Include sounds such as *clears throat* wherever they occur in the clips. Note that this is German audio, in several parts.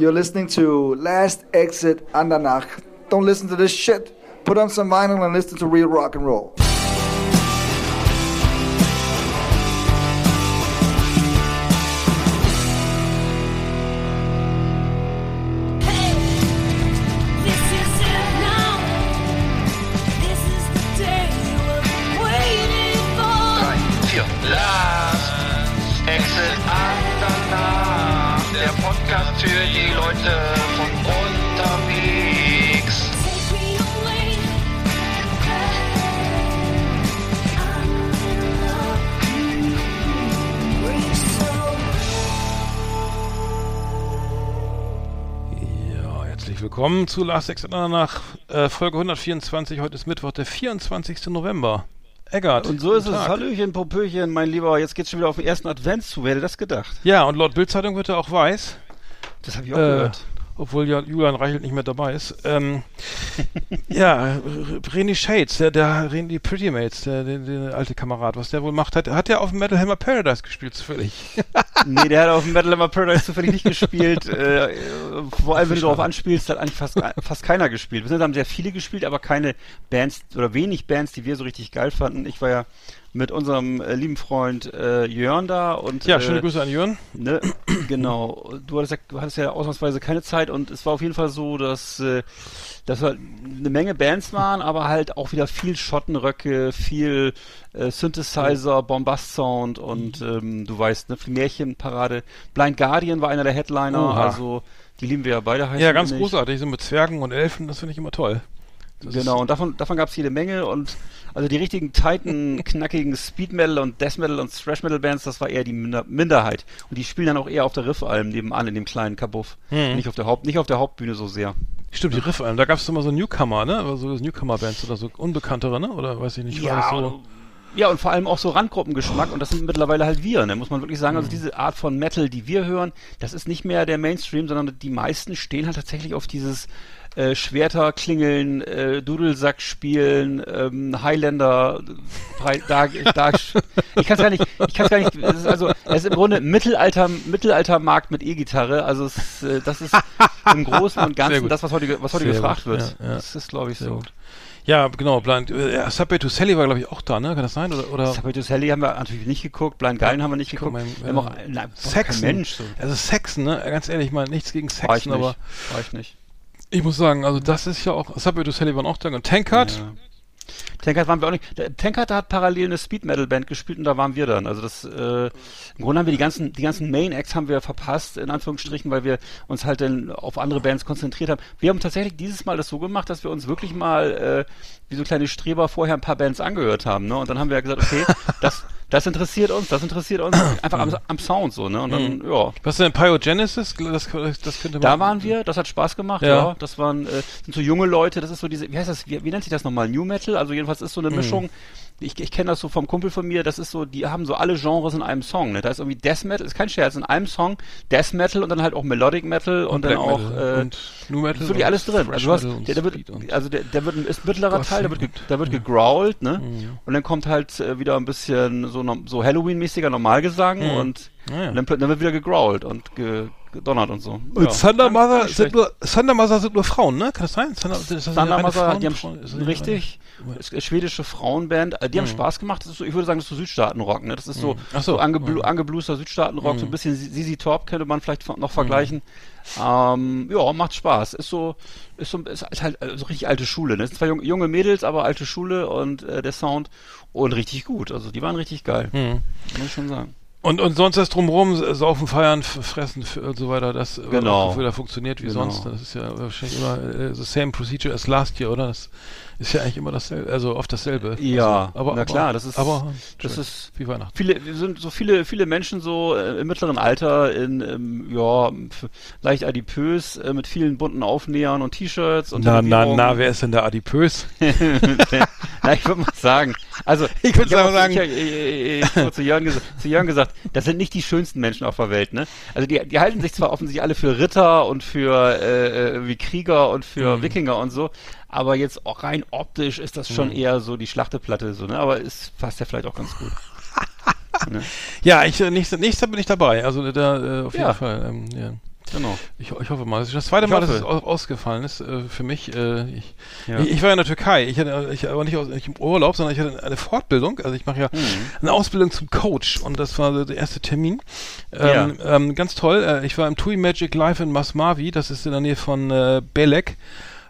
You're listening to Last Exit Andernach. Don't listen to this shit. Put on some vinyl and listen to real rock and roll. Willkommen zu Last Exit nach äh, Folge 124. Heute ist Mittwoch, der 24. November. Eggert. Und so ist es. Tag. Hallöchen, Popöchen, mein Lieber. Jetzt geht's schon wieder auf den ersten Advent zu. Wer hätte das gedacht? Ja, und laut Bildzeitung wird er auch weiß. Das habe ich auch Äh, gehört. Obwohl ja Julian Reichelt nicht mehr dabei ist. Ähm, *laughs* ja, R- René Shades, der, der René Pretty Mates, der, der, der alte Kamerad, was der wohl macht, hat, hat der auf dem Metal Hammer Paradise gespielt, zufällig. *laughs* nee, der hat auf dem Metal Hammer Paradise zufällig nicht gespielt. Äh, vor allem, wenn du darauf anspielst, hat eigentlich fast, fast keiner gespielt. Wir haben sehr viele gespielt, aber keine Bands oder wenig Bands, die wir so richtig geil fanden. Ich war ja mit unserem äh, lieben Freund äh, Jörn da und Ja, äh, schöne Grüße an Jörn. Ne, *clears throat* genau. Du hattest, ja, du hattest ja ausnahmsweise keine Zeit und es war auf jeden Fall so, dass, äh, dass halt eine Menge Bands waren, aber halt auch wieder viel Schottenröcke, viel äh, Synthesizer, Bombast-Sound und ähm, du weißt, ne, viel Märchenparade. Blind Guardian war einer der Headliner, Oha. also die lieben wir ja beide heißen Ja, ganz großartig, so mit Zwergen und Elfen, das finde ich immer toll. Das Genau, und davon, davon gab es jede Menge und also die richtigen tighten, *laughs* knackigen Speed Metal und Death Metal und Thrash Metal Bands, das war eher die Minder Minderheit. Und die spielen dann auch eher auf der Riffalm nebenan in dem kleinen Kabuff. Hm. Nicht auf der Haupt, nicht auf der Hauptbühne so sehr. Stimmt, die Riffalm, da gab es immer so Newcomer, ne? Aber so Newcomer-Bands oder so unbekanntere, ne? Oder weiß ich nicht, war das so. Ja, und vor allem auch so Randgruppengeschmack und das sind mittlerweile halt wir, ne? muss man wirklich sagen. Also Mhm. diese Art von Metal, die wir hören, das ist nicht mehr der Mainstream, sondern die meisten stehen halt tatsächlich auf dieses äh, Schwerter klingeln, äh, Dudelsack spielen, ähm, Highlander, da, da, ich kann es gar nicht, ich kann es gar nicht, es ist also, es ist im Grunde Mittelalter, Mittelaltermarkt mit E-Gitarre, also es, äh, das ist im Großen und *laughs* Ganzen das, was heute, was heute Sehr gefragt gut, wird. ja, ja. Das ist, glaube ich, Sehr so. gut. Ja, genau, Blind. Äh, ja, Subway to Sally war, glaube ich, auch da, ne? Kann das sein? Oder, oder Sabato Sally haben wir natürlich nicht geguckt, Blind Guardian haben wir nicht Guck geguckt. mal, wir haben auch, äh, Saxon. kein Mensch. So. Also Saxon, ne? Ganz ehrlich, mal nichts gegen War ich nicht. aber War ich nicht. ich muss sagen, also das ist ja auch. Subway to Sally waren auch da und Tankard. Ja. Tankard waren wir auch nicht. Tankard hat parallel eine Speed Metal Band gespielt und da waren wir dann. Also das äh, im Grunde haben wir die ganzen die ganzen Main Acts haben wir verpasst in Anführungsstrichen, weil wir uns halt dann auf andere Bands konzentriert haben. Wir haben tatsächlich dieses Mal das so gemacht, dass wir uns wirklich mal äh, wie so kleine Streber vorher ein paar Bands angehört haben, ne? Und dann haben wir ja gesagt, okay, *laughs* das das interessiert uns, das interessiert uns *clears throat* einfach am, am Sound so, ne? Und dann ja, Was denn Pyogenesis? Das, das könnte man. da waren wir, das hat Spaß gemacht, Ja. ja. Das waren äh, sind so junge Leute, das ist so diese, wie heißt das, wie, wie nennt sich das nochmal? New Metal? Also jedenfalls ist so Mhm. eine Mischung. Ich, ich kenne das so vom Kumpel von mir, das ist so, die haben so alle Genres in einem Song. Ne? Da ist irgendwie Death Metal, ist kein Scherz, in einem Song Death Metal und dann halt auch Melodic Metal und, dann Black auch Metal äh, und New Metal. ist wirklich alles und drin. Also du hast, und der, der wird, und- also der, der wird ein, ist ein mittlerer Gott, Teil, der wird, der wird Ja. gegrowlt, ne? Mhm. Und dann kommt halt äh, wieder ein bisschen so, so Halloween-mäßiger Normalgesang Mhm. und, Ah, ja. und dann, pl- dann wird wieder gegrowlt und ge, donnert und so. Und Ja. Thunder Mother sind nur, Thunder Mother sind nur Frauen, ne? Kann das sein? Thunder, das ist Thunder Mother, Frauen- die haben Frauen- richtig, ist eine schwedische Frauenband, äh, die haben Mhm. Spaß gemacht. Das ist so, ich würde sagen, das ist so Südstaatenrock, ne? Das ist so. Mhm. so angeblu angebluster Südstaatenrock, so ein bisschen Sisi Top könnte man vielleicht noch vergleichen. Ähm, ja, macht Spaß. Ist so, ist so, ist halt äh, so richtig alte Schule. Ne? Es sind zwar junge, junge Mädels, aber alte Schule und äh, der Sound und richtig gut. Also die waren richtig geil, Mhm. muss ich schon sagen. Und, und sonst das drumherum, saufen, feiern, fressen und so weiter, das äh, Genau. auch wieder funktioniert wie Genau. sonst. Das ist ja wahrscheinlich immer äh, the same procedure as last year, oder? Das ist ja eigentlich immer dasselbe, also oft dasselbe. Ja, also, aber, na aber, klar, das ist, aber das ist wie Weihnachten. Viele, wir sind so viele, viele Menschen so äh, im mittleren Alter in, ähm, ja, leicht adipös, äh, mit vielen bunten Aufnähern und T-Shirts und Na, na, na, wer ist denn da adipös? *laughs* na, ich würde mal sagen, also *laughs* Ich würd hab auch- sagen- ich, ich, ich, ich zu, Jörn ges zu Jörn gesagt, das sind nicht die schönsten Menschen auf der Welt, ne? Also die, die halten sich zwar offensichtlich alle für Ritter und für äh, äh, wie Krieger und für Mhm. Wikinger und so, aber jetzt auch rein optisch ist das schon Mhm. eher so die Schlachteplatte, so, ne? Aber es passt ja vielleicht auch ganz gut. *laughs* ne? Ja, ich, äh, nächster, nächster bin ich dabei, also da äh, auf jeden Ja. Fall. Ähm, ja. Genau. Ich, ich hoffe mal. Das ist das zweite Ich Mal, dass hoffe. es au- ausgefallen ist äh, für mich. Äh, ich, Ja. ich, ich war ja in der Türkei. Ich hatte, ich aber nicht, aus, nicht im Urlaub, sondern ich hatte eine Fortbildung. Also ich mache ja Mhm. eine Ausbildung zum Coach und das war der erste Termin. Ähm, ähm, ganz toll. Äh, ich war im TUI Magic Live in Masmavi. Das ist in der Nähe von äh, Belek.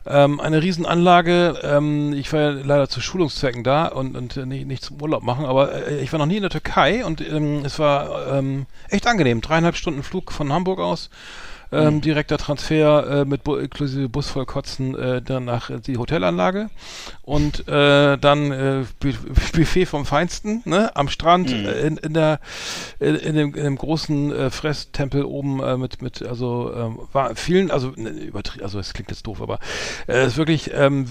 Ähm, eine Riesenanlage. Ähm, ich war ja leider zu Schulungszwecken da und, und äh, nicht, nicht zum Urlaub machen, aber äh, ich war noch nie in der Türkei und ähm, es war ähm, echt angenehm. Dreieinhalb Stunden Flug von Hamburg aus. Ähm, Direkter Transfer äh, mit Bu inklusive Bus voll Kotzen äh, dann nach äh, die Hotelanlage und äh, dann äh, Bu Buffet vom Feinsten ne, am Strand Mhm. äh, in, in der in, in, dem, in dem großen Fresstempel oben mit mit also ähm, war vielen also ne, übertrie also es klingt jetzt doof aber es ist wirklich ähm,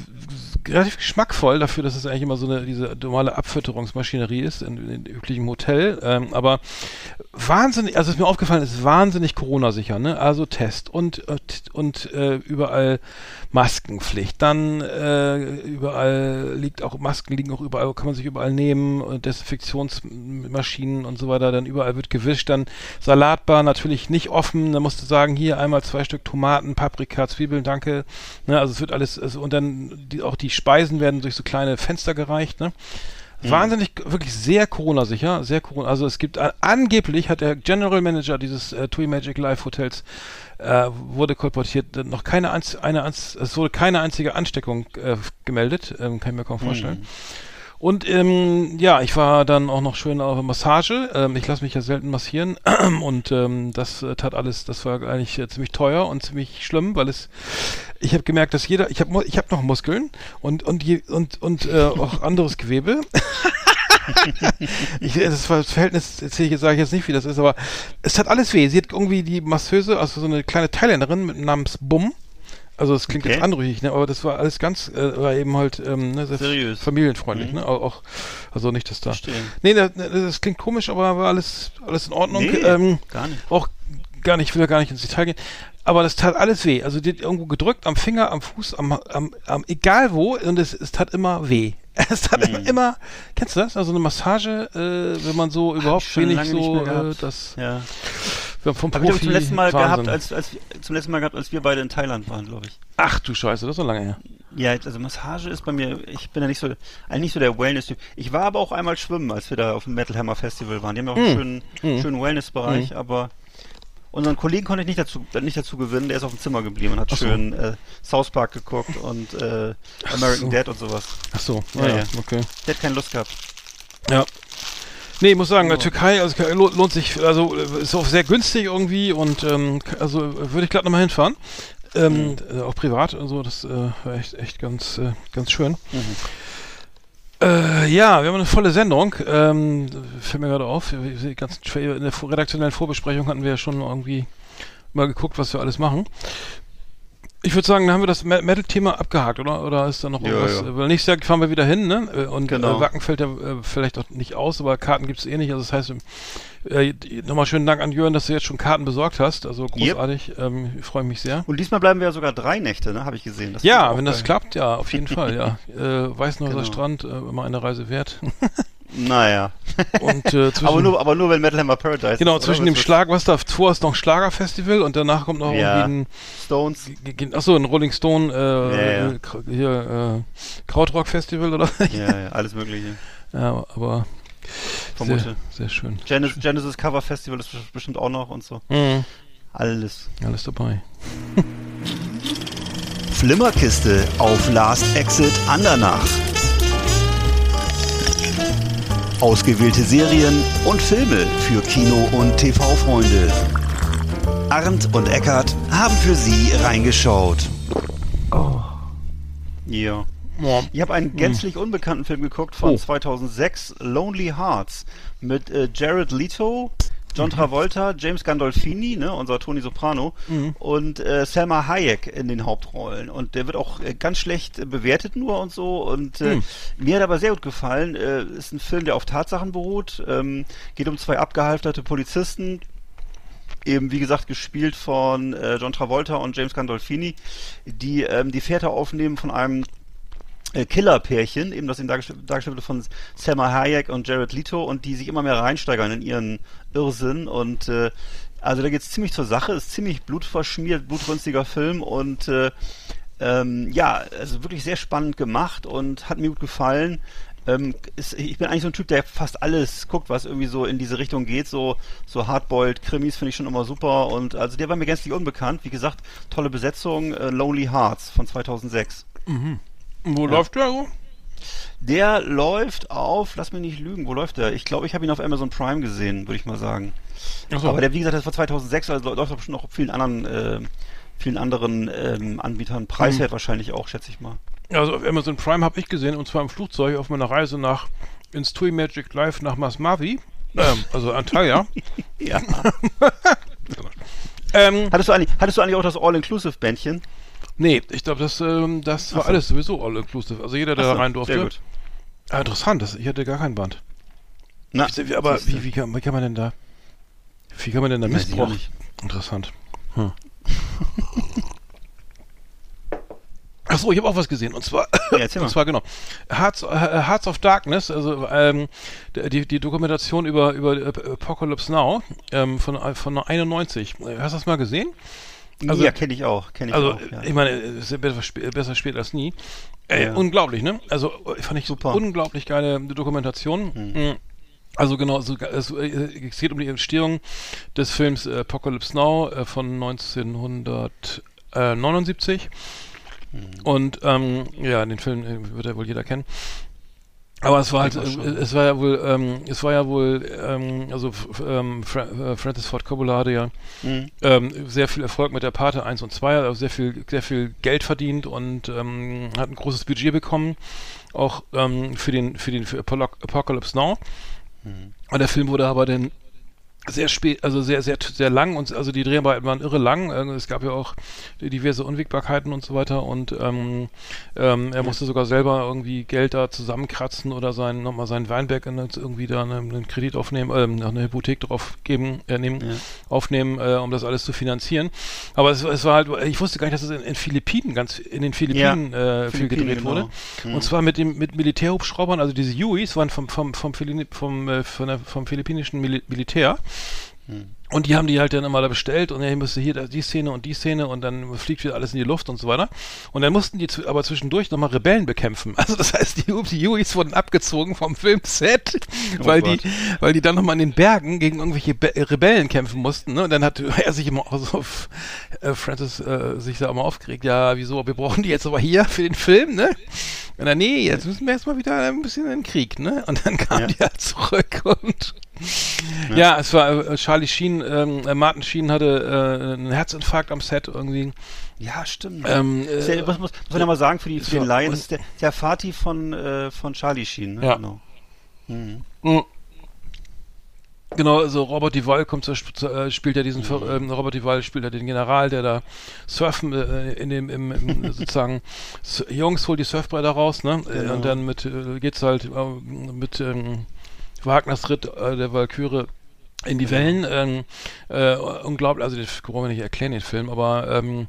relativ geschmackvoll dafür dass es eigentlich immer so eine diese normale Abfütterungsmaschinerie ist in, in üblichem Hotel ähm, aber wahnsinnig, also ist mir aufgefallen, ist wahnsinnig Corona-sicher, ne? Also Test und und, und äh, überall Maskenpflicht. Dann äh, überall liegt auch Masken liegen auch überall, kann man sich überall nehmen, und Desinfektionsmaschinen und so weiter. Dann überall wird gewischt. Dann Salatbar natürlich nicht offen. Da musst du sagen, hier einmal zwei Stück Tomaten, Paprika, Zwiebeln, danke. Ne? Also es wird alles also, und dann die, auch die Speisen werden durch so kleine Fenster gereicht. Ne? Wahnsinnig, wirklich sehr Corona-sicher, sehr Corona. Also es gibt äh, angeblich hat der General Manager dieses äh, TUI Magic Life Hotels äh, wurde kolportiert, noch keine einz eine einz es wurde keine einzige Ansteckung äh, gemeldet, ähm, kann ich mir kaum vorstellen. Und ähm, ja, ich war dann auch noch schön auf Massage. Ähm, ich lasse mich ja selten massieren *clears throat* und ähm, das äh, tat alles, das war eigentlich äh, ziemlich teuer und ziemlich schlimm, weil es, ich habe gemerkt, dass jeder, ich habe ich hab noch Muskeln und und je, und und äh, auch *laughs* anderes Gewebe. Ich, das das Verhältnis, erzähle ich jetzt, sage ich jetzt nicht, wie das ist, aber es hat alles weh. Sie hat irgendwie die Masseuse, also so eine kleine Thailänderin mit namens Bum. Also es klingt Okay. jetzt anrüchig, ne? aber das war alles ganz, äh, war eben halt ähm, ne, Seriös. familienfreundlich, Mhm. ne? Auch, also nicht, dass da. Nee, das, das klingt komisch, aber war alles, alles in Ordnung. Nee, ähm, gar nicht. Auch gar nicht, ich will ja gar nicht ins Detail gehen. Aber das tat alles weh. Also die hat irgendwo gedrückt, am Finger, am Fuß, am, am, am egal wo, und es, es tat immer weh. *laughs* Es tat Mhm. immer, kennst du das? Also eine Massage, äh, wenn man so überhaupt schon wenig so, äh, das Ja. vom Hab ich Profi zum letzten Mal Wahnsinn. gehabt, als, als zum letzten Mal gehabt, als wir beide in Thailand waren, glaube ich. Ach du Scheiße, das ist so lange her. Ja, also Massage ist bei mir, ich bin ja nicht so, eigentlich nicht so der Wellness-Typ. Ich war aber auch einmal schwimmen, als wir da auf dem Metal Hammer Festival waren. Die haben ja auch einen schönen, Mhm. schönen Wellness-Bereich, aber unseren Kollegen konnte ich nicht dazu, nicht dazu gewinnen. Der ist auf dem Zimmer geblieben und hat so. schön äh, South Park geguckt und äh, American so. Dad und sowas. Ach so, Ja, ja, ja, ja. okay. Der hat keine Lust gehabt. Ja. Nee, ich muss sagen, Ja. Türkei also, lohnt, sich, also äh, ist auch sehr günstig irgendwie und ähm, also äh, würde ich glatt nochmal hinfahren. Ähm, äh, auch privat und so, das äh, war echt, echt ganz, äh, ganz schön. Äh, ja, wir haben eine volle Sendung. Ähm, fällt mir gerade auf, in der redaktionellen Vorbesprechung hatten wir ja schon irgendwie mal geguckt, was wir alles machen. Ich würde sagen, dann haben wir das Me- Metal-Thema abgehakt, oder? Oder ist da noch Ja, irgendwas? ja. Weil nächstes Jahr fahren wir wieder hin, ne? Äh, Und Genau. äh, Wacken fällt ja äh, vielleicht auch nicht aus, aber Karten gibt es eh nicht. Also das heißt, äh, die- nochmal schönen Dank an Jörn, dass du jetzt schon Karten besorgt hast. Also großartig. Ähm, ich freue mich sehr. Und diesmal bleiben wir ja sogar drei Nächte, ne? Habe ich gesehen. Das Ja, wenn das geil. klappt, ja, auf jeden *laughs* Fall, ja. Äh, Weißenhäuser Genau. Strand, äh, immer eine Reise wert. *laughs* Naja. *laughs* Und äh, aber, nur, aber nur wenn Metal Hammer Paradise genau, ist, zwischen dem Schlag, was davor ist noch ein Schlagerfestival und danach kommt noch Ja. irgendwie Stones. ein, ge- achso, ein Rolling Stone, äh, Ja, ja. Kra- hier, äh, Krautrock Festival oder? Ja, ja, alles mögliche. ja, aber Vermute. sehr, sehr schön. Genesis, Genesis Cover Festival ist bestimmt auch noch und so. Mhm. Alles. Alles dabei. Flimmerkiste auf Last Exit Andernach. Ausgewählte Serien und Filme für Kino- und TV-Freunde. Arndt und Eckart haben für Sie reingeschaut. Ja. Ja. Ich habe einen gänzlich unbekannten Film geguckt von Oh. 2006, Lonely Hearts, mit äh, Jared Leto, John Travolta, James Gandolfini, ne, unser Tony Soprano, und äh, Selma Hayek in den Hauptrollen. Und der wird auch äh, ganz schlecht äh, bewertet nur und so. Und äh, mir hat aber sehr gut gefallen. Äh, ist ein Film, der auf Tatsachen beruht. Ähm, geht um zwei abgehalfterte Polizisten, eben wie gesagt gespielt von äh, John Travolta und James Gandolfini, die ähm, die Fährte aufnehmen von einem Killer-Pärchen, eben das eben dargestellt, wurde von Selma Hayek und Jared Leto und die sich immer mehr reinsteigern in ihren Irrsinn und äh, also da geht's ziemlich zur Sache, ist ziemlich blutverschmiert, blutrünstiger Film und äh, ähm, ja, also wirklich sehr spannend gemacht und hat mir gut gefallen. Ähm, ist, ich bin eigentlich so ein Typ, der fast alles guckt, was irgendwie so in diese Richtung geht. So, so Hardboiled Krimis finde ich schon immer super. Und also der war mir gänzlich unbekannt. Wie gesagt, tolle Besetzung. Äh, Lonely Hearts von 2006. Wo läuft der so? Der läuft auf, lass mich nicht lügen, wo läuft der? Ich glaube, ich habe ihn auf Amazon Prime gesehen, würde ich mal sagen. Achso. Aber der, wie gesagt, das war 2006, also läuft auch bestimmt noch auf vielen anderen, äh, vielen anderen ähm, Anbietern. Preiswert wahrscheinlich auch, schätze ich mal. Also auf Amazon Prime habe ich gesehen, und zwar im Flugzeug auf meiner Reise nach ins TUI Magic Live nach Masmavi. Ähm, also Antalya. *laughs* Ja. *laughs* ähm, hattest, du eigentlich, hattest du eigentlich auch das All-Inclusive-Bändchen? Nee, ich glaube, das, ähm, das war so. alles sowieso all inclusive. Also jeder, der Ach da so, rein durfte. Sehr gut. Ah, interessant, das, ich hatte gar kein Band. Na, Ich- aber wie, wie, kann, wie kann man denn da? Wie kann man denn da Missbrauch? Interessant. Hm. *laughs* Achso, ich habe auch was gesehen. Und zwar, Ja, *coughs* und zwar genau. Hearts, äh, Hearts of Darkness, also ähm, die, die Dokumentation über, über Apocalypse Now ähm, von, äh, von 91. Hast du das mal gesehen? Also- ja, kenne ich auch. Kenn ich Also, auch ja. ich meine, es ist ja besser, spä- besser spät als nie. Äh, Ja. Unglaublich, ne? Also, fand ich Super. unglaublich geile Dokumentation. Mhm. Also genau, so, es, äh, es geht um die Entstehung des Films äh, Apocalypse Now äh, von 1979. Und ähm, ja, den Film wird ja wohl jeder kennen. Aber es war halt, äh, es war ja wohl, ähm, es war ja wohl, ähm, also ähm, Fra äh, Francis Ford Coppola hatte ja Mhm. ähm, sehr viel Erfolg mit der Pate 1 und 2, also sehr viel, sehr viel Geld verdient und ähm, hat ein großes Budget bekommen, auch ähm, für den, für den für Apocalypse Now. Und der Film wurde aber dann sehr spät, also sehr, sehr, sehr lang und also die Dreharbeiten waren irre lang. Äh, Es gab ja auch diverse Unwägbarkeiten und so weiter und ähm, ähm, er musste sogar selber irgendwie Geld da zusammenkratzen oder sein, nochmal seinen Weinberg in, irgendwie da einen, einen Kredit aufnehmen, ähm, eine Hypothek drauf geben, äh, nehmen, Ja. aufnehmen, äh, um das alles zu finanzieren. Aber es, es war halt, ich wusste gar nicht, dass es in, in Philippinen, ganz in den Philippinen äh, viel Philippinen, gedreht wurde. genau. Und zwar mit dem mit Militärhubschraubern, also diese Hueys waren vom vom vom, Philini- vom, äh, der, vom philippinischen Mil Militär. Und die haben die halt dann immer da bestellt und er müsste hier die Szene und die Szene und dann fliegt wieder alles in die Luft und so weiter. Und dann mussten die aber zwischendurch nochmal Rebellen bekämpfen. *laughs* Also das heißt, die, die Hueys wurden abgezogen vom Filmset, weil Gott. die, weil die dann nochmal in den Bergen gegen irgendwelche Be Rebellen kämpfen mussten. Ne? Und dann hat *laughs* er sich immer auch so, äh, Francis äh, sich da immer aufgeregt, ja, wieso, wir brauchen die jetzt aber hier für den Film, ne? Und dann, nee, jetzt müssen wir erstmal wieder ein bisschen in den Krieg, ne? Und dann kamen Ja. die halt zurück und ja, es war äh, Charlie Sheen, ähm, äh, Martin Sheen hatte äh, einen Herzinfarkt am Set irgendwie. Ja, stimmt. Ähm, ja, äh, muss, muss, muss man ja mal sagen, für, die, für den Laien, das ist der, der Vati von, äh, von Charlie Sheen. Ne? Ja. Genau. Mhm. Mm. Genau, also Robert Duval kommt zur, äh, spielt ja diesen ähm, Robert Duval spielt ja den General, der da surfen äh, in dem im, im *laughs* sozusagen S Jungs holt die Surfbretter raus, ne? Äh, Genau. Und dann mit äh, geht's halt äh, mit ähm, Wagners Ritt äh, der Walküre in die Wellen. Ähm, äh, unglaublich, also den brauchen wir nicht erklären, den Film, aber ähm,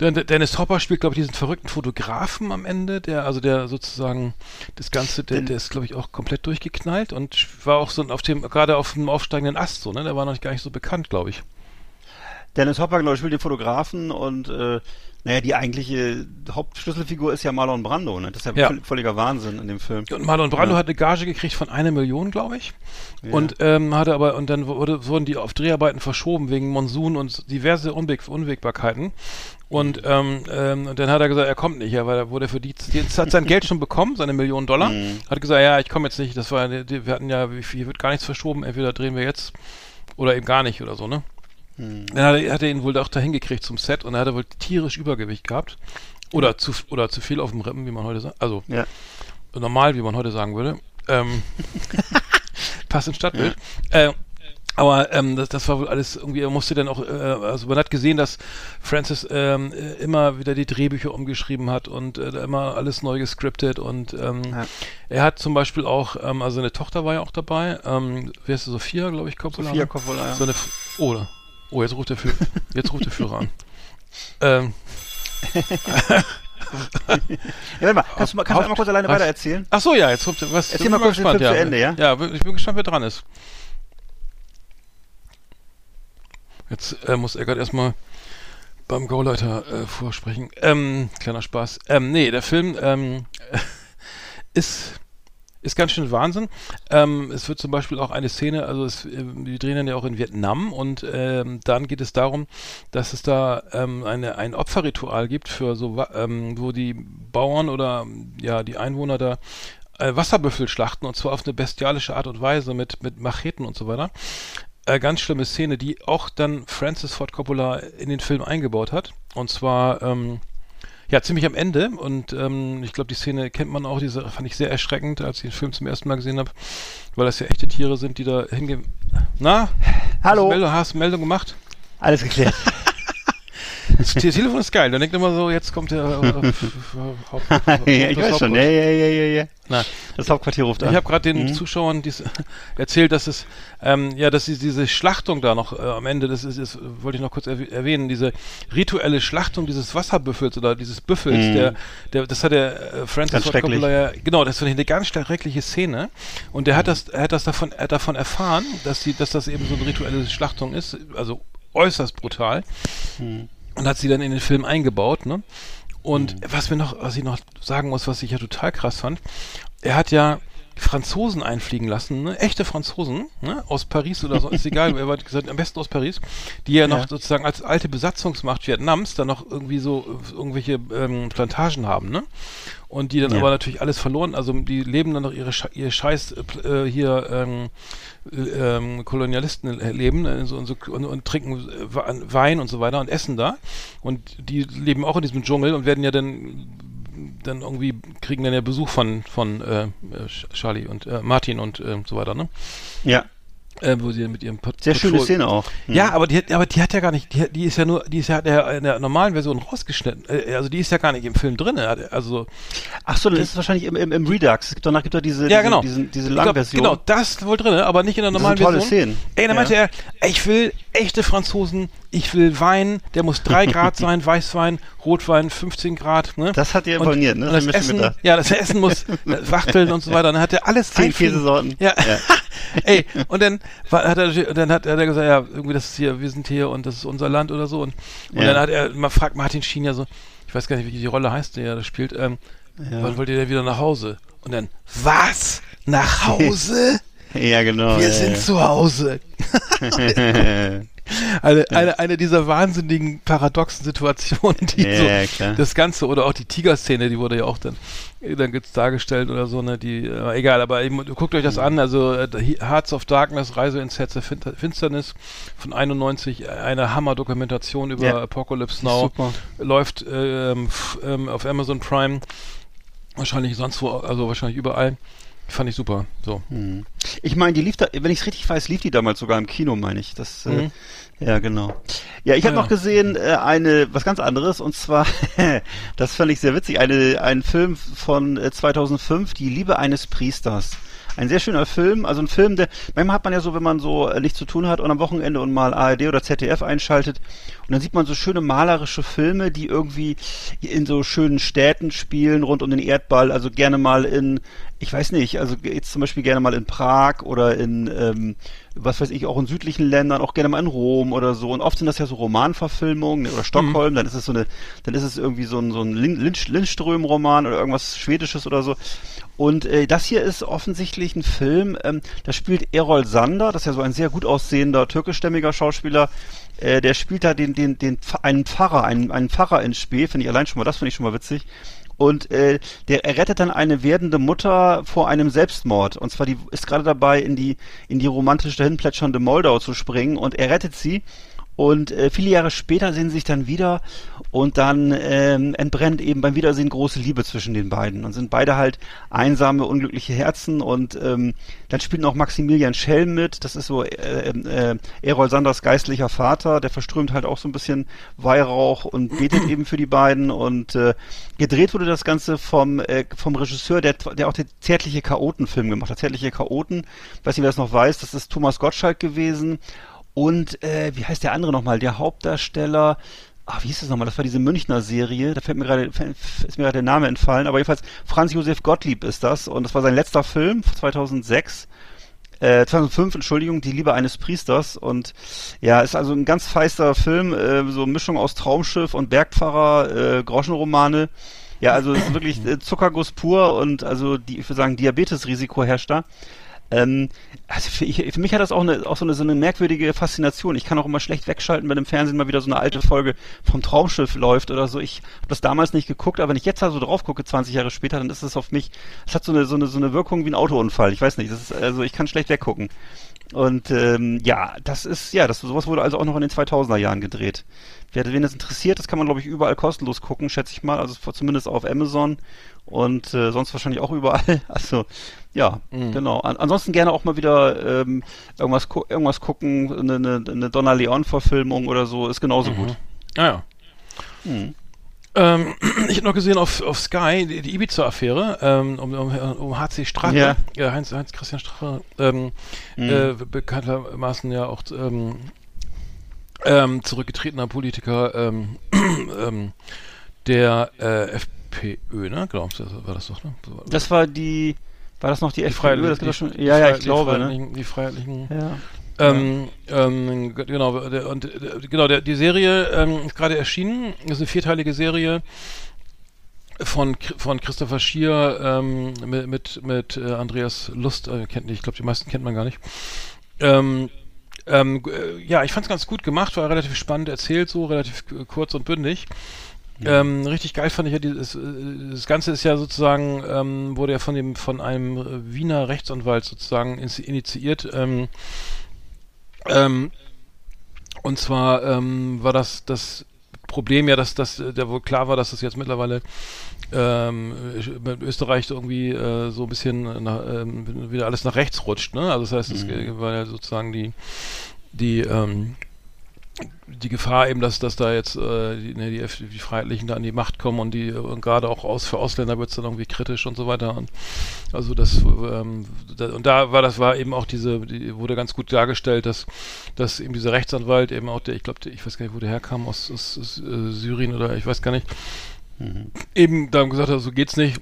Dennis Hopper spielt, glaube ich, diesen verrückten Fotografen am Ende, der, also der sozusagen das Ganze, der, der ist, glaube ich, auch komplett durchgeknallt und war auch so auf dem, gerade auf dem aufsteigenden Ast, so, ne? Der war noch gar nicht so bekannt, glaube ich. Dennis Hopper, glaube ich, spielt den Fotografen und äh, naja, die eigentliche Hauptschlüsselfigur ist ja Marlon Brando, ne? Das ist ja, Ja. völ- völliger Wahnsinn in dem Film. Und Marlon Brando Ja. hat eine Gage gekriegt von einer Million, glaube ich. Und ähm, hatte aber, und dann wurde, wurden die auf Dreharbeiten verschoben wegen Monsun und diverse Unweg, Unwägbarkeiten. Und, ähm, ähm, dann hat er gesagt, er kommt nicht, ja, weil er wurde für die, jetzt hat sein Geld schon bekommen, seine Million Dollar. Hat gesagt, ja, ich komme jetzt nicht, das war, wir hatten ja, hier wird gar nichts verschoben, entweder drehen wir jetzt oder eben gar nicht oder so, ne? Dann hat er, hat er ihn wohl auch dahin gekriegt zum Set und er hatte wohl tierisch Übergewicht gehabt. Oder zu, oder zu viel auf dem Rippen, wie man heute sagt. Also, Ja. normal, wie man heute sagen würde. Ähm, *laughs* passt ins Stadtbild. Äh, aber ähm, das, das war wohl alles irgendwie, er musste dann auch, äh, also man hat gesehen, dass Francis ähm, äh, immer wieder die Drehbücher umgeschrieben hat und äh, immer alles neu gescriptet und ähm, Ja. er hat zum Beispiel auch, ähm, also seine Tochter war ja auch dabei, ähm, wie heißt sie, Sophia, glaube ich, Coppola. Sophia? Coppola, ja. So eine, F- oh, oh, jetzt ruft der Führer, *laughs* jetzt ruft der Führer an. Ähm, *laughs* Ja, warte mal, kannst du, mal, kannst du einmal kurz alleine was? weiter erzählen? Ach so, ja, jetzt kommt was. Erzähl mal kurz den gespannt, Film zu Ende, ja? Ja, ich bin gespannt, wer dran ist. Jetzt äh, muss Eckert erstmal beim Gauleiter äh, vorsprechen. Ähm, kleiner Spaß. Ähm, nee, der Film ähm, *laughs* ist ist ganz schön Wahnsinn. Ähm, es wird zum Beispiel auch eine Szene, also es, äh, die drehen dann ja auch in Vietnam und ähm, dann geht es darum, dass es da ähm, eine, ein Opferritual gibt für so, ähm, wo die Bauern oder ja die Einwohner da äh, Wasserbüffel schlachten und zwar auf eine bestialische Art und Weise mit, mit Macheten und so weiter. Äh, ganz schlimme Szene, die auch dann Francis Ford Coppola in den Film eingebaut hat. Und zwar ähm, ja, ziemlich am Ende und ähm, ich glaube, die Szene kennt man auch, diese fand ich sehr erschreckend, als ich den Film zum ersten Mal gesehen habe, weil das ja echte Tiere sind, die da hingehen. Na? Hallo. Hast du Meldung, hast du Meldung gemacht? Alles geklärt. *laughs* Das Te- Telefon ist geil, dann denkt immer so, jetzt kommt der äh, *laughs* ja, ich weiß schon. Ja, ja, ja, ja, ja. Na, Das Hauptquartier ruft an. ich habe gerade den Mhm. Zuschauern dies, *laughs* erzählt, dass es ähm, ja, dass diese Schlachtung da noch äh, am Ende, das ist, ist wollte ich noch kurz erwäh- erwähnen, diese rituelle Schlachtung dieses Wasserbüffels oder dieses Büffels, Mhm. der, der, das hat der äh, Francis Ford. Coppola ja, genau, das finde ich eine ganz schreckliche Szene. Und der hat das, er hat das davon, er hat davon erfahren, dass die, dass das eben so eine rituelle Schlachtung ist, also äußerst brutal und hat sie dann in den Film eingebaut, ne? Und was mir noch, was ich noch sagen muss, was ich ja total krass fand, er hat ja Franzosen einfliegen lassen, ne? echte Franzosen, ne? aus Paris oder so, ist egal, *laughs* wer hat gesagt, am besten aus Paris, die ja noch Ja. sozusagen als alte Besatzungsmacht Vietnams dann noch irgendwie so irgendwelche ähm, Plantagen haben, ne? Und die dann Ja. aber natürlich alles verloren, also die leben dann noch ihre ihr Scheiß äh, hier ähm, äh, ähm, Kolonialisten leben äh, so, und, so, und, und trinken äh, We- Wein und so weiter und essen da. Und die leben auch in diesem Dschungel und werden ja dann dann irgendwie kriegen dann ja Besuch von von äh, äh, Charlie und äh, Martin und äh, so weiter, ne? Ja. Äh, wo sie mit ihrem Pat Sehr schöne Patrol- Szene auch. Mhm. Ja, aber die, hat- aber die hat ja gar nicht, die, die ist ja nur, die ist ja in der, in der normalen Version rausgeschnitten. Äh, Also die ist ja gar nicht im Film drin. Also Ach so, dann ist es wahrscheinlich im, im, im Redux. Es gibt danach gibt es diese, ja, diese, genau. diese, diese Ich lange glaub, Version. Genau, das wohl drin, aber nicht in der Das normalen sind tolle Version. Szenen. Ey, dann Ja. meinte er, ich will echte Franzosen, ich will Wein, der muss 3 Grad sein, *laughs* Weißwein, Rotwein 15 Grad. Ne? Das hat dir imponiert, ne? Das Das Essen, gedacht. ja, das Essen muss äh, wachteln und so weiter. Dann hat er alles Zehn Käsesorten. Ja. Ja. *laughs* Ey, und dann war, hat er dann hat, hat er gesagt, ja, irgendwie das ist hier, wir sind hier und das ist unser Land oder so. Und, und Ja. dann hat er, man fragt Martin Schien ja so, ich weiß gar nicht, wie die Rolle heißt, die er da spielt, ähm, wann wollt ihr denn wieder nach Hause? Und dann, was? Nach *laughs* Hause? Ja, genau. Wir ja, sind zu Hause. *laughs* *laughs* ja. Eine, eine, eine dieser wahnsinnigen paradoxen Situationen, die Ja, so klar. das Ganze oder auch die Tiger-Szene, die wurde ja auch dann, dann gibt's dargestellt oder so, ne, die, äh, egal, aber eben, guckt euch das an, also äh, He- Hearts of Darkness, Reise ins Herz der Fin Finsternis von 91, äh, eine Hammer-Dokumentation über Ja. Apocalypse Now, Super. läuft ähm, ähm, auf Amazon Prime, wahrscheinlich sonst wo, also wahrscheinlich überall, fand ich super, so. Hm. Ich meine, die lief da, wenn ich es richtig weiß, lief die damals sogar im Kino, meine ich. Das, Mhm. äh, ja, genau. Ja, ich habe Ah, ja. noch gesehen äh, eine was ganz anderes und zwar, *laughs* das fand ich sehr witzig, eine ein Film von äh, 2005, Die Liebe eines Priesters. ein sehr schöner Film. Also ein Film, der, manchmal hat man ja so, wenn man so äh, nichts zu tun hat und am Wochenende und mal ARD oder ZDF einschaltet und dann sieht man so schöne malerische Filme, die irgendwie in so schönen Städten spielen, rund um den Erdball, also gerne mal in, ich weiß nicht, also jetzt zum Beispiel gerne mal in Prag oder in, ähm, was weiß ich, auch in südlichen Ländern, auch gerne mal in Rom oder so. Und oft sind das ja so Romanverfilmungen oder Stockholm, dann ist es so eine, dann ist es irgendwie so ein, so ein Lindström-Roman oder irgendwas Schwedisches oder so. Und äh, das hier ist offensichtlich ein Film, ähm, da spielt Errol Sander, das ist ja so ein sehr gut aussehender türkischstämmiger Schauspieler, äh, der spielt da den, den, den, Pf- einen Pfarrer, einen, einen Pfarrer in Spee, finde ich allein schon mal, das finde ich schon mal witzig. Und äh, der er rettet dann eine werdende Mutter vor einem Selbstmord. Und zwar die ist gerade dabei, in die in die romantisch dahin plätschernde Moldau zu springen und er rettet sie. Und äh, viele Jahre später sehen sie sich dann wieder und dann ähm, entbrennt eben beim Wiedersehen große Liebe zwischen den beiden und sind beide halt einsame, unglückliche Herzen und ähm, dann spielt noch Maximilian Schell mit, das ist so äh, äh, Errol Sanders geistlicher Vater, der verströmt halt auch so ein bisschen Weihrauch und betet *clears throat* eben für die beiden und äh, gedreht wurde das Ganze vom, äh, vom Regisseur, der, der auch den Zärtliche Chaoten-Film gemacht hat. Zärtliche Chaoten, weiß nicht, wer das noch weiß, das ist Thomas Gottschalk gewesen und äh, wie heißt der andere nochmal? Der Hauptdarsteller. Ah, wie hieß das nochmal? Das war diese Münchner Serie. Da fällt mir gerade, ist mir gerade der Name entfallen. Aber jedenfalls Franz Josef Gottlieb ist das. Und das war sein letzter Film, 2006. Äh, 2005, Entschuldigung, Die Liebe eines Priesters. Und ja, ist also ein ganz feister Film. Äh, so eine Mischung aus Traumschiff und Bergpfarrer, äh, Groschenromane. Ja, also ist wirklich äh, Zuckerguss pur und also die, ich würde sagen, Diabetesrisiko herrscht da. Ähm, also für, ich, für mich hat das auch, eine, auch so, eine, so eine merkwürdige Faszination. Ich kann auch immer schlecht wegschalten, wenn im Fernsehen mal wieder so eine alte Folge vom Traumschiff läuft oder so. Ich habe das damals nicht geguckt, aber wenn ich jetzt da so drauf gucke, 20 Jahre später, dann ist es auf mich, es hat so eine, so eine, so eine Wirkung wie ein Autounfall. Ich weiß nicht, das ist, also ich kann schlecht weggucken. Und ähm, ja, das ist, ja, das sowas wurde also auch noch in den 2000er Jahren gedreht. Wer wen das interessiert, das kann man glaube ich überall kostenlos gucken, schätze ich mal, also zumindest auf Amazon und äh, sonst wahrscheinlich auch überall. *laughs* Also ja, genau. An, ansonsten gerne auch mal wieder ähm, irgendwas gu irgendwas gucken, eine, eine, eine Donna Leon Verfilmung oder so, ist genauso gut. Ah ja. Mhm. Ähm, *clears throat* ich habe noch gesehen auf, auf Sky die, die Ibiza-Affäre um, um, um, um HC Strache, Ja. ja. Heinz, Heinz Christian Strache, ähm, Mhm. äh, bekanntermaßen ja auch ähm, ähm, zurückgetretener Politiker ähm, *clears throat* ähm, der äh, FPÖ, ne? Genau, das war das doch, ne? So Das war die war das noch die, die FPÖ? Das doch schon, die ja, ja, ich glaube, die ne? Freiheitlichen, die Freiheitlichen Ja. ähm, ähm, genau, der, und äh, genau, der, die Serie ähm, ist gerade erschienen. Das ist eine vierteilige Serie von, von Christopher Schier ähm, mit, mit, mit äh, Andreas Lust. Äh, kennt, ich glaube, die meisten kennt man gar nicht. Ähm, ähm, äh, ja, ich fand es ganz gut gemacht, war relativ spannend erzählt, so relativ kurz und bündig. Ähm, richtig geil fand ich ja dieses, äh, das Ganze ist ja sozusagen, ähm, wurde ja von dem, von einem äh, Wiener Rechtsanwalt sozusagen initiiert. Ähm, ähm, und zwar ähm, war das das Problem ja, dass das der wohl klar war, dass das jetzt mittlerweile ähm, mit Österreich irgendwie äh, so ein bisschen nach, ähm, wieder alles nach rechts rutscht. Ne? Also das heißt, es Mhm. war ja sozusagen die die die Gefahr eben, dass, dass da jetzt äh, die, ne, die, die Freiheitlichen da an die Macht kommen und die und gerade auch aus für Ausländer wird es dann irgendwie kritisch und so weiter. Und also das ähm, da, und da war das war eben auch diese, die wurde ganz gut dargestellt, dass dass eben dieser Rechtsanwalt eben auch der, ich glaube, ich weiß gar nicht, wo der herkam, aus, aus, aus äh, Syrien oder ich weiß gar nicht, eben da gesagt hat, so geht's nicht.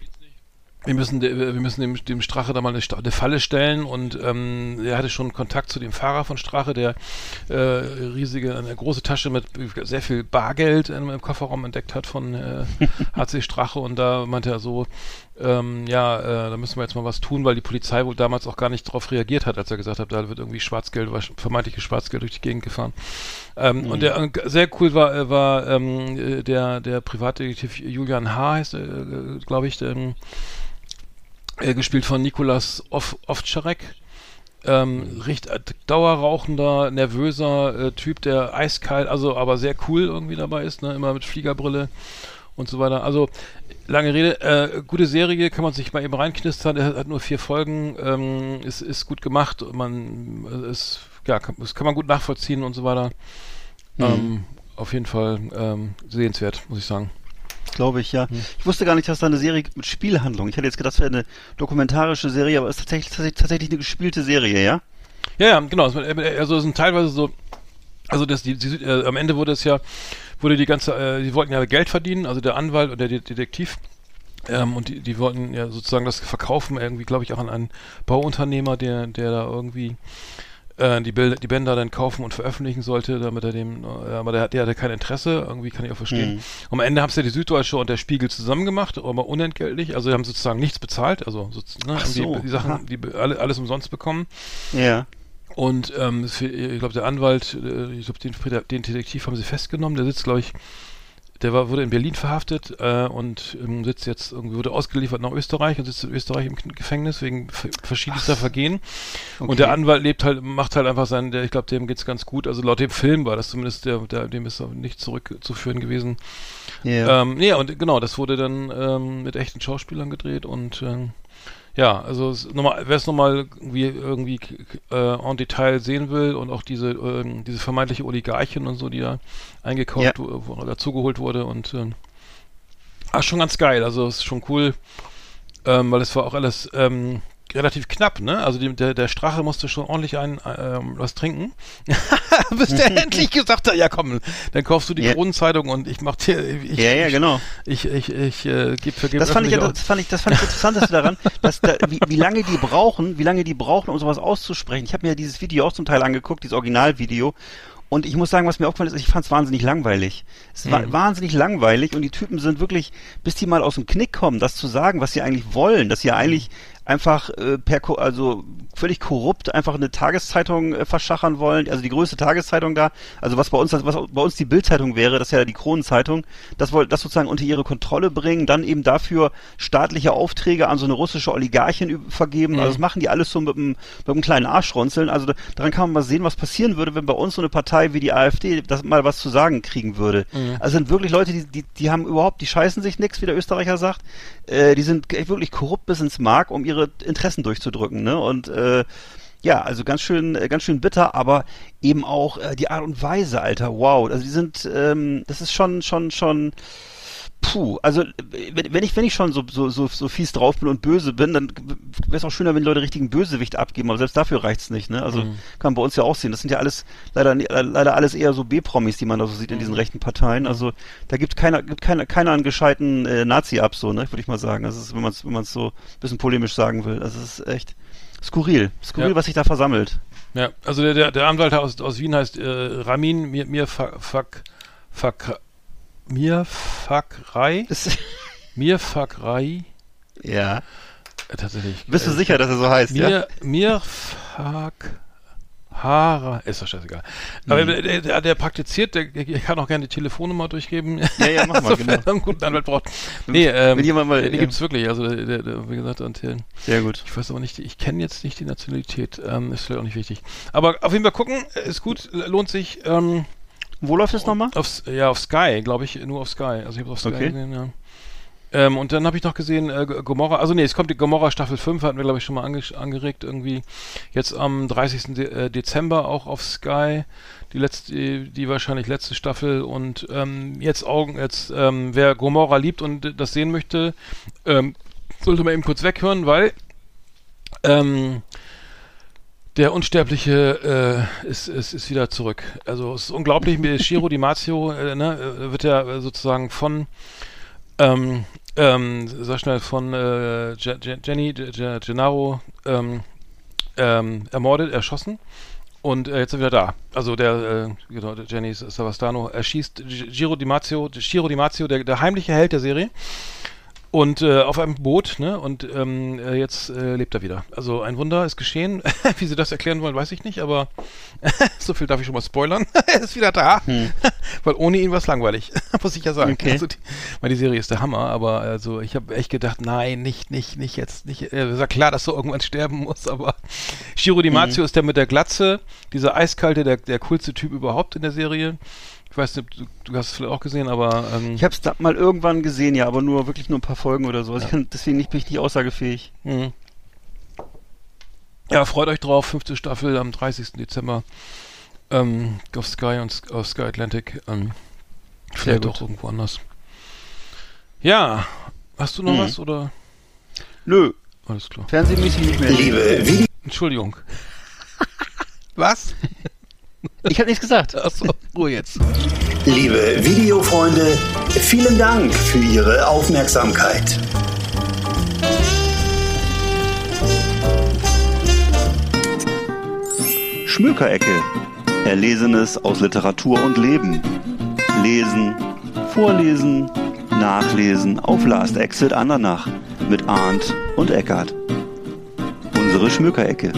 Wir müssen, wir müssen dem, dem Strache da mal eine, eine Falle stellen und ähm, er hatte schon Kontakt zu dem Fahrer von Strache, der äh, riesige, eine große Tasche mit sehr viel Bargeld im, im Kofferraum entdeckt hat von äh, *laughs* HC Strache und da meinte er so, ähm, ja, äh, da müssen wir jetzt mal was tun, weil die Polizei wohl damals auch gar nicht darauf reagiert hat, als er gesagt hat, da wird irgendwie Schwarzgeld, vermeintliches Schwarzgeld durch die Gegend gefahren. Ähm, Und der äh, sehr cool war, äh, war ähm, äh, der, der Privatdetektiv Julian H. heißt, äh, glaube ich, ähm, äh, gespielt von Nikolas Ov Ovtcharek. Ähm, richt, äh, dauerrauchender, nervöser äh, Typ, der eiskalt, also aber sehr cool irgendwie dabei ist, ne? immer mit Fliegerbrille und so weiter. Also lange Rede, äh, gute Serie, kann man sich mal eben reinknistern. Er hat, nur vier Folgen, ähm, ist, ist gut gemacht, man äh, ist, ja, kann, das kann man gut nachvollziehen und so weiter. Ähm, auf jeden Fall ähm, sehenswert, muss ich sagen. Glaube ich, ja. Hm. Ich wusste gar nicht, dass da eine Serie mit Spielhandlung. Ich hätte jetzt gedacht, das wäre eine dokumentarische Serie, aber es ist tatsächlich, tatsächlich, eine gespielte Serie, ja? Ja, ja, genau. Es- Also es sind teilweise so, also das, die, die, äh, am Ende wurde es ja, wurde die ganze, äh, die wollten ja Geld verdienen, also der Anwalt und der De Detektiv. Ähm, und die, die wollten ja sozusagen das verkaufen, irgendwie, glaube ich, auch an einen Bauunternehmer, der, der da irgendwie äh, die, Bilder, die Bänder dann kaufen und veröffentlichen sollte, damit er dem, äh, aber der, hat- der hatte kein Interesse, irgendwie kann ich auch verstehen. Mhm. Am Ende haben es ja die Süddeutsche und der Spiegel zusammen gemacht, aber unentgeltlich, also die haben sozusagen nichts bezahlt, also so, ne, so, die, die Sachen, die alle, alles umsonst bekommen. Ja. Und ähm, ich glaube, der Anwalt, äh, ich glaube, den, den Detektiv haben sie festgenommen. Der sitzt, glaube ich, der war, wurde in Berlin verhaftet äh, und ähm, sitzt jetzt irgendwie, wurde ausgeliefert nach Österreich und sitzt in Österreich im Gefängnis wegen ver- verschiedenster Vergehen. Okay. Und der Anwalt lebt halt, macht halt einfach seinen, der, ich glaube, dem geht's ganz gut. Also laut dem Film war das zumindest, der, der, dem ist auch nicht zurückzuführen gewesen. Ja. Ähm, nee, und genau, das wurde dann ähm, mit echten Schauspielern gedreht und ähm, ja, also wer es nochmal irgendwie, irgendwie äh, en Detail sehen will und auch diese, ähm, diese vermeintliche Oligarchin und so, die da eingekauft, Ja. wo dazugeholt wurde und ähm, ah, schon ganz geil, also es ist schon cool, ähm, weil es war auch alles ähm, relativ knapp, ne? Also die, der, der Strache musste schon ordentlich ein, ähm, was trinken. *laughs* Bis der *laughs* endlich gesagt hat, ja komm, dann kaufst du die Ja. Kronenzeitung und ich mach dir, ich, ja, ja, ich, genau. ich, ich, ich äh, gebe vergeben. Das fand, ich, das, fand ich, das fand ich interessanteste daran, *laughs* dass da, wie, wie lange die brauchen, wie lange die brauchen, um sowas auszusprechen. Ich habe mir ja dieses Video auch zum Teil angeguckt, dieses Originalvideo. Und ich muss sagen, was mir aufgefallen ist, ich fand es wahnsinnig langweilig. Es war Mhm. wahnsinnig langweilig und die Typen sind wirklich, bis die mal aus dem Knick kommen, das zu sagen, was sie eigentlich wollen, dass sie eigentlich einfach äh, per, also völlig korrupt einfach eine Tageszeitung äh, verschachern wollen, also die größte Tageszeitung da, also was bei uns, was bei uns die Bildzeitung wäre, das ist ja die Kronenzeitung, das wollte das sozusagen unter ihre Kontrolle bringen, dann eben dafür staatliche Aufträge an so eine russische Oligarchin vergeben, also das machen die alles so mit einem, mit einem kleinen Arschrunzeln, also da, daran kann man mal sehen, was passieren würde, wenn bei uns so eine Partei wie die AfD das mal was zu sagen kriegen würde. Also sind wirklich Leute, die, die, die haben überhaupt, die scheißen sich nix, wie der Österreicher sagt, äh, die sind wirklich korrupt bis ins Mark, um ihre Interessen durchzudrücken, ne? Und äh, ja, also ganz schön, ganz schön bitter, aber eben auch äh, die Art und Weise, Alter, wow. Also die sind, ähm, das ist schon, schon, schon, puh. Also wenn, ich, wenn ich schon so, so, so, so fies drauf bin und böse bin, dann wäre es auch schöner, wenn die Leute richtigen Bösewicht abgeben, aber selbst dafür reicht's nicht, ne? Also kann man bei uns ja auch sehen. Das sind ja alles leider, leider alles eher so B-Promis, die man da so sieht in diesen rechten Parteien. Also da gibt keiner, gibt keiner, keiner einen gescheiten äh, Nazi ab, so, ne, würde ich mal sagen. Das ist, wenn man es, wenn man es so ein bisschen polemisch sagen will. Also es ist echt skurril. Skurril, Ja. was sich da versammelt. Ja, also der, der, der Anwalt aus, aus Wien heißt äh, Ramin Mir, Mir Fak, Fak, Fak, Mir Fakrei, Das, Mir Fakrei, ja. äh, tatsächlich. Bist du äh, sicher, dass er so heißt, ja? Mir, Mir Fak, Hara, ist doch scheißegal. Aber der, der, der, der praktiziert, der, ich kann auch gerne die Telefonnummer durchgeben. Ja, ja, mach *laughs* mal, also, genau. wenn einen guten Anwalt braucht. Nee, ähm, wenn jemand mal- die ja. gibt's wirklich, also der, der, der, wie gesagt, und der, Sehr gut. ich weiß aber nicht, ich kenne jetzt nicht die Nationalität, ähm, ist vielleicht auch nicht wichtig. Aber auf jeden Fall gucken, ist gut, lohnt sich. Ähm, Wo läuft es nochmal? auf, ja, auf Sky, glaube ich, nur auf Sky. Also ich habe auf Sky Okay. gesehen, ja. Ähm, und dann habe ich noch gesehen, äh, Gomorra, also nee, es kommt die Gomorra Staffel 5, hatten wir, glaube ich, schon mal ange angeregt, irgendwie jetzt am 30. De äh, Dezember auch auf Sky, die letzte, die, die wahrscheinlich letzte Staffel und ähm, jetzt Augen, jetzt, ähm, wer Gomorra liebt und das sehen möchte, ähm, sollte man eben kurz weghören, weil ähm, der Unsterbliche äh, ist, ist, ist wieder zurück. Also es ist unglaublich, mir Shiro Di Marzio äh, ne, äh, wird ja äh, sozusagen von ähm, ähm, sag schnell, von äh, Je Je Jenny Je Je Gennaro ähm, ähm, ermordet, erschossen. Und äh, jetzt er wieder da. Also der, äh, genau, der Jenny Savastano erschießt Giro Di Marzio, Giro Di Marzio, der, der heimliche Held der Serie. Und äh, auf einem Boot, ne? Und ähm, äh, jetzt äh, lebt er wieder. Also ein Wunder ist geschehen. *laughs* Wie sie das erklären wollen, weiß ich nicht, aber *laughs* so viel darf ich schon mal spoilern. *laughs* er ist wieder da. Weil ohne ihn war es langweilig, muss ich ja sagen. Okay. Also die, weil die Serie ist der Hammer, aber also ich habe echt gedacht, nein, nicht, nicht, nicht jetzt, nicht. Äh, ist ja klar, dass er irgendwann sterben muss, aber Shiro Di Marzio ist der mit der Glatze, dieser eiskalte, der, der coolste Typ überhaupt in der Serie. Ich weiß nicht, du, du hast es vielleicht auch gesehen, aber ähm, Ich habe es mal irgendwann gesehen, ja, aber nur wirklich nur ein paar Folgen oder so. Also kann, deswegen nicht, bin ich nicht aussagefähig. Mhm. Ja, freut euch drauf. Fünfte Staffel am 30. Dezember ähm, auf Sky und auf Sky Atlantic. Ähm, vielleicht auch irgendwo anders. Ja, hast du noch Mhm. was oder? Nö, Alles klar. fernsehmäßig nicht mehr. Liebe Entschuldigung. *laughs* was? Ich habe nichts gesagt. Achso, Ruhe jetzt. Liebe Videofreunde, vielen Dank für Ihre Aufmerksamkeit. Schmökerecke. Erlesenes aus Literatur und Leben. Lesen, vorlesen, nachlesen auf Last Exit Andernach mit Arndt und Eckart. Unsere Schmökerecke.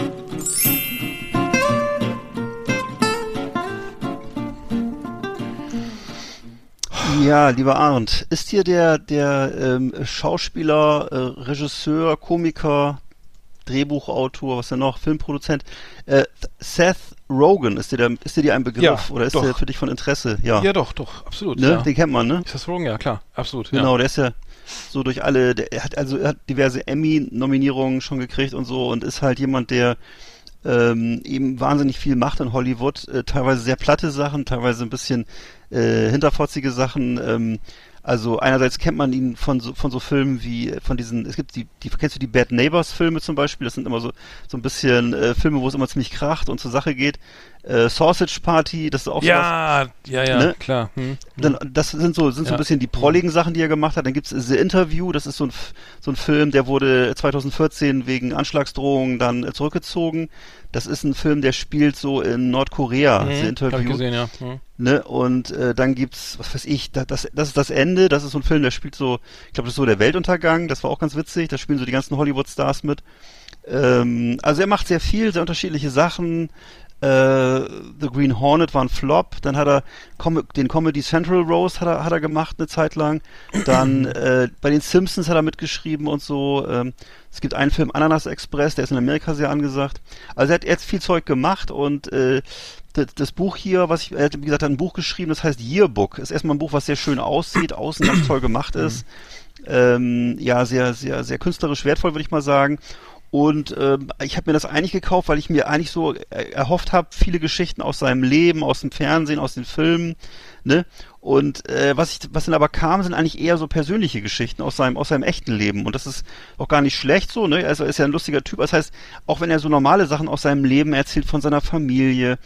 Ja, lieber Arndt, ist hier der, der ähm, Schauspieler, äh, Regisseur, Komiker, Drehbuchautor, was denn noch, Filmproduzent, äh, Seth Rogen, ist dir, der, ist dir die ein Begriff Ja, oder ist doch. der für dich von Interesse? Ja, Ja, doch, doch, absolut. ne? Ja. den kennt man, ne? Das wrong? Ja, klar, absolut. Genau, Ja. der ist ja so durch alle, der, er hat also er hat diverse Emmy-Nominierungen schon gekriegt und so und ist halt jemand, der ähm, eben wahnsinnig viel macht in Hollywood, äh, teilweise sehr platte Sachen, teilweise ein bisschen äh, hinterfotzige Sachen. Ähm, also einerseits kennt man ihn von so, von so Filmen wie äh, von diesen, es gibt die, die kennst du die Bad Neighbors Filme zum Beispiel? Das sind immer so so ein bisschen äh, Filme, wo es immer ziemlich kracht und zur Sache geht. Äh, Sausage Party, das ist auch sowas. Ja, ja, ja, Ne? klar. Hm. Dann, das sind so, sind so Ja. ein bisschen die prolligen Sachen, die er gemacht hat. Dann gibt's The Interview, das ist so ein, so ein Film, der wurde 2014 wegen Anschlagsdrohungen dann äh, zurückgezogen. Das ist ein Film, der spielt so in Nordkorea, The Mhm, Hab ich Interview. gesehen, ja. Hm. Ne? Und äh, dann gibt's, was weiß ich, da, das, das ist das Ende, das ist so ein Film, der spielt so, ich glaube, das ist so der Weltuntergang, das war auch ganz witzig, da spielen so die ganzen Hollywood-Stars mit. Ähm, also er macht sehr viel, sehr unterschiedliche Sachen. Äh, The Green Hornet war ein Flop, dann hat er Com den Comedy Central Rose hat er, hat er gemacht eine Zeit lang. Dann *clears throat* äh, bei den Simpsons hat er mitgeschrieben und so. Ähm, es gibt einen Film Ananas Express, der ist in Amerika sehr angesagt. Also er hat jetzt viel Zeug gemacht und äh, das, das Buch hier, was ich, er hat, wie gesagt, hat ein Buch geschrieben, das heißt Yearbook. Ist erstmal ein Buch, was sehr schön aussieht, außen ganz toll gemacht *clears throat* ist. Ähm, ja, sehr, sehr, sehr künstlerisch wertvoll, würde ich mal sagen. Und ähm, ich habe mir das eigentlich gekauft, weil ich mir eigentlich so äh, erhofft habe, viele Geschichten aus seinem Leben, aus dem Fernsehen, aus den Filmen, ne? Und äh, was ich, was dann aber kam, sind eigentlich eher so persönliche Geschichten aus seinem, aus seinem echten Leben. Und das ist auch gar nicht schlecht so, ne? Also er ist ja ein lustiger Typ. Das heißt, auch wenn er so normale Sachen aus seinem Leben erzählt, von seiner Familie,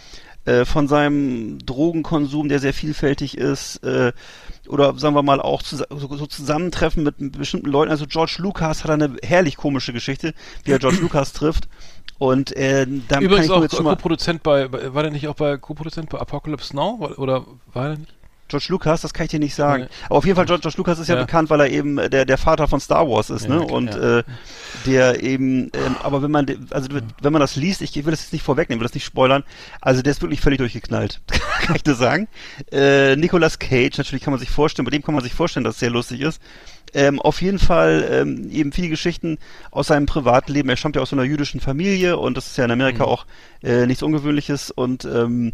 äh, von seinem Drogenkonsum, der sehr vielfältig ist, äh, oder sagen wir mal auch zus so, so Zusammentreffen mit bestimmten Leuten. Also George Lucas hat eine herrlich komische Geschichte, wie er George *clears throat* Lucas trifft. Und äh, da Übrigens kann ich auch jetzt Co-Produzent bei, war der nicht auch bei Co-Produzent bei Apocalypse Now? Oder war er nicht? George Lucas, das kann ich dir nicht sagen. Nee. Aber auf jeden Fall, George, George Lucas ist ja, Ja. bekannt, weil er eben der, der Vater von Star Wars ist, Ja, ne? okay, Und ja. äh, der eben, ähm, aber wenn man, also wenn man das liest, ich will das jetzt nicht vorwegnehmen, will das nicht spoilern, also der ist wirklich völlig durchgeknallt, *laughs* kann ich dir sagen. Äh, Nicolas Cage, natürlich kann man sich vorstellen, bei dem kann man sich vorstellen, dass es sehr lustig ist. Ähm, auf jeden Fall ähm, eben viele Geschichten aus seinem Privatleben. Er stammt ja aus so einer jüdischen Familie und das ist ja in Amerika Mhm. auch äh, nichts Ungewöhnliches und ähm,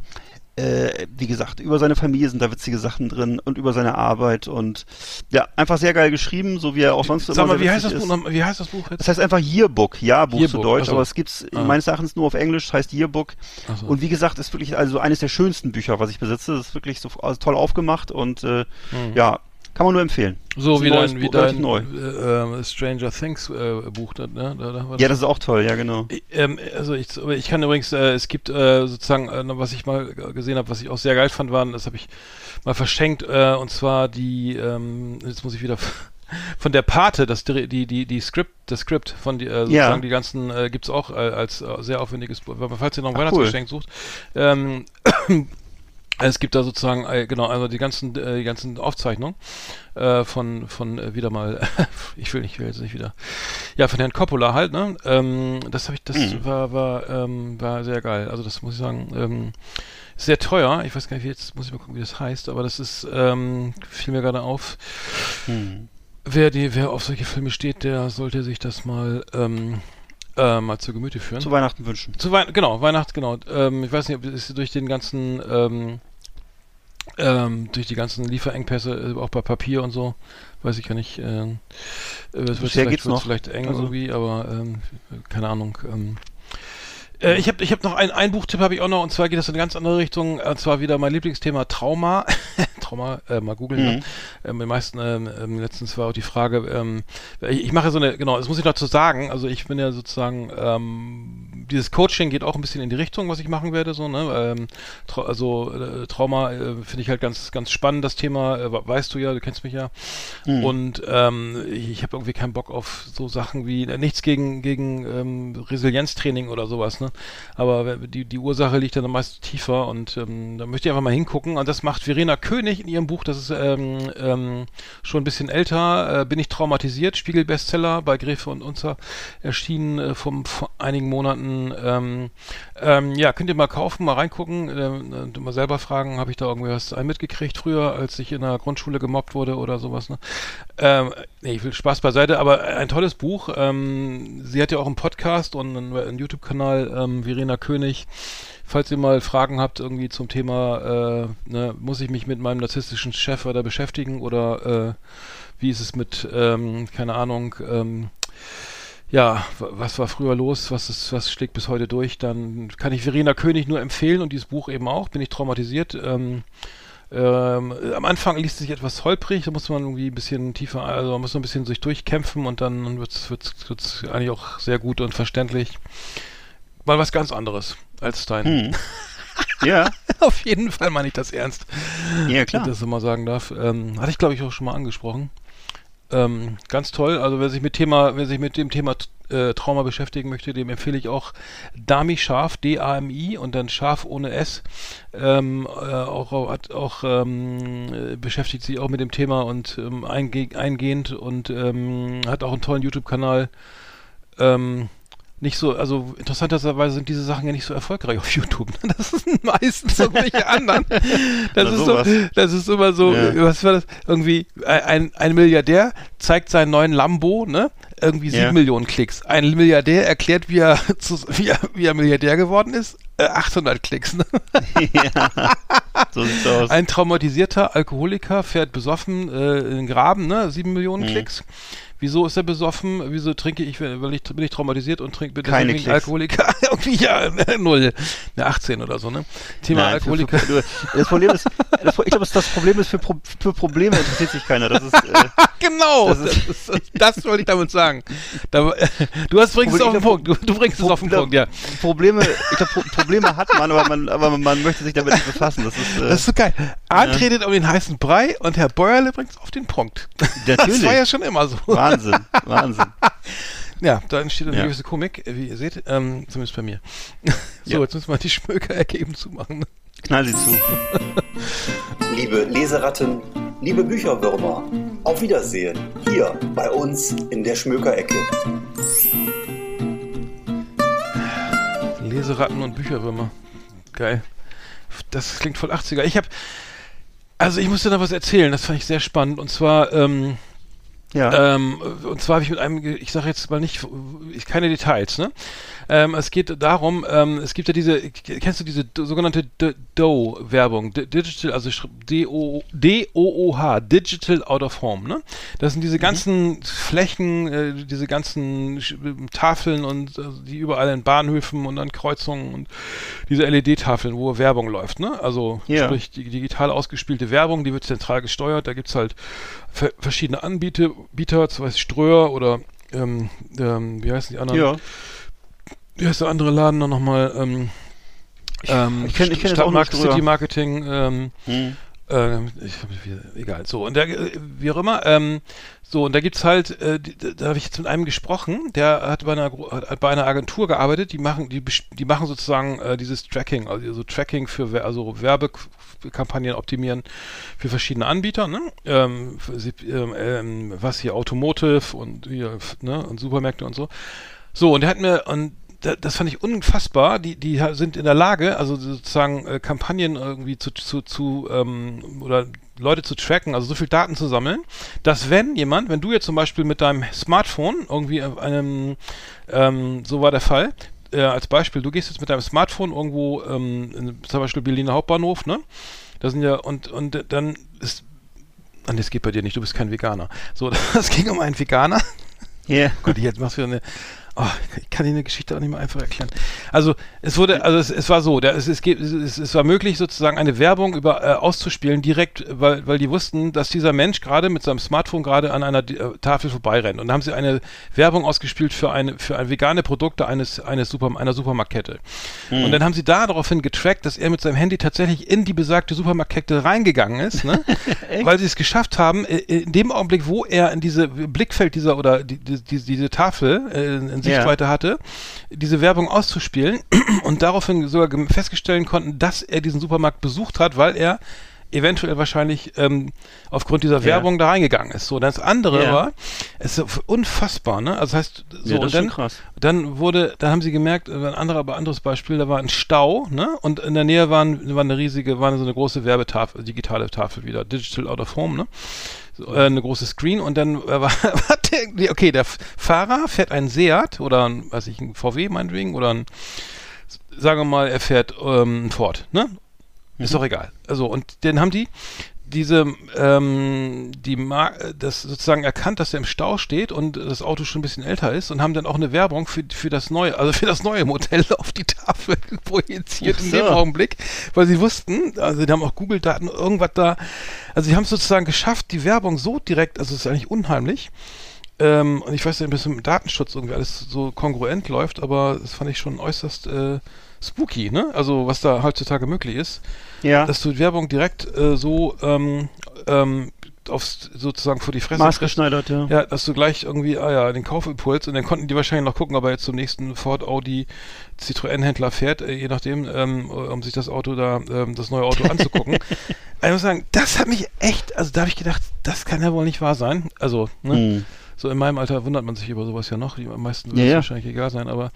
äh, wie gesagt, über seine Familie sind da witzige Sachen drin und über seine Arbeit und ja, einfach sehr geil geschrieben, so wie er auch sonst Sag immer mal, wie heißt, das Buch, noch- wie heißt das Buch Das jetzt? heißt einfach Yearbook, Jahrbuch zu Yearbook, Deutsch, ach so. aber es gibt's Ah. meines Erachtens nur auf Englisch, das heißt Yearbook. So. Und wie gesagt, ist wirklich also eines der schönsten Bücher, was ich besitze. Das ist wirklich so also toll aufgemacht und äh, ja, kann man nur empfehlen. so wie dein, wie dein neu. äh, Stranger Things äh, Buch, ne? Da, da Ja, das ist auch toll, ja genau. Ich, ähm, also ich, ich kann übrigens, äh, es gibt äh, sozusagen, äh, was ich mal gesehen habe, was ich auch sehr geil fand, waren, das habe ich mal verschenkt, äh, und zwar die, ähm, jetzt muss ich wieder *laughs* von der Pate, das die die die, Script, das Skript von die, äh, sozusagen die ganzen äh, gibt's auch äh, als äh, sehr aufwendiges, Buch. Falls ihr noch ein Ach, Weihnachtsgeschenk sucht. Ähm, *clears throat* es gibt da sozusagen äh, genau also die ganzen äh, die ganzen Aufzeichnungen äh, von von äh, wieder mal *laughs* ich will nicht ich will jetzt nicht wieder ja von Herrn Coppola halt ne ähm, das habe ich das Mhm. war war ähm, war sehr geil also das muss ich sagen ähm, sehr teuer ich weiß gar nicht wie jetzt muss ich mal gucken wie das heißt aber das ist ähm, fiel mir gerade auf Hm. wer die wer auf solche Filme steht der sollte sich das mal ähm, äh, mal zu Gemüte führen Zu Weihnachten wünschen. zu Weihnachten, genau, Weihnacht, genau. Ähm, ich weiß nicht, ob es durch den ganzen, ähm, ähm, durch die ganzen Lieferengpässe, äh, auch bei Papier und so, weiß ich gar nicht. Ähm, äh, es wird vielleicht, noch. vielleicht eng Also- irgendwie, aber ähm, keine Ahnung. Ähm, äh, ich habe ich hab noch ein, ein Buchtipp habe ich auch noch und zwar geht das in eine ganz andere Richtung und zwar wieder mein Lieblingsthema Trauma. *laughs* Trauma, äh, mal googeln. Ne? Ähm, die meisten, ähm, ähm, letztens war auch die Frage, ähm, ich, ich mache so eine, genau, das muss ich dazu sagen, also ich bin ja sozusagen, ähm, dieses Coaching geht auch ein bisschen in die Richtung, was ich machen werde, so, ne? Ähm, Trau- also äh, Trauma äh, finde ich halt ganz, ganz spannend, das Thema, äh, weißt du ja, du kennst mich ja. Und ähm, ich, ich habe irgendwie keinen Bock auf so Sachen wie, äh, nichts gegen, gegen ähm, Resilienztraining oder sowas, ne? Aber wer- die, die Ursache liegt dann meist tiefer und ähm, da möchte ich einfach mal hingucken. Und das macht Verena König in ihrem Buch, das ist ähm, ähm, schon ein bisschen älter, äh, Bin ich traumatisiert, Spiegel-Bestseller bei Gräfe und Unzer erschienen äh, vom, vor einigen Monaten. Ähm, ähm, ja, könnt ihr mal kaufen, mal reingucken, und mal selber fragen, habe ich da irgendwie was mitgekriegt früher, als ich in der Grundschule gemobbt wurde oder sowas, ne? Ähm, nee, ich will Spaß beiseite, aber ein tolles Buch. Ähm, sie hat ja auch einen Podcast und einen, einen YouTube-Kanal, Verena König. Falls ihr mal Fragen habt irgendwie zum Thema, äh, ne, muss ich mich mit meinem narzisstischen Chef weiter beschäftigen oder äh, wie ist es mit, ähm, keine Ahnung, ähm, ja, wa- was war früher los, was ist, was schlägt bis heute durch, dann kann ich Verena König nur empfehlen und dieses Buch eben auch, bin ich traumatisiert. Ähm, ähm, am Anfang liest es sich etwas holprig, da muss man irgendwie ein bisschen tiefer, also man muss ein bisschen sich durchkämpfen und dann wird es eigentlich auch sehr gut und verständlich. Mal was ganz anderes als dein. Hm. *laughs* Ja, Auf jeden Fall meine ich das ernst. ja Wenn ich klar. das mal sagen darf. Ähm, hatte ich, glaube ich, auch schon mal angesprochen. Ähm, ganz toll. Also wer sich mit Thema, wer sich mit dem Thema äh, Trauma beschäftigen möchte, dem empfehle ich auch Dami Scharf, D-A-M-I und dann Scharf ohne S. Ähm, äh, auch hat auch ähm, äh, beschäftigt sich auch mit dem Thema und ähm, einge eingehend und ähm, hat auch einen tollen YouTube-Kanal. Ähm, nicht so, also interessanterweise sind diese Sachen ja nicht so erfolgreich auf YouTube. ne? Das sind meistens irgendwelche *laughs* anderen. Das Na, ist so, das ist immer so, Ja. was war das? Irgendwie ein, ein Milliardär zeigt seinen neuen Lambo, ne? Irgendwie sieben Ja. Millionen Klicks. Ein Milliardär erklärt, wie er, *laughs* zu, wie er, wie er Milliardär geworden ist. Äh, 800 Klicks, ne? *laughs* ja. So sieht's aus. Ein traumatisierter Alkoholiker fährt besoffen äh, in den Graben, ne? Sieben Millionen Mhm. Klicks. Wieso ist er besoffen? Wieso trinke ich, weil ich bin ich traumatisiert und trinke bin Keine deswegen. Alkoholiker? *laughs* Irgendwie ja, *laughs* null. Eine 18 oder so, ne? Thema Nein, Alkoholiker. Für, für, das Problem ist, das, ich glaube, das Problem ist, für, Pro, für Probleme interessiert sich keiner. Das ist, äh, *laughs* genau, Das das, ist- ist, das, wollte ich damit sagen. Da, du hast bringst es auf den Punkt. Du, du bringst es auf den Pro- Punkt, ja. Probleme, ich glaube, Pro Probleme hat man, aber man, aber man möchte sich damit nicht befassen. Das ist, äh, Das ist so geil. Arndt redet um den heißen Brei und Herr Bäuerle bringt es auf den Punkt. Das Natürlich. war ja schon immer so. Wahnsinn, Wahnsinn. *laughs* Ja, da entsteht eine Ja. gewisse Komik, wie ihr seht, ähm, zumindest bei mir. *laughs* so, Ja. jetzt müssen wir die Schmökerecke eben zumachen. Knall sie zu. *laughs* Liebe Leseratten, liebe Bücherwürmer, auf Wiedersehen hier bei uns in der Schmökerecke. Leseratten und Bücherwürmer. Geil. Das klingt voll 80er. Ich habe, also ich musste da was erzählen, das fand ich sehr spannend. Und zwar, ähm, Ja. Ähm, und zwar habe ich mit einem, ich sage jetzt mal nicht, ich, keine Details, ne? Ähm, es geht darum, ähm, es gibt ja diese, kennst du diese sogenannte D- DOH-Werbung, D- Digital, also D-O-O-H, Digital Out of Home, ne? Das sind diese ganzen Flächen, äh, diese ganzen Sch- Tafeln und äh, die überall in Bahnhöfen und an Kreuzungen und diese LED-Tafeln, wo Werbung läuft, ne? Also Ja. sprich die digital ausgespielte Werbung, die wird zentral gesteuert, da gibt's halt ver verschiedene Anbieter, Bieter, zum Beispiel Ströer oder ähm, ähm, wie heißen die anderen? ja. Wie heißt der andere Laden noch nochmal? Ähm, ähm, ich kenn- ich kenn jetzt auch Ströer. City Marketing, ähm, Hm. ähm, ich egal. So, und der, äh, wie auch immer, ähm, so, und da gibt's halt, äh, da habe ich jetzt mit einem gesprochen, der hat bei einer, hat bei einer Agentur gearbeitet, die machen, die, die machen sozusagen äh, dieses Tracking, also so Tracking für, also Werbekampagnen optimieren für verschiedene Anbieter, ne? Ähm, für, ähm, ähm, was hier Automotive und hier, ne, und Supermärkte und so. So, und der hat mir, und da- das fand ich unfassbar. Die, die sind in der Lage, also sozusagen äh, Kampagnen irgendwie zu, zu, zu ähm, oder Leute zu tracken, also so viel Daten zu sammeln, dass wenn jemand, wenn du jetzt zum Beispiel mit deinem Smartphone irgendwie auf einem, ähm, so war der Fall, äh, als Beispiel, du gehst jetzt mit deinem Smartphone irgendwo, ähm, in, zum Beispiel Berliner Hauptbahnhof, ne? Da sind ja, und, und dann ist, ah, nee, das geht bei dir nicht, du bist kein Veganer. So, *laughs* das ging um einen Veganer, Ja. Gott, jetzt machst du eine. Oh, ich kann Ihnen eine Geschichte auch nicht mehr einfach erklären. Also es wurde, also es, es war so, der, es, es, es, es war möglich sozusagen eine Werbung über äh, auszuspielen direkt, weil, weil die wussten, dass dieser Mensch gerade mit seinem Smartphone gerade an einer äh, Tafel vorbeirennt. Und dann haben sie eine Werbung ausgespielt für eine für ein vegane Produkte eines eines Super, einer Supermarktkette. Und dann haben sie da daraufhin getrackt, dass er mit seinem Handy tatsächlich in die besagte Supermarktkette reingegangen ist, ne? *laughs* weil sie es geschafft haben, äh, in dem Augenblick, wo er in diese Blickfeld dieser oder die, die, die, diese Tafel äh, in Sichtweite hatte, diese Werbung auszuspielen *clears throat* und daraufhin sogar feststellen konnten, dass er diesen Supermarkt besucht hat, weil er eventuell wahrscheinlich ähm, aufgrund dieser Ja. Werbung da reingegangen ist. So, das andere Ja. war, es ist unfassbar, ne? Also das heißt, so Ja, das und dann, krass. dann wurde, dann haben sie gemerkt, äh, ein anderer, aber anderes Beispiel, da war ein Stau, ne? Und in der Nähe waren, war eine riesige, war so eine große Werbetafel, digitale Tafel wieder, Digital Out of Home, ne? So, äh, eine große Screen und dann äh, war, war der, okay, der Fahrer fährt ein Seat oder ein, weiß ich, ein VW meinetwegen oder ein, sagen wir mal, er fährt ähm, ein Ford, ne? Ist doch egal. Also, und dann haben die diese, ähm, die Mar das sozusagen erkannt, dass er im Stau steht und das Auto schon ein bisschen älter ist und haben dann auch eine Werbung für, für das neue, also für das neue Modell auf die Tafel *laughs* projiziert Ach in so. dem Augenblick, weil sie wussten, also die haben auch Google-Daten, irgendwas da, also sie haben es sozusagen geschafft, die Werbung so direkt, also es ist eigentlich unheimlich, ähm, und ich weiß nicht, bis mit dem Datenschutz irgendwie alles so kongruent läuft, aber das fand ich schon äußerst äh, spooky, ne? Also was da heutzutage möglich ist, Ja. dass du die Werbung direkt äh, so ähm, ähm, aufs, sozusagen vor die Fresse. Maßgeschneidert, ja. Ja, dass du gleich irgendwie, ah ja, den Kaufimpuls und dann konnten die wahrscheinlich noch gucken, ob er jetzt zum nächsten Ford Audi Citroën-Händler fährt, äh, je nachdem, ähm, um sich das Auto da, ähm, das neue Auto anzugucken. *laughs* ich muss sagen, das hat mich echt, also da habe ich gedacht, das kann ja wohl nicht wahr sein. Also, ne? Hm. So in meinem Alter wundert man sich über sowas ja noch. Die am meisten wird Ja, es ja. wahrscheinlich egal sein, aber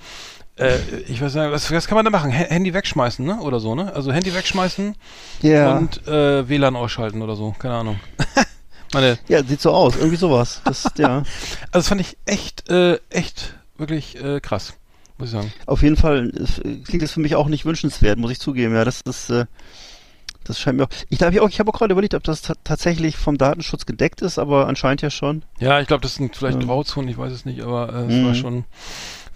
äh, ich weiß nicht, was, was kann man da machen? H Handy wegschmeißen, ne? Oder so, ne? Also Handy wegschmeißen Ja. und äh, WLAN ausschalten oder so, keine Ahnung. *laughs* Meine, ja, sieht so aus. Irgendwie sowas. Das, *laughs* ja. also das fand ich echt, äh, echt wirklich äh, krass, muss ich sagen. Auf jeden Fall äh, klingt es für mich auch nicht wünschenswert, muss ich zugeben. Ja, das ist, äh, das scheint mir auch. Ich glaube, ich, auch- ich habe auch gerade überlegt, ob das ta tatsächlich vom Datenschutz gedeckt ist, aber anscheinend ja schon. Ja, ich glaube, das sind vielleicht Ähm. Grauzonen, ich weiß es nicht, aber äh, es Mhm. war schon,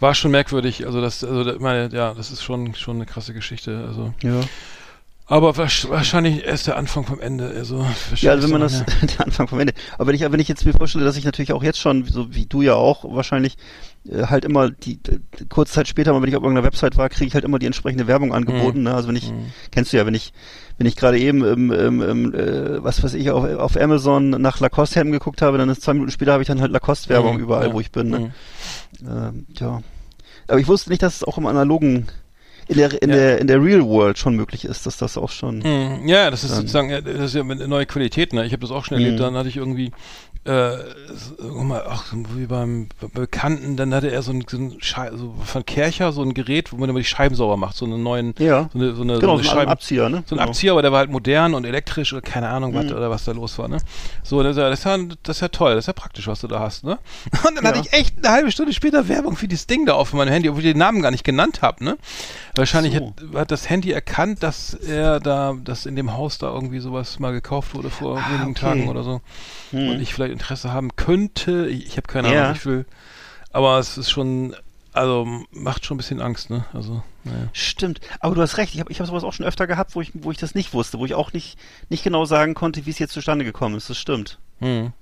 war schon merkwürdig. Also das, also meine, ja, das ist schon, schon eine krasse Geschichte. Also, Ja. aber wahrsch- wahrscheinlich erst der Anfang vom Ende. Also Ja, also wenn man das, *laughs* der Anfang vom Ende. Aber wenn ich, wenn ich jetzt mir vorstelle, dass ich natürlich auch jetzt schon, so wie du ja auch, wahrscheinlich äh, halt immer die, äh, kurze Zeit später, mal wenn ich auf irgendeiner Website war, kriege ich halt immer die entsprechende Werbung angeboten. Ne? Also wenn ich, Mhm. kennst du ja, wenn ich, wenn ich gerade eben, im, im, im, äh, was weiß ich, auf, auf Amazon nach Lacoste-Hemden geguckt habe, dann ist zwei Minuten später habe ich dann halt Lacoste-Werbung Mhm, überall, ja, wo ich bin. Ne? Ähm, ja. Aber ich wusste nicht, dass es auch im analogen, in der, in Ja. der, in der Real World schon möglich ist, dass das auch schon. Mhm. Ja, das ist sozusagen, das ist ja eine neue Qualität, ne? Ich habe das auch schon erlebt, Mhm. dann hatte ich irgendwie, äh, guck mal, ach, wie beim Be- Bekannten, dann hatte er so ein, so ein so von Kercher so ein Gerät, wo man immer die Scheiben sauber macht, so einen neuen, Ja. so eine, so eine, Genau, so eine ein Abzieher, ne? So ein Genau. Abzieher, aber der war halt modern und elektrisch oder keine Ahnung, was, Mhm. oder was da los war, ne? So, das ist, ja, das, ist ja, das ist ja toll, das ist ja praktisch, was du da hast, ne? *laughs* Und dann hatte Ja. ich echt eine halbe Stunde später Werbung für dieses Ding da auf meinem Handy, obwohl ich den Namen gar nicht genannt habe, ne? Wahrscheinlich So. hat, hat das Handy erkannt, dass er da, dass in dem Haus da irgendwie sowas mal gekauft wurde vor Ah, wenigen okay. Tagen oder so. Hm. Und ich vielleicht Interesse haben könnte. Ich, ich habe keine Ja. Ahnung, ich will. Aber es ist schon, also macht schon ein bisschen Angst, ne? Also, naja. Stimmt, aber du hast recht, ich habe ich hab sowas auch schon öfter gehabt, wo ich, wo ich das nicht wusste, wo ich auch nicht, nicht genau sagen konnte, wie es jetzt zustande gekommen ist, das stimmt. Hm.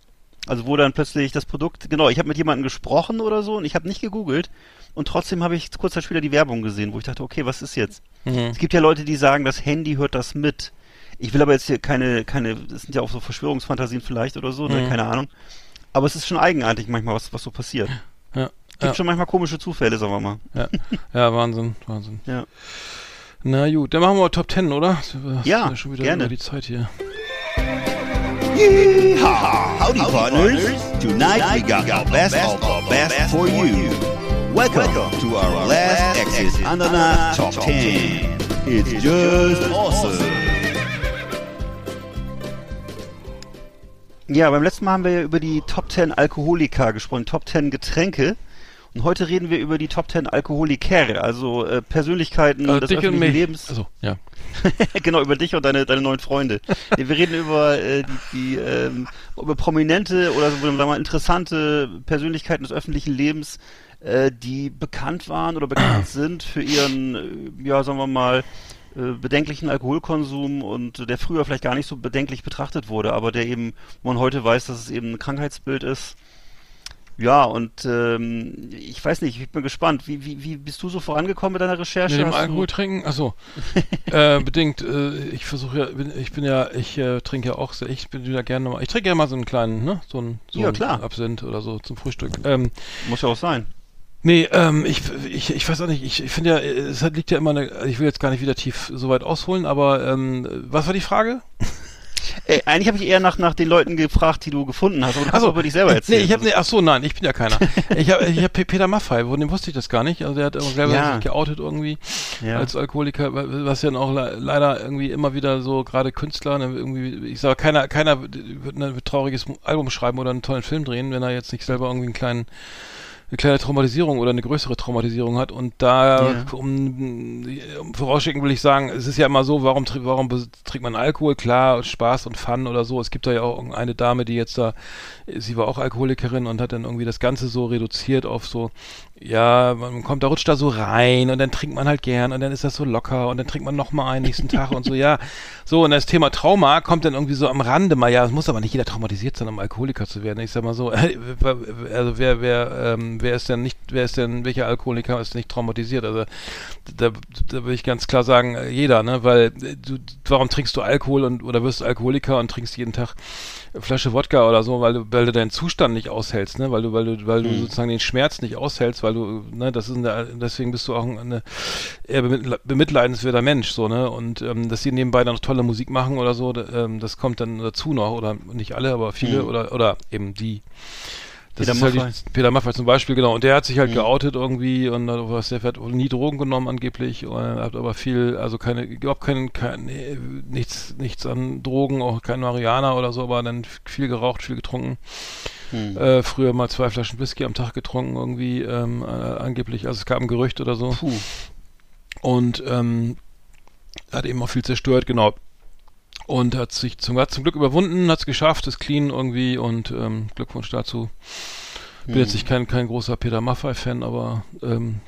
Also wo dann plötzlich das Produkt, genau, ich habe mit jemandem gesprochen oder so und ich habe nicht gegoogelt und trotzdem habe ich kurz Zeit später die Werbung gesehen, wo ich dachte, okay, was ist jetzt? Mhm. Es gibt ja Leute, die sagen, das Handy hört das mit. Ich will aber jetzt hier keine, keine, das sind ja auch so Verschwörungsfantasien vielleicht oder so, ne, Mhm. keine Ahnung. Aber es ist schon eigenartig manchmal, was, was so passiert. Ja. Gibt Ja. schon manchmal komische Zufälle, sagen wir mal. Ja, ja, Wahnsinn, Wahnsinn. Ja. Na gut, dann machen wir mal Top 10, oder? Wir Ja, sind schon wieder gerne. über die Zeit hier. Howdy, partners. Tonight we got our best of our best for you. Welcome to our last Exit Ananas Top 10. It's just awesome. Ja, beim letzten Mal haben wir ja über die Top 10 Alkoholiker gesprochen, Top 10 Getränke. Und heute reden wir über die Top 10 Alkoholiker, also äh, Persönlichkeiten Also des öffentlichen. Lebens. Also, ja. *laughs* genau, über dich und deine, deine neuen Freunde. nee, wir reden über äh, die, die ähm, über prominente oder so, sagen wir mal, interessante Persönlichkeiten des öffentlichen Lebens, äh, die bekannt waren oder bekannt *clears throat* sind für ihren, äh, ja, sagen wir mal, äh, bedenklichen Alkoholkonsum und der früher vielleicht gar nicht so bedenklich betrachtet wurde, aber der eben, wo man heute weiß, dass es eben ein Krankheitsbild ist. Ja, und ähm, ich weiß nicht, ich bin gespannt. Wie, wie, wie bist du so vorangekommen mit deiner Recherche? Mit dem Hast du- Alkohol trinken? Achso. *laughs* äh, bedingt. Äh, ich versuche ja, bin, ich bin ja, ich äh, trinke ja auch sehr, ich bin ja gerne mal, ich trinke ja mal so einen kleinen, ne, so einen, so Ja, einen klar. Absinth oder so zum Frühstück. Ähm, Muss ja auch sein. Nee, ähm, ich, ich, ich weiß auch nicht, ich, ich finde ja, es hat, liegt ja immer eine, ich will jetzt gar nicht wieder tief so weit ausholen, aber ähm, was war die Frage? Ey, eigentlich habe ich eher nach, nach den Leuten gefragt, die du gefunden hast, aber du kannst Ach so. auch über dich selber erzählen. Nee, ich habe nee, ach so, nein, ich bin ja keiner. ich habe ich hab Peter Maffei, von dem wusste ich das gar nicht. Also der hat auch selber Ja. sich geoutet irgendwie Ja. als Alkoholiker, wa- was ja auch le leider irgendwie immer wieder so gerade Künstler, ne, irgendwie, ich sage, keiner, keiner wird ein trauriges Album schreiben oder einen tollen Film drehen, wenn er jetzt nicht selber irgendwie einen kleinen eine kleine Traumatisierung oder eine größere Traumatisierung hat und da Ja. um, um vorausschicken will ich sagen, es ist ja immer so, warum warum trinkt man Alkohol? Klar, Spaß und Fun oder so. Es gibt da ja auch eine Dame, die jetzt da, sie war auch Alkoholikerin und hat dann irgendwie das Ganze so reduziert auf so, ja, man kommt, da rutscht da so rein und dann trinkt man halt gern und dann ist das so locker und dann trinkt man noch mal einen nächsten Tag und so, ja. So, und das Thema Trauma kommt dann irgendwie so am Rande mal, ja, es muss aber nicht jeder traumatisiert sein, um Alkoholiker zu werden. Ich sag mal so, *laughs* also wer, wer, ähm, wer ist denn nicht, wer ist denn, welcher Alkoholiker ist nicht traumatisiert? Also da, da will ich ganz klar sagen, äh, jeder, ne? Weil äh, du, warum trinkst du Alkohol und oder wirst Alkoholiker und trinkst jeden Tag Flasche Wodka oder so, weil du, weil du deinen Zustand nicht aushältst, ne? Weil du, weil du, weil du sozusagen den Schmerz nicht aushältst, weil du, ne, das ist eine, deswegen bist du auch ein eine, eher bemitl- bemitleidenswerter Mensch, so, ne? Und ähm, dass sie nebenbei dann noch tolle Musik machen oder so, ähm, das kommt dann dazu noch, oder nicht alle, aber viele, Mhm. oder oder eben die. Das Peter ist halt Maffay. die, Peter Maffay zum Beispiel, genau. Und der hat sich halt Mhm. geoutet irgendwie und hat was, der hat nie Drogen genommen angeblich und hat aber viel, also keine, überhaupt kein, kein äh, nichts, nichts an Drogen, auch kein Marihuana oder so, aber dann viel geraucht, viel getrunken. Hm. Äh, früher mal zwei Flaschen Whisky am Tag getrunken irgendwie, ähm, äh, angeblich. Also es gab ein Gerücht oder so. Puh. Und ähm, hat eben auch viel zerstört, genau. Und hat sich zum, hat zum Glück überwunden, hat es geschafft, ist clean irgendwie und ähm, Glückwunsch dazu. Bin Hm. jetzt nicht kein, kein großer Peter Maffay-Fan, aber ähm,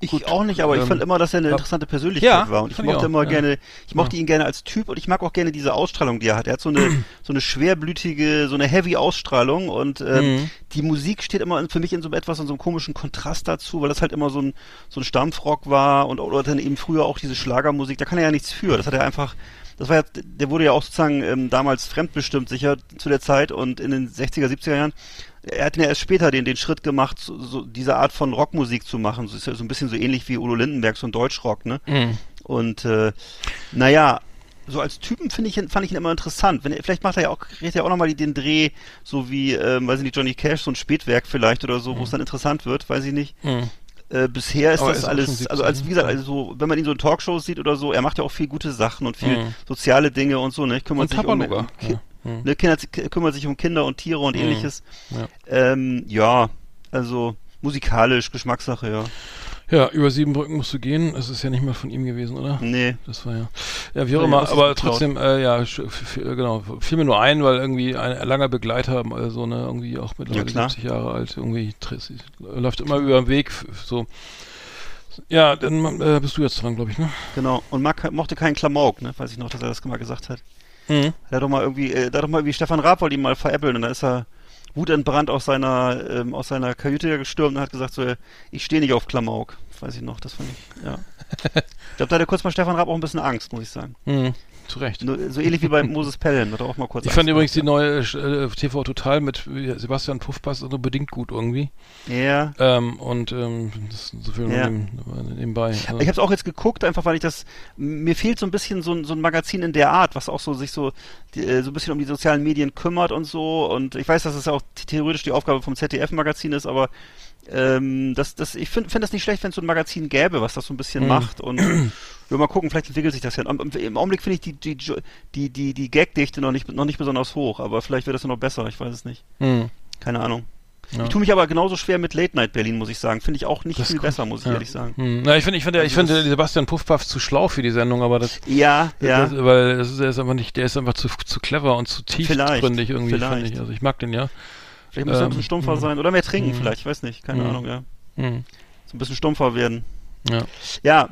Ich gut, auch nicht, aber ich ähm, fand immer, dass er eine interessante Persönlichkeit Ja, war. Und ich ich mochte auch, immer ja. gerne, ich mochte ihn gerne als Typ und ich mag auch gerne diese Ausstrahlung, die er hat. Er hat so eine, *clears throat* so eine schwerblütige, so eine heavy Ausstrahlung und ähm, Mhm. die Musik steht immer für mich in so etwas, in so einem komischen Kontrast dazu, weil das halt immer so ein, so ein Stampfrock war und oder dann eben früher auch diese Schlagermusik, da kann er ja nichts für. Das hat er einfach, das war ja, der wurde ja auch sozusagen ähm, damals fremdbestimmt sicher zu der Zeit und in den 60er, 70er Jahren. Er hat ja erst später den, den Schritt gemacht, so, so diese Art von Rockmusik zu machen. So ist ja so ein bisschen so ähnlich wie Udo Lindenberg, so ein Deutschrock, ne? Mhm. Und äh, naja, so als Typen finde ich ihn- fand ich ihn immer interessant. Wenn vielleicht macht er ja auch, kriegt er auch nochmal den Dreh, so wie, ähm, weiß ich nicht, Johnny Cash, so ein Spätwerk vielleicht oder so, wo es dann interessant wird, weiß ich nicht. Mhm. Äh, bisher ist Aber das ist alles, 17, also als wie gesagt, also so, wenn man ihn so in Talkshows sieht oder so, er macht ja auch viel gute Sachen und viel Mhm. soziale Dinge und so, ne? Kümmert Und sich um, Tabaluga. um Ja. Mhm. ne, Kinder, kümmert sich um Kinder und Tiere und Mhm. ähnliches. Ja. Ähm, ja, also musikalisch, Geschmackssache, ja. Ja, über sieben Brücken musst du gehen. Es ist ja nicht mal von ihm gewesen, oder? Nee. Das war ja. Ja, wie auch Ja, immer, aber trotzdem, äh, ja, genau, fiel mir nur ein, weil irgendwie ein langer Begleiter, so ne, irgendwie auch mittlerweile klar. 70 Jahre alt, irgendwie läuft immer über den Weg, so. Ja, dann äh, bist du jetzt dran, glaube ich, ne? Genau. Und mag, mochte keinen Klamauk, ne? Weiß ich noch, dass er das mal gesagt hat. Mhm. Der hat doch mal irgendwie, äh, hat doch mal irgendwie Stefan Raab wollte ihn mal veräppeln und da ist er wutentbrannt aus seiner, ähm, aus seiner Kajüte gestürmt und hat gesagt so, ich stehe nicht auf Klamauk. Weiß ich noch, das fand ich, ja. *laughs* ich glaube, da hatte kurz mal Stefan Raab auch ein bisschen Angst, muss ich sagen. Mhm. Zu Recht. So ähnlich wie bei Moses Pelham, hat er auch mal kurz Ich Angst fand übrigens die neue äh, TV Total mit Sebastian Puffpass nur bedingt gut irgendwie. Ja. Ähm, und ähm, das ist so viel Ja. neben, nebenbei. Also, Ich habe es auch jetzt geguckt, einfach weil ich das mir fehlt so ein bisschen so ein, so ein Magazin in der Art, was auch so sich so die, äh, so ein bisschen um die sozialen Medien kümmert und so. Und ich weiß, dass es auch theoretisch die Aufgabe vom ZDF-Magazin ist, aber ähm, das, das, ich finde find das nicht schlecht, wenn es so ein Magazin gäbe, was das so ein bisschen Mhm. macht. Und *clears throat* wir mal gucken, vielleicht entwickelt sich das ja. Im Augenblick finde ich die, die, die, die, die Gagdichte noch nicht, noch nicht besonders hoch, aber vielleicht wird das ja noch besser, ich weiß es nicht. Mhm. Keine Ahnung. Ja. Ich tue mich aber genauso schwer mit Late Night Berlin, muss ich sagen. Finde ich auch nicht Das viel kommt- besser, muss ich ja. ehrlich sagen. Hm. Na, ich finde, ich finde, ich Also finde Sebastian Puffpaff zu schlau für die Sendung, aber das, Ja, ja. das weil das ist, er ist einfach nicht, der ist einfach zu, zu clever und zu tiefgründig irgendwie, vielleicht. finde ich. Also ich mag den ja. Vielleicht muss er ein Ähm, bisschen stumpfer mhm. sein oder mehr trinken Mhm. vielleicht, ich weiß nicht, keine Mhm. Ahnung, ja. Hm. So ein bisschen stumpfer werden. Ja. Ja,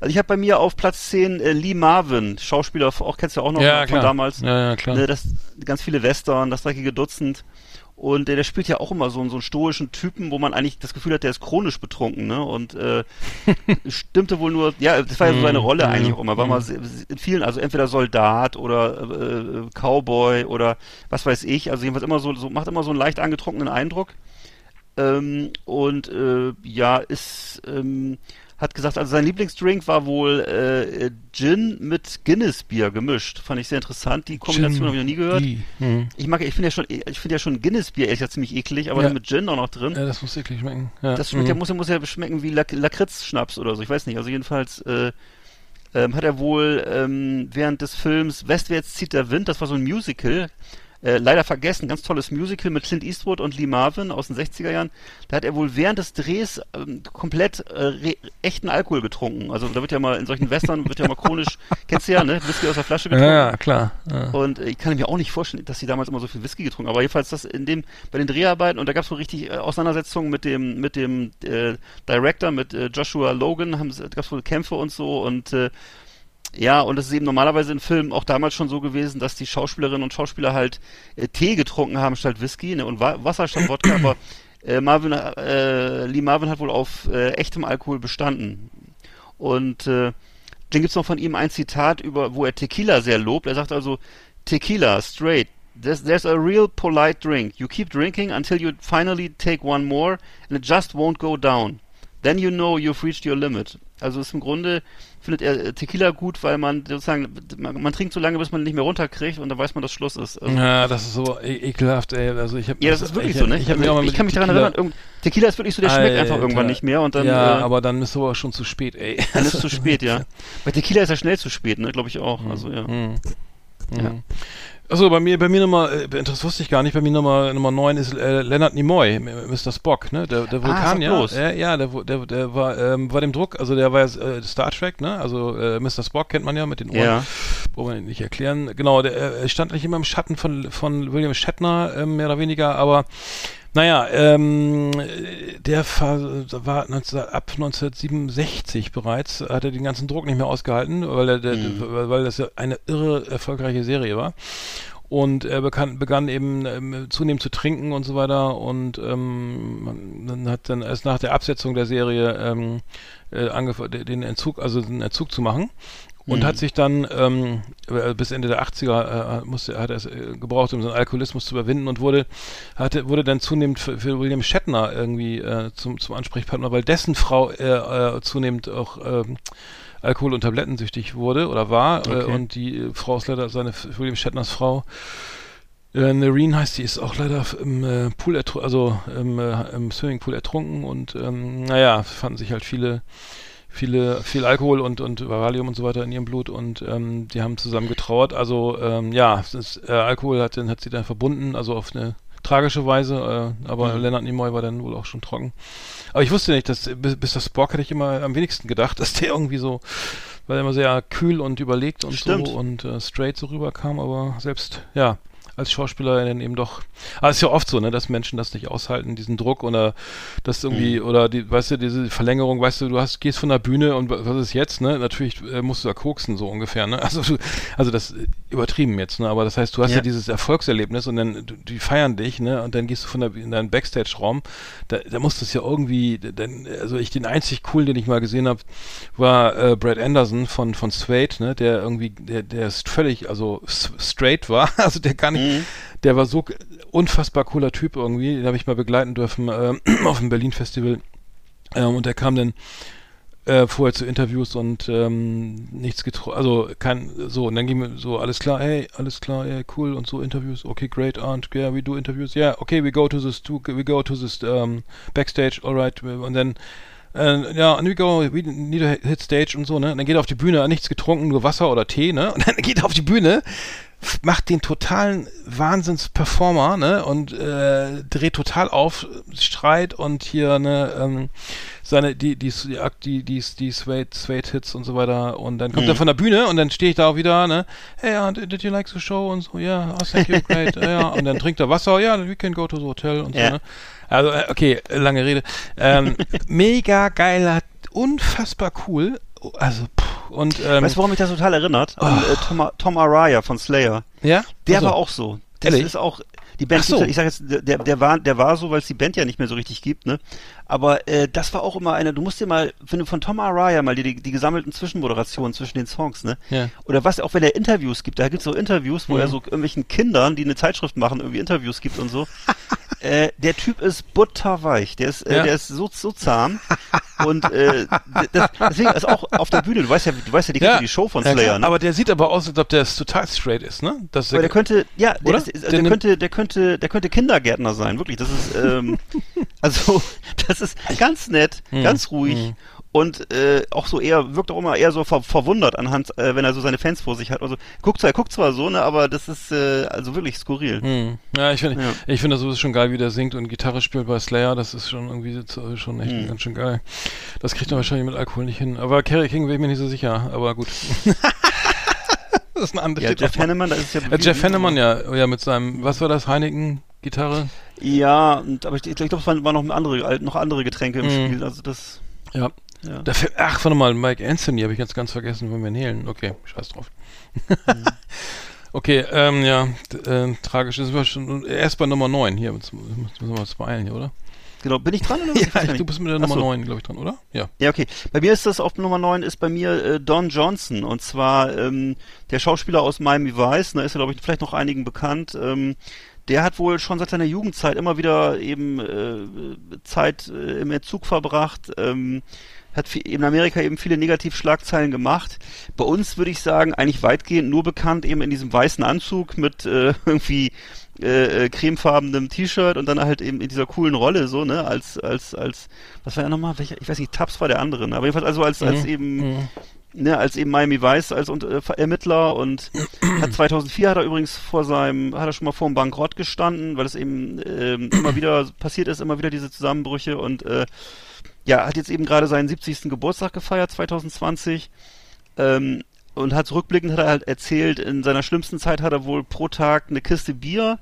also ich habe bei mir auf Platz 10 äh, Lee Marvin, Schauspieler, auch kennst du ja auch noch Ja, von klar. damals. Ja, ja, klar. Ne, das, ganz viele Western, das dreckige Dutzend. Und äh, der spielt ja auch immer so, einen- so einen stoischen Typen, wo man eigentlich das Gefühl hat, der ist chronisch betrunken, ne? Und äh, *laughs* stimmte wohl nur, ja, das war ja so seine Mhm, Rolle eigentlich auch immer. War mal mhm. se- in vielen, also entweder Soldat oder äh, Cowboy oder was weiß ich. Also jedenfalls immer so, so macht immer so einen leicht angetrunkenen Eindruck. Ähm, und äh, ja, ist ähm, hat gesagt, also sein Lieblingsdrink war wohl äh, Gin mit Guinness-Bier gemischt. Fand ich sehr interessant. Die Kombination habe ich noch nie gehört. Hm. Ich mag, ich finde ja schon, ich finde ja schon Guinness-Bier ehrlich gesagt ziemlich eklig, aber Ja. dann mit Gin auch noch drin. Ja, das muss wirklich schmecken. Ja. Das schmeckt ja, Mhm. muss, ja- muss ja schmecken wie Lak Lakritz-Schnaps oder so. Ich weiß nicht. Also jedenfalls äh, ähm, hat er wohl ähm, während des Films Westwärts zieht der Wind, das war so ein Musical, äh, leider vergessen, ganz tolles Musical mit Clint Eastwood und Lee Marvin aus den 60er Jahren. Da hat er wohl während des Drehs ähm, komplett äh, echten Alkohol getrunken. Also da wird ja mal in solchen Western wird ja mal chronisch, *laughs* kennst du ja, ne? Whisky aus der Flasche getrunken. Ja, ja, klar. Ja. Und äh, ich kann mir auch nicht vorstellen, dass sie damals immer so viel Whisky getrunken haben. Aber jedenfalls das in dem, bei den Dreharbeiten, und da gab es so richtig äh, Auseinandersetzungen mit dem, mit dem äh, Director, mit äh, Joshua Logan, haben gab es wohl Kämpfe und so und äh, ja, und es ist eben normalerweise in Filmen auch damals schon so gewesen, dass die Schauspielerinnen und Schauspieler halt äh, Tee getrunken haben statt Whisky ne, und Wa Wasser statt Wodka, aber äh, Marvin, äh, Lee Marvin hat wohl auf äh, echtem Alkohol bestanden. Und äh, dann gibt's noch von ihm ein Zitat, über, wo er Tequila sehr lobt. Er sagt also, Tequila, straight, there's, there's a real polite drink. You keep drinking until you finally take one more and it just won't go down. Then you know you've reached your limit. Also ist im Grunde, findet er äh, Tequila gut, weil man sozusagen, man, man trinkt so lange, bis man nicht mehr runterkriegt und dann weiß man, dass Schluss ist. Also, Ja, das ist so e ekelhaft, ey. Also ich hab, ja, das ist wirklich ich, so, ne? Ich, mal ich mit kann mich daran Tequila- erinnern, irgend, Tequila ist wirklich so, der schmeckt einfach Alter. irgendwann nicht mehr und dann, ja, äh, aber dann ist aber schon zu spät, ey. *laughs* dann ist es zu spät, ja. *laughs* Bei Tequila ist er schnell zu spät, ne? Glaube ich auch. Also ja. Hm. Ja. Achso, bei mir, bei mir Nummer, äh, das wusste ich gar nicht, bei mir Nummer, Nummer 9 ist äh, Leonard Nimoy, Mr. Spock, ne? Der, der Ah, Vulkan, sag ja. bloß. Ja, ja, der, der, der war, ähm, war dem Druck, also der war ja äh, Star Trek, ne? Also äh, Mr. Spock kennt man ja mit den Ohren. Ja. Brauchen wir nicht erklären. Genau, der äh, stand nicht immer im Schatten von, von William Shatner, ähm, mehr oder weniger, aber naja, ähm, der war, war 19, ab 1967 bereits, hat er den ganzen Druck nicht mehr ausgehalten, weil, er, der, weil, weil das ja eine irre erfolgreiche Serie war. Und er begann, begann eben ähm, zunehmend zu trinken und so weiter und ähm, man, dann hat dann erst nach der Absetzung der Serie ähm, äh, angefangen, den Entzug, also den Entzug zu machen und Mhm. hat sich dann ähm, äh, bis Ende der 80er äh, musste, hat er es äh, gebraucht, um seinen Alkoholismus zu überwinden und wurde, hatte, wurde dann zunehmend für, für William Shatner irgendwie äh, zum, zum Ansprechpartner, weil dessen Frau äh, zunehmend auch ähm, Alkohol- und Tablettensüchtig wurde oder war Okay. und die Frau ist leider, seine William Shatners Frau, äh, Nereen heißt die, ist auch leider im äh, Pool ertrunken, also im, äh, im Swimmingpool ertrunken und ähm, naja, fanden sich halt viele viele, viel Alkohol und, und Valium und so weiter in ihrem Blut und ähm, die haben zusammen getrauert. Also ähm, ja, das, äh, Alkohol hat, hat sie dann verbunden, also auf eine tragische Weise, äh, aber Mhm. Leonard Nimoy war dann wohl auch schon trocken. Aber ich wusste nicht, dass bis, bis das Spock hätte ich immer am wenigsten gedacht, *laughs* dass der irgendwie so, weil er immer sehr kühl und überlegt und Stimmt. so und äh, straight so rüberkam, aber selbst, ja, als Schauspieler dann eben doch. Aber es ist ja oft so, ne, dass Menschen das nicht aushalten, diesen Druck oder das irgendwie, oder die, weißt du, diese Verlängerung, weißt du, du hast, gehst von der Bühne und wa- was ist jetzt, ne? Natürlich äh, musst du da koksen, so ungefähr, ne? *laughs* Also du, also das äh, übertrieben jetzt, ne? Aber das heißt, du hast ja, Ja. dieses Erfolgserlebnis und dann, du, die feiern dich, ne? Und dann gehst du von der in deinen Backstage-Raum, da, da musst du es ja irgendwie, dann, also ich den einzig coolen, den ich mal gesehen habe, war äh, Brad Anderson von von Suede, ne? Der irgendwie, der, der ist völlig, also straight war, *laughs* also der gar nicht, Mhm. Der war so unfassbar cooler Typ irgendwie, den habe ich mal begleiten dürfen äh, *clears throat* auf dem Berlin Festival ähm, und der kam dann äh, vorher zu Interviews und ähm, nichts getroffen, also kein, so, und dann ging mir so, alles klar, hey, alles klar, yeah, cool, und so Interviews, okay, great, and yeah, we do interviews, yeah, okay, we go to this, to, we go to this um, backstage, alright, und dann äh, ja, and we go, we need to hit stage und so, ne? Und dann geht er auf die Bühne, nichts getrunken, nur Wasser oder Tee, ne? Und dann geht er auf die Bühne macht den totalen Wahnsinns-Performer, ne, und äh, dreht total auf, Streit und hier, ne, ähm, seine, die, die, die, die, die, die Suede, Suede Hits und so weiter und dann kommt Mhm. er von der Bühne und dann stehe ich da auch wieder, ne, hey, uh, did you like the show und so, ja, yeah, oh, thank you, great, *laughs* ja, ja, und dann trinkt er Wasser, ja, we can go to the hotel und so, Ja. ne. Also, äh, okay, lange Rede. Ähm, *laughs* mega geiler, unfassbar cool, also, pff, und, ähm, Weißt du, warum mich das total erinnert? An äh, Tom, Tom Araya von Slayer. ja? Der Also, war auch so. Das Ehrlich? ist auch die Band. So. Ich sag jetzt, der, der war, der war so, weil es die Band ja nicht mehr so richtig gibt, ne? Aber äh, das war auch immer einer. Du musst dir mal, wenn du von Tom Araya mal die, die, die gesammelten Zwischenmoderationen zwischen den Songs, ne? Ja. Oder was auch wenn er Interviews gibt. Da gibt's so Interviews, wo Mhm. er so irgendwelchen Kindern, die eine Zeitschrift machen, irgendwie Interviews gibt und so. *laughs* äh, der Typ ist butterweich. Der ist, äh, Ja. der ist so, so zahm. und äh, das, deswegen ist auch auf der Bühne. Du weißt ja, du weißt ja die, die Show von ja, Slayer, klar. ne? Aber der sieht aber aus, als ob der total straight ist, ne? Das Aber der könnte, ja, der, ist, also Der der, könnte, der könnte, der könnte Kindergärtner sein, wirklich. Das ist, ähm, *laughs* also, das ist ganz nett, Hm, ganz ruhig und äh, auch so eher wirkt auch immer eher so ver verwundert anhand, äh, wenn er so seine Fans vor sich hat. Also guckt zwar, er guckt zwar so, ne, aber das ist äh, also wirklich skurril. Hm. Ja, ich finde Ja. ich finde das sowieso schon geil, wie der singt und Gitarre spielt bei Slayer. Das ist schon irgendwie schon echt Hm. ganz schön geil. Das kriegt er wahrscheinlich mit Alkohol nicht hin. Aber Kerry King bin ich mir nicht so sicher. Aber gut. *laughs* das ist eine andere Ja, Jeff Hanneman, das ist ja Äh, Jeff Hanneman, ja, ja, mit seinem, was war das, Heineken-Gitarre? Ja, und, aber ich, ich glaube, es waren, waren noch andere, noch andere Getränke im Mhm. Spiel. Also das, Ja. ja. Da fällt- ach, warte mal, Mike Anthony habe ich jetzt ganz vergessen von Van Halen. Okay, scheiß drauf. Mhm. *laughs* okay, ähm, ja, äh, tragisch. Das war schon erst bei Nummer 9 hier. Jetzt müssen wir uns beeilen hier, oder? Genau, bin ich dran oder? Ich Ja, nicht. du bist mit der Nummer so. 9, glaube ich, dran, oder? Ja. Ja, okay. Bei mir ist das auf Nummer 9 ist bei mir äh, Don Johnson und zwar ähm, der Schauspieler aus Miami Vice, da ist er glaube ich vielleicht noch einigen bekannt. Ähm, der hat wohl schon seit seiner Jugendzeit immer wieder eben äh, Zeit äh, im Entzug verbracht. Ähm, hat in Amerika eben viele Negativschlagzeilen gemacht. Bei uns würde ich sagen, eigentlich weitgehend nur bekannt eben in diesem weißen Anzug mit äh, *laughs* irgendwie äh, äh, cremefarbenem T-Shirt und dann halt eben in dieser coolen Rolle so, ne, als, als, als, was war er nochmal? Welcher, ich weiß nicht, Taps war der andere, ne? aber jedenfalls also als, als Mhm. eben, Mhm. Ne, als eben Miami Vice als äh, Ermittler und hat 2004 hat er übrigens vor seinem, hat er schon mal vor dem Bankrott gestanden, weil es eben ähm, immer wieder passiert ist, immer wieder diese Zusammenbrüche und äh, ja, hat jetzt eben gerade seinen 70. Geburtstag gefeiert, 2020. Ähm, und hat rückblickend hat er halt erzählt, in seiner schlimmsten Zeit hat er wohl pro Tag eine Kiste Bier,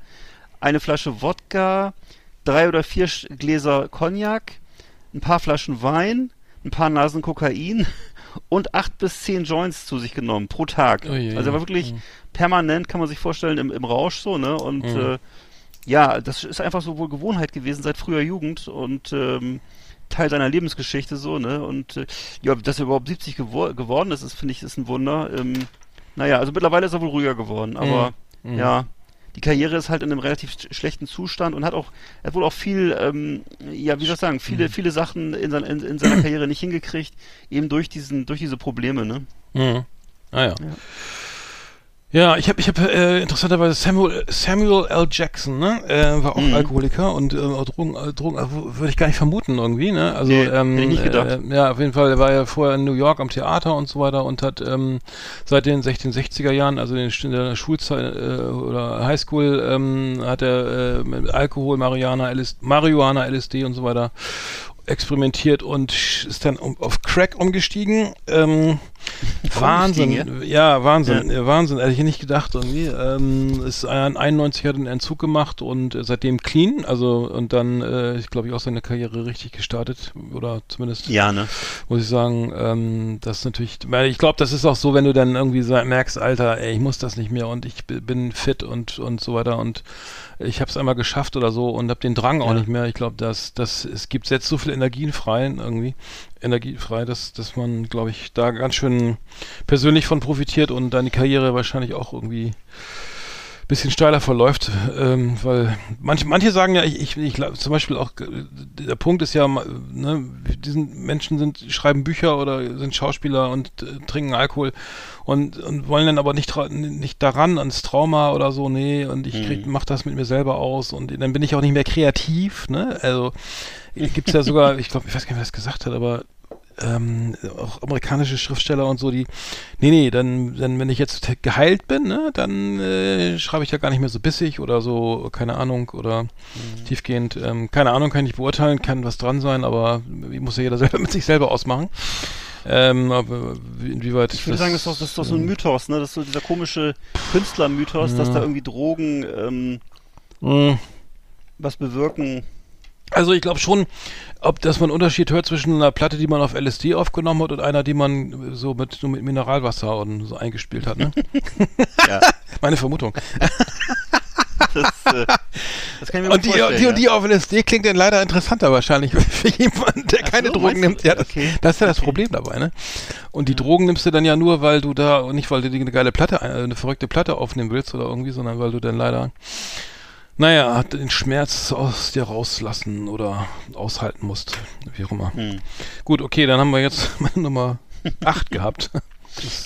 eine Flasche Wodka, drei oder vier Gläser Cognac, ein paar Flaschen Wein, ein paar Nasen Kokain und acht bis zehn Joints zu sich genommen pro Tag. Oh je, also er war wirklich mhm. permanent, kann man sich vorstellen, im, im Rausch so, ne? Und Mhm. äh, ja, das ist einfach so wohl Gewohnheit gewesen seit früher Jugend und ähm, Teil seiner Lebensgeschichte so, ne? Und äh, ja, dass er überhaupt 70 gewor geworden ist, ist finde ich, ist ein Wunder. Ähm, naja, also mittlerweile ist er wohl ruhiger geworden, aber Mhm. ja, die Karriere ist halt in einem relativ sch- schlechten Zustand und hat auch, er hat wohl auch viel, ähm, ja, wie soll ich sagen, Mhm. viele, viele Sachen in, sein, in, in seiner *clears throat* Karriere nicht hingekriegt, eben durch diesen, durch diese Probleme, ne? Mhm. Ah ja. Ja. Ja, ich habe ich hab, äh, interessanterweise Samuel, Samuel L. Jackson, ne? Äh, war auch Mhm. Alkoholiker und äh, Drogen, äh, Drogen äh, würde ich gar nicht vermuten irgendwie, ne? Also Nee, ähm, ich nicht gedacht. Äh, ja, auf jeden Fall, er war ja vorher in New York am Theater und so weiter und hat ähm, seit den 1660er Jahren, also in der Schulzeit äh, oder Highschool, ähm, hat er äh, mit Alkohol, Marihuana, LSD, Marihuana, LSD und so weiter experimentiert und ist dann um, auf Crack umgestiegen. Ähm, Wahnsinn, ja, Wahnsinn, ja. Wahnsinn, hätte ich nicht gedacht irgendwie. Ähm, ist ein 91 hat einen Entzug gemacht und seitdem clean, also und dann, äh, ich glaube ich auch seine Karriere richtig gestartet oder zumindest Ja, ne? muss ich sagen, ähm, das ist natürlich, weil ich glaube, das ist auch so, wenn du dann irgendwie merkst, Alter, ey, ich muss das nicht mehr und ich bin fit und und so weiter und ich habe es einmal geschafft oder so und habe den Drang auch Ja. nicht mehr. Ich glaube, dass dass es gibt jetzt so viel Energien frei irgendwie, Energie frei, dass dass man, glaube ich, da ganz schön persönlich von profitiert und deine Karriere wahrscheinlich auch irgendwie bisschen steiler verläuft, ähm, weil manche, manche sagen ja, ich, ich, ich zum Beispiel auch, äh, der Punkt ist ja, ne, diesen Menschen sind, schreiben Bücher oder sind Schauspieler und äh, trinken Alkohol und, und wollen dann aber nicht, nicht daran ans Trauma oder so, nee, und ich krieg, mach das mit mir selber aus und dann bin ich auch nicht mehr kreativ, ne, also gibt's ja sogar, ich glaube, ich weiß gar nicht, wer das gesagt hat, aber ähm, auch amerikanische Schriftsteller und so, die, nee, nee, dann, dann wenn ich jetzt geheilt bin, ne, dann äh, schreibe ich ja gar nicht mehr so bissig oder so, keine Ahnung, oder Mhm. tiefgehend, ähm, keine Ahnung, kann ich nicht beurteilen, kann was dran sein, aber muss ja jeder *laughs* selber mit sich selber ausmachen. Ähm, aber inwieweit Ich würde sagen, das ist doch, das ist doch so ein Mythos, ne? Das ist so dieser komische Künstlermythos, dass da irgendwie Drogen ähm, mh, was bewirken. Also ich glaube schon, ob dass man einen Unterschied hört zwischen einer Platte, die man auf LSD aufgenommen hat und einer, die man so mit, so mit Mineralwasser und so eingespielt hat. Ne? *laughs* Ja, *laughs* Meine Vermutung. das, äh, das kann ich mir Und die, vorstellen. die, ja. und die auf LSD klingt dann leider interessanter wahrscheinlich *laughs* für jemanden, der Ach keine so, Drogen nimmt. Ja, das, Okay. das ist ja das Problem dabei, ne? Und die Drogen nimmst du dann ja nur, weil du da, und nicht weil du eine geile Platte, äh, eine verrückte Platte aufnehmen willst oder irgendwie, sondern weil du dann leider, naja, den Schmerz aus dir rauslassen oder aushalten musst. Wie auch immer. Hm. Gut, okay, dann haben wir jetzt *laughs* meine Nummer 8 gehabt.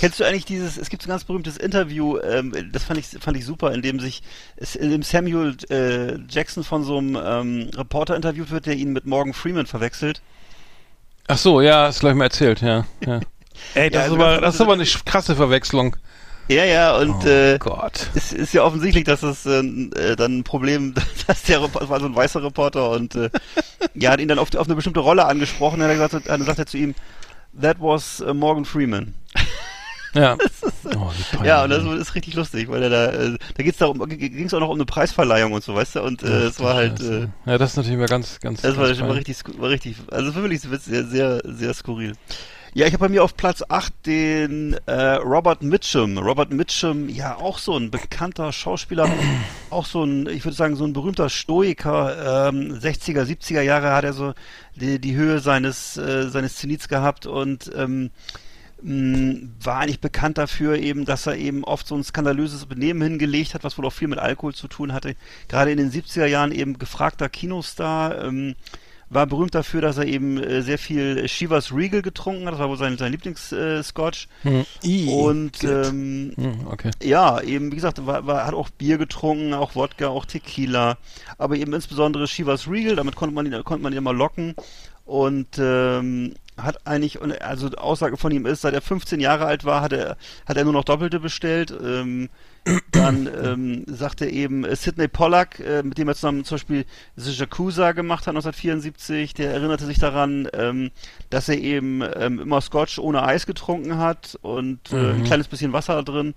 Kennst du eigentlich dieses, es gibt so ein ganz berühmtes Interview, ähm, das fand ich, fand ich super, in dem sich, in dem Samuel äh, Jackson von so einem ähm, Reporter interviewt wird, der ihn mit Morgan Freeman verwechselt. Ach so, ja, hast du gleich mal erzählt, ja. ja. *laughs* Ey, das, Ja, also ist aber, das- ist aber eine krasse Verwechslung. Ja, ja, und Oh äh, Gott. es ist ja offensichtlich, dass es äh, äh, dann ein Problem, *laughs* dass der Rep- war so ein weißer Reporter und äh, ja, hat ihn dann auf, auf eine bestimmte Rolle angesprochen, dann hat er gesagt, dann sagt er zu ihm, that was äh, Morgan Freeman. *laughs* *laughs* Ja. Oh, wie peinlich. Ja, und das ist richtig lustig, weil er da, äh, da geht's darum, ging es auch noch um eine Preisverleihung und so, weißt du, und äh, es war halt, äh, ja, das ist natürlich mal ganz, ganz. das war, ganz das war fein. richtig, war richtig, also wirklich sehr, sehr, sehr skurril. Ja, ich habe bei mir auf Platz 8 den äh, Robert Mitchum. Robert Mitchum, ja, auch so ein bekannter Schauspieler, *clears throat* auch so ein, ich würde sagen, so ein berühmter Stoiker. Ähm, 60er, 70er Jahre hat er so die, die Höhe seines, äh, seines Zenits gehabt und ähm, mh, war eigentlich bekannt dafür eben, dass er eben oft so ein skandalöses Benehmen hingelegt hat, was wohl auch viel mit Alkohol zu tun hatte. Gerade in den 70er Jahren eben gefragter Kinostar, ähm, war berühmt dafür, dass er eben äh, sehr viel Shivas Regal getrunken hat, das war wohl sein, sein Lieblings-Scotch. Äh, Scotch. Hm. Und ähm, Hm, okay. ja, eben, wie gesagt, war, war, hat auch Bier getrunken, auch Wodka, auch Tequila, aber eben insbesondere Shivas Regal, damit konnte man ihn, konnte man ihn immer locken und ähm, hat eigentlich, und also die Aussage von ihm ist, seit er 15 Jahre alt war, hat er, hat er nur noch Doppelte bestellt. Ähm, dann ähm, sagt er eben äh, Sidney Pollack, äh, mit dem er zusammen zum Beispiel The Yakuza gemacht hat 1974, der erinnerte sich daran, ähm, dass er eben ähm, immer Scotch ohne Eis getrunken hat und äh, ein Mhm. kleines bisschen Wasser drin.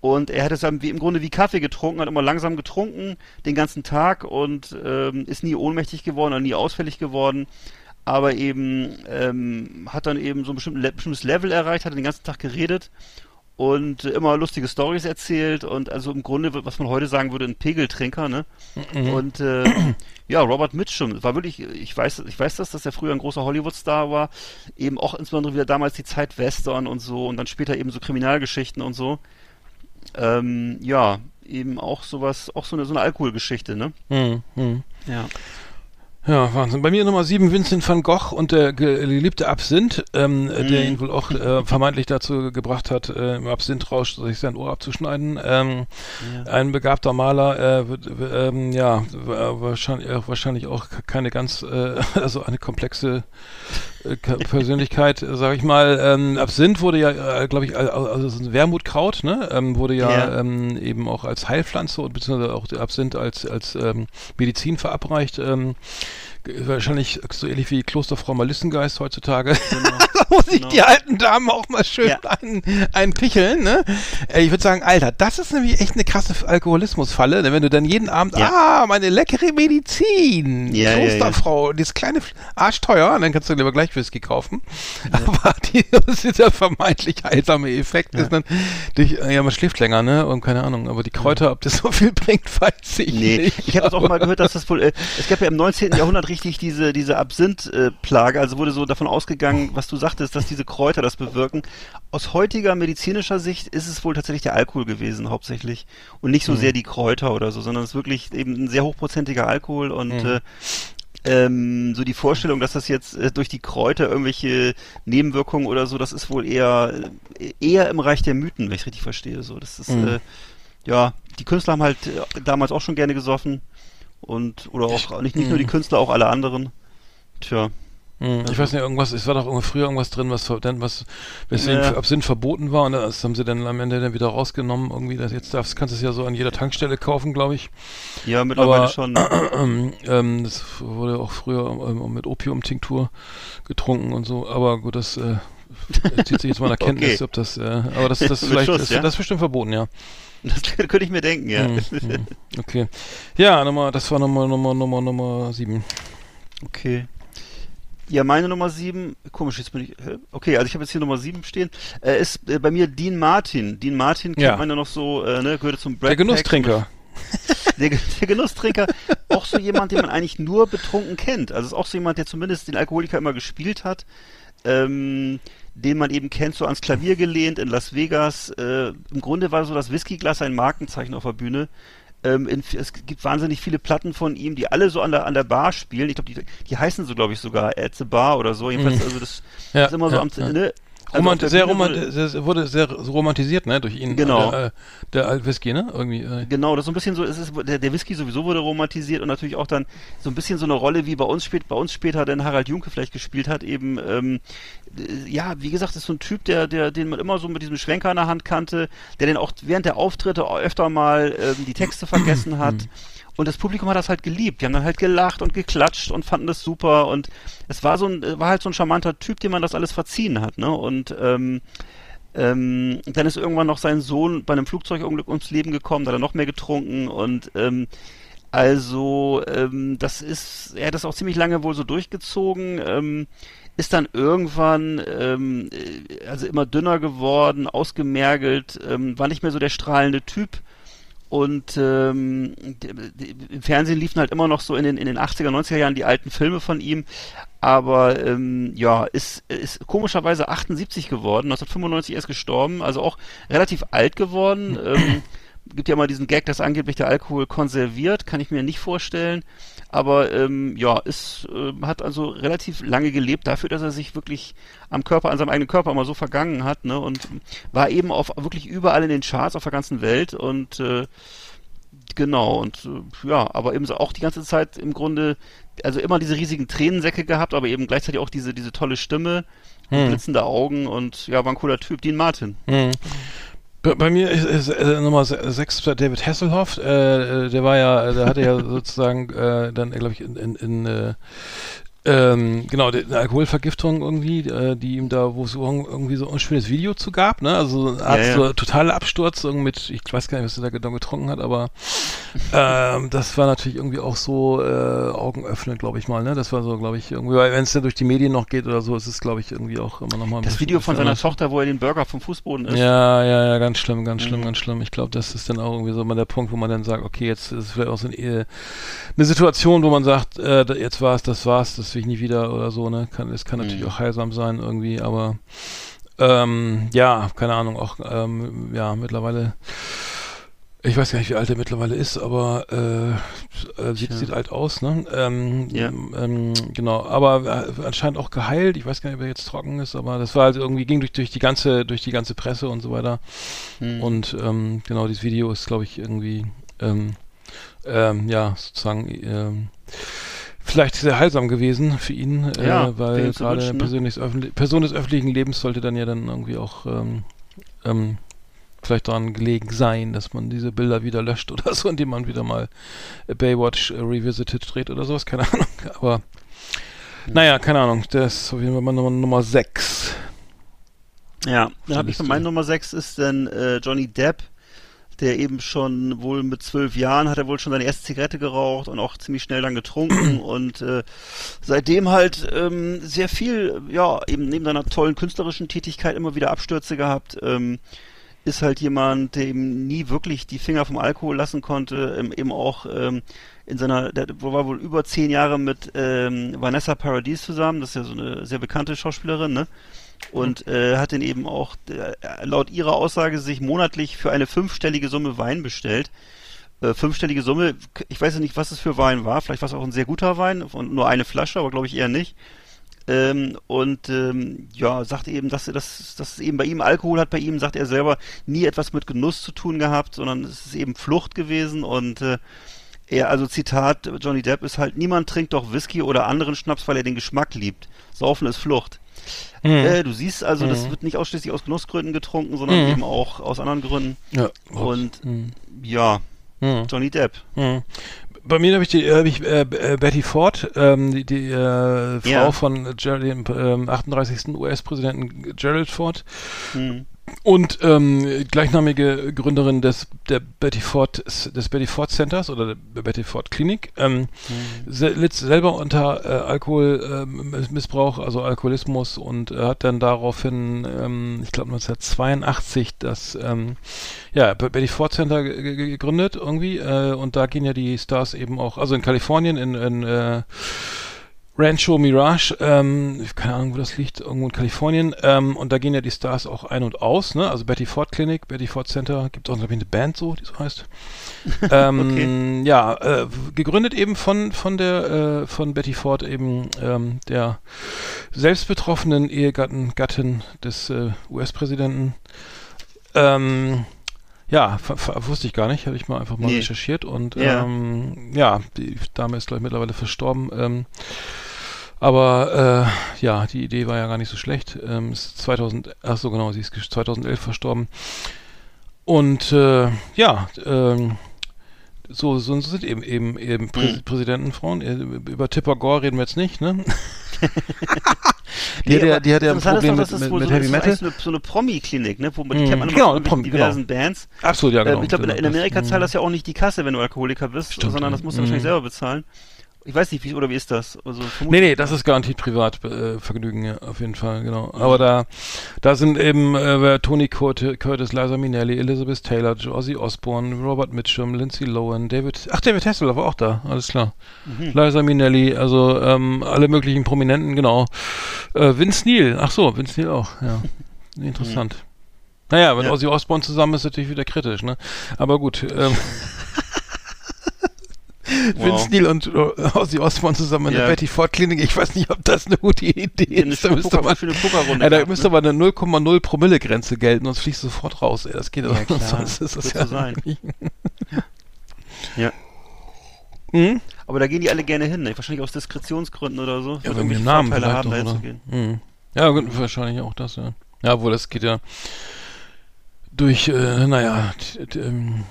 Und er hat es dann wie, im Grunde wie Kaffee getrunken, hat immer langsam getrunken, den ganzen Tag und ähm, ist nie ohnmächtig geworden oder nie ausfällig geworden. Aber eben ähm, hat dann eben so ein bestimmtes Level erreicht, hat den ganzen Tag geredet und immer lustige Stories erzählt und also im Grunde, was man heute sagen würde, ein Pegeltrinker, ne? Und äh, ja, Robert Mitchum war wirklich, ich weiß, ich weiß das, dass er früher ein großer Hollywood-Star war, eben auch insbesondere wieder damals die Zeit Western und so und dann später eben so Kriminalgeschichten und so. Ähm, ja, eben auch sowas, auch so eine, so eine Alkoholgeschichte, ne? Hm, hm. Ja. Ja, Wahnsinn. Bei mir Nummer sieben Vincent van Gogh und der ge- geliebte Absinth, ähm, der Mhm. ihn wohl auch äh, vermeintlich dazu gebracht hat, äh, im Absinthrausch sich sein Ohr abzuschneiden. Ähm, Ein begabter Maler, äh, wird, ähm, ja, wa- wahrscheinlich, äh, wahrscheinlich auch keine ganz, äh, *laughs* also eine komplexe Persönlichkeit, äh, sage ich mal. Ähm, Absinth wurde ja, äh, glaube ich, al- al- also so ein Wermutkraut, ne, ähm, wurde ja, Ja. Ähm, eben auch als Heilpflanze und beziehungsweise auch Absinth als als ähm, Medizin verabreicht. Ähm, wahrscheinlich so ähnlich wie Klosterfrau Melissengeist heutzutage. *laughs* da muss sich Genau. die alten Damen auch mal schön Ja. einen, einen picheln, ne? Ich würde sagen, Alter, das ist nämlich echt eine krasse Alkoholismusfalle, ne? wenn du dann jeden Abend, Ja. ah, meine leckere Medizin, Ja, ja, ja. Klosterfrau, dieses kleine arschteuer, dann kannst du lieber gleich Whisky kaufen. Aber *laughs* die, das ist der vermeintlich heilsame Effekt ist dann, äh, ja, man schläft länger, ne? Und keine Ahnung, aber die Kräuter, ob das so viel bringt, *laughs* weiß ich Nee, nicht. ich habe auch mal gehört, dass das wohl, äh, es gab ja im 19. Jahrhundert richtig diese, diese Absinth-Plage, also wurde so davon ausgegangen, was du sagtest, dass diese Kräuter das bewirken. Aus heutiger medizinischer Sicht ist es wohl tatsächlich der Alkohol gewesen, hauptsächlich. Und nicht so sehr die Kräuter oder so, sondern es ist wirklich eben ein sehr hochprozentiger Alkohol und äh, ähm, so die Vorstellung, dass das jetzt äh, durch die Kräuter irgendwelche Nebenwirkungen oder so, das ist wohl eher äh, eher im Reich der Mythen, wenn ich richtig verstehe. So, das ist Mhm. äh, ja, die Künstler haben halt äh, damals auch schon gerne gesoffen und oder auch nicht nicht nur die Künstler, auch alle anderen. Tja, Hm, ich weiß nicht, irgendwas, es war doch früher irgendwas drin, was was weswegen Ja. Absinth verboten war und das haben sie dann am Ende dann wieder rausgenommen. Irgendwie, das jetzt darfst, kannst du es ja so an jeder Tankstelle kaufen, glaube ich. Ja, mittlerweile Aber- schon. *clears throat* ähm, das wurde auch früher ähm, mit Opiumtinktur getrunken und so, aber gut, das äh, zieht sich jetzt mal eine Erkenntnis, Okay. ob das, äh, aber das, das *laughs* vielleicht, Schuss, das, ja? das ist bestimmt verboten, ja. Das *laughs* könnte ich mir denken, ja. Hm, hm, okay. Ja, Nummer, das war Nummer, Nummer, Nummer, Nummer sieben. Okay. Ja, meine Nummer 7, komisch, jetzt bin ich, okay, also ich habe jetzt hier Nummer 7 stehen, äh, ist äh, bei mir Dean Martin. Dean Martin kennt Ja. man ja noch so, äh, ne, gehörte zum Brad *laughs* Der. Genusstrinker. Der, der Genusstrinker, auch so jemand, den man eigentlich nur betrunken kennt. Also ist auch so jemand, der zumindest den Alkoholiker immer gespielt hat, ähm, den man eben kennt, so ans Klavier gelehnt in Las Vegas. Äh, Im Grunde war so das Whiskyglas ein Markenzeichen auf der Bühne. Ähm, in, es gibt wahnsinnig viele Platten von ihm, die alle so an der, an der Bar spielen. Ich glaube, die, die heißen so, glaube ich, sogar At the Bar oder so. Jedenfalls, also das Mhm. Ja, ist immer so ja, am, ja. ne? Also Romant der sehr romant wurde- sehr, wurde sehr romantisiert, ne, durch ihn. Genau. Der, äh, der Whisky, ne, irgendwie. Äh, Genau, das ist so ein bisschen so, es ist, der, der Whisky sowieso wurde romantisiert und natürlich auch dann so ein bisschen so eine Rolle, wie bei uns spät, bei uns später dann Harald Junke vielleicht gespielt hat, eben, ähm, äh, ja, wie gesagt, ist so ein Typ, der, der, den man immer so mit diesem Schwenker in der Hand kannte, der den auch während der Auftritte öfter mal ähm, die Texte vergessen *clears throat* hat. Und das Publikum hat das halt geliebt. Die haben dann halt gelacht und geklatscht und fanden das super. Und es war so ein, äh, war halt so ein charmanter Typ, dem man das alles verziehen hat, ne? Und ähm, ähm, dann ist irgendwann noch sein Sohn bei einem Flugzeugunglück ums Leben gekommen, da hat er noch mehr getrunken und ähm, also ähm, das ist, er hat das auch ziemlich lange wohl so durchgezogen, ähm, ist dann irgendwann ähm, äh, also immer dünner geworden, ausgemergelt, ähm, war nicht mehr so der strahlende Typ. Und ähm, im Fernsehen liefen halt immer noch so in den, in den 80er, 90er Jahren die alten Filme von ihm. Aber ähm, ja, ist, ist komischerweise 78 geworden, 1995 erst gestorben, also auch relativ alt geworden. *clears throat* Ähm, gibt ja immer diesen Gag, dass angeblich der Alkohol konserviert, kann ich mir nicht vorstellen. Aber ähm, ja, ist, äh, hat also relativ lange gelebt dafür, dass er sich wirklich am Körper, an seinem eigenen Körper immer so vergangen hat, ne? Und war eben auf wirklich überall in den Charts auf der ganzen Welt und äh, Genau, und äh, ja, aber eben so auch die ganze Zeit im Grunde, also immer diese riesigen Tränensäcke gehabt, aber eben gleichzeitig auch diese, diese tolle Stimme, und blitzende Augen und ja, war ein cooler Typ, Dean Martin. Mhm. Bei, bei mir ist, ist äh, Nummer 6 David Hasselhoff. Äh, äh, der war ja, der hatte ja *laughs* sozusagen äh, dann, glaube ich, in, in, in äh, ähm, genau, die- eine Alkoholvergiftung irgendwie, äh, die ihm da, wo es irg- irgendwie so ein schönes Video zu gab, ne? Also Ja, ja. so totaler Absturz irgendwie mit, ich weiß gar nicht, was er da genau getrunken hat, aber ähm, das war natürlich irgendwie auch so äh, Augen öffnen, glaube ich mal, ne? Das war so, glaube ich, irgendwie, weil wenn es dann durch die Medien noch geht oder so, ist es, glaube ich, irgendwie auch immer noch mal ein Das Video von seiner. Tochter, wo er den Burger vom Fußboden isst. Ja, ja, ja, ganz schlimm, ganz schlimm, Mhm. ganz schlimm. Ich glaube, das ist dann auch irgendwie so mal der Punkt, wo man dann sagt, okay, jetzt ist vielleicht auch so eine, äh, eine Situation, wo man sagt, äh, jetzt war's, das war's, das will ich nie wieder oder so, ne? Kann, es kann natürlich Mhm. auch heilsam sein irgendwie, aber ähm, ja, keine Ahnung, auch ähm, ja, mittlerweile ich weiß gar nicht, wie alt er mittlerweile ist, aber äh, äh, sieht, Tja. sieht alt aus, ne? Ähm, Ja. ähm, genau, aber äh, anscheinend auch geheilt. Ich weiß gar nicht, ob er jetzt trocken ist, aber das war halt irgendwie ging durch, durch die ganze durch die ganze Presse und so weiter. Hm. Und ähm, genau, dieses Video ist, glaube ich, irgendwie ähm, ähm, ja sozusagen ähm, vielleicht sehr heilsam gewesen für ihn, Ja, äh, wäre weil gerade ne? Person, des öffentlich- Person des öffentlichen Lebens sollte dann ja dann irgendwie auch ähm, ähm, vielleicht daran gelegen sein, dass man diese Bilder wieder löscht oder so, indem man wieder mal Baywatch äh, Revisited dreht oder sowas, keine Ahnung. *laughs* Aber naja, keine Ahnung. Das ist auf jeden Fall mal Nummer, Nummer 6. Ja, dann habe ich von meinen Nummer 6 ist dann äh, Johnny Depp, der eben schon wohl mit zwölf Jahren hat er wohl schon seine erste Zigarette geraucht und auch ziemlich schnell dann getrunken *clears throat* und äh, seitdem halt ähm, sehr viel, ja, eben neben seiner tollen künstlerischen Tätigkeit immer wieder Abstürze gehabt. Ähm, ist halt jemand, der eben nie wirklich die Finger vom Alkohol lassen konnte, ähm, eben auch ähm, in seiner, der war wohl über zehn Jahre mit ähm, Vanessa Paradis zusammen, das ist ja so eine sehr bekannte Schauspielerin, ne? Und äh, hat den eben auch äh, laut ihrer Aussage sich monatlich für eine fünfstellige Summe Wein bestellt. Äh, fünfstellige Summe, ich weiß ja nicht, was es für Wein war, vielleicht war es auch ein sehr guter Wein und nur eine Flasche, aber glaube ich eher nicht. Ähm, und ähm, ja, sagt eben, dass er das, dass es eben bei ihm Alkohol hat bei ihm, sagt er selber, nie etwas mit Genuss zu tun gehabt, sondern es ist eben Flucht gewesen und äh, Ja, also Zitat Johnny Depp ist halt, niemand trinkt doch Whisky oder anderen Schnaps, weil er den Geschmack liebt. Saufen ist Flucht. Äh, du siehst also, das wird nicht ausschließlich aus Genussgründen getrunken, sondern eben auch aus anderen Gründen. Ja. Und ja, Mhm. Johnny Depp. Mhm. Bei mir habe ich die hab ich, äh, äh, Betty Ford, ähm, die, die äh, Frau Ja. von Gerald, dem ähm, 38. US-Präsidenten Gerald Ford Hm. Und ähm, gleichnamige Gründerin des der Betty Ford des Betty Ford Centers oder der Betty Ford Klinik. Ähm, se litt selber unter äh, Alkoholmissbrauch, also Alkoholismus und äh, hat dann daraufhin, ähm, ich glaube 1982, das ähm, ja, Be- Betty Ford Center ge- ge- gegründet irgendwie äh, und da gehen ja die Stars eben auch, also in Kalifornien in, in äh, Rancho Mirage, ähm, keine Ahnung, wo das liegt, irgendwo in Kalifornien. Ähm, und da gehen ja die Stars auch ein und aus, ne? Also Betty Ford Clinic, Betty Ford Center, gibt auch, eine Band so, die so heißt. *laughs* ähm, Ja, äh, gegründet eben von, von der, äh, von Betty Ford eben, ähm, der selbst betroffenen Ehegatten, Gattin des äh, US-Präsidenten. Ähm, ja, wusste ich gar nicht, habe ich mal einfach mal Nee. recherchiert und Ja. ähm, ja, die Dame ist glaube ich mittlerweile verstorben. Ähm, aber äh, ja, die Idee war ja gar nicht so schlecht. Ähm, ist 2000, ach so genau, sie ist gesch- 2011 verstorben. Und äh, ja, ähm, so, so sind eben eben eben Prä Mhm. Präsidentenfrauen. Äh, Über Tipper Gore reden wir jetzt nicht, ne? *laughs* *laughs* die, Nee, hat ja, die hat ja ein Problem doch, mit, mit, mit so, Heavy Metal. So eine, so eine Promi-Klinik, ne? Wo man, die Mhm, kennt man genau, eine Promi, diversen genau. Bands. Absolut, ja, genau. Äh, ich glaube, in, genau, in das- Amerika mhm. zahlt das ja auch nicht die Kasse, wenn du Alkoholiker bist, Stimmt, sondern das musst du wahrscheinlich Mhm. selber bezahlen. Ich weiß nicht, wie, oder wie ist das? Also, Nee, nee, das ist garantiert Privatvergnügen, äh, ja, auf jeden Fall, genau. Aber da, da sind eben äh, Tony Curtis, Curtis, Liza Minnelli, Elizabeth Taylor, Ozzy Osbourne, Robert Mitchum, Lindsay Lohan, David, ach, David Hasselhoff war auch da, alles klar. Mhm. Liza Minnelli, also ähm, alle möglichen Prominenten, genau. Äh, Vince Neil, ach so, Vince Neil auch, ja. *laughs* Interessant. Naja, wenn Ja. Ozzy Osbourne zusammen ist, ist natürlich wieder kritisch, ne? Aber gut, ähm, *laughs* Vince Neil und äh, Ozzy Osbourne zusammen in Ja. der Betty Ford Klinik. Ich weiß nicht, ob das eine gute Idee Die eine ist. Da müsste Poker- man, schöne Pokerrunde ja, da müsste ne? aber eine 0,0 Promille Grenze gelten, sonst fliegst du sofort raus. Ey. Das geht Ja, klar. sonst ist das Wird ja so sein. Ja. Hm? Aber da gehen die alle gerne hin, ne? Wahrscheinlich aus Diskretionsgründen oder so. Ja, wegen dem Namen Vorteile vielleicht haben, doch, oder? hinzugehen. Hm. Ja, wahrscheinlich auch das, ja. Ja, obwohl das geht ja durch, äh, naja, ähm,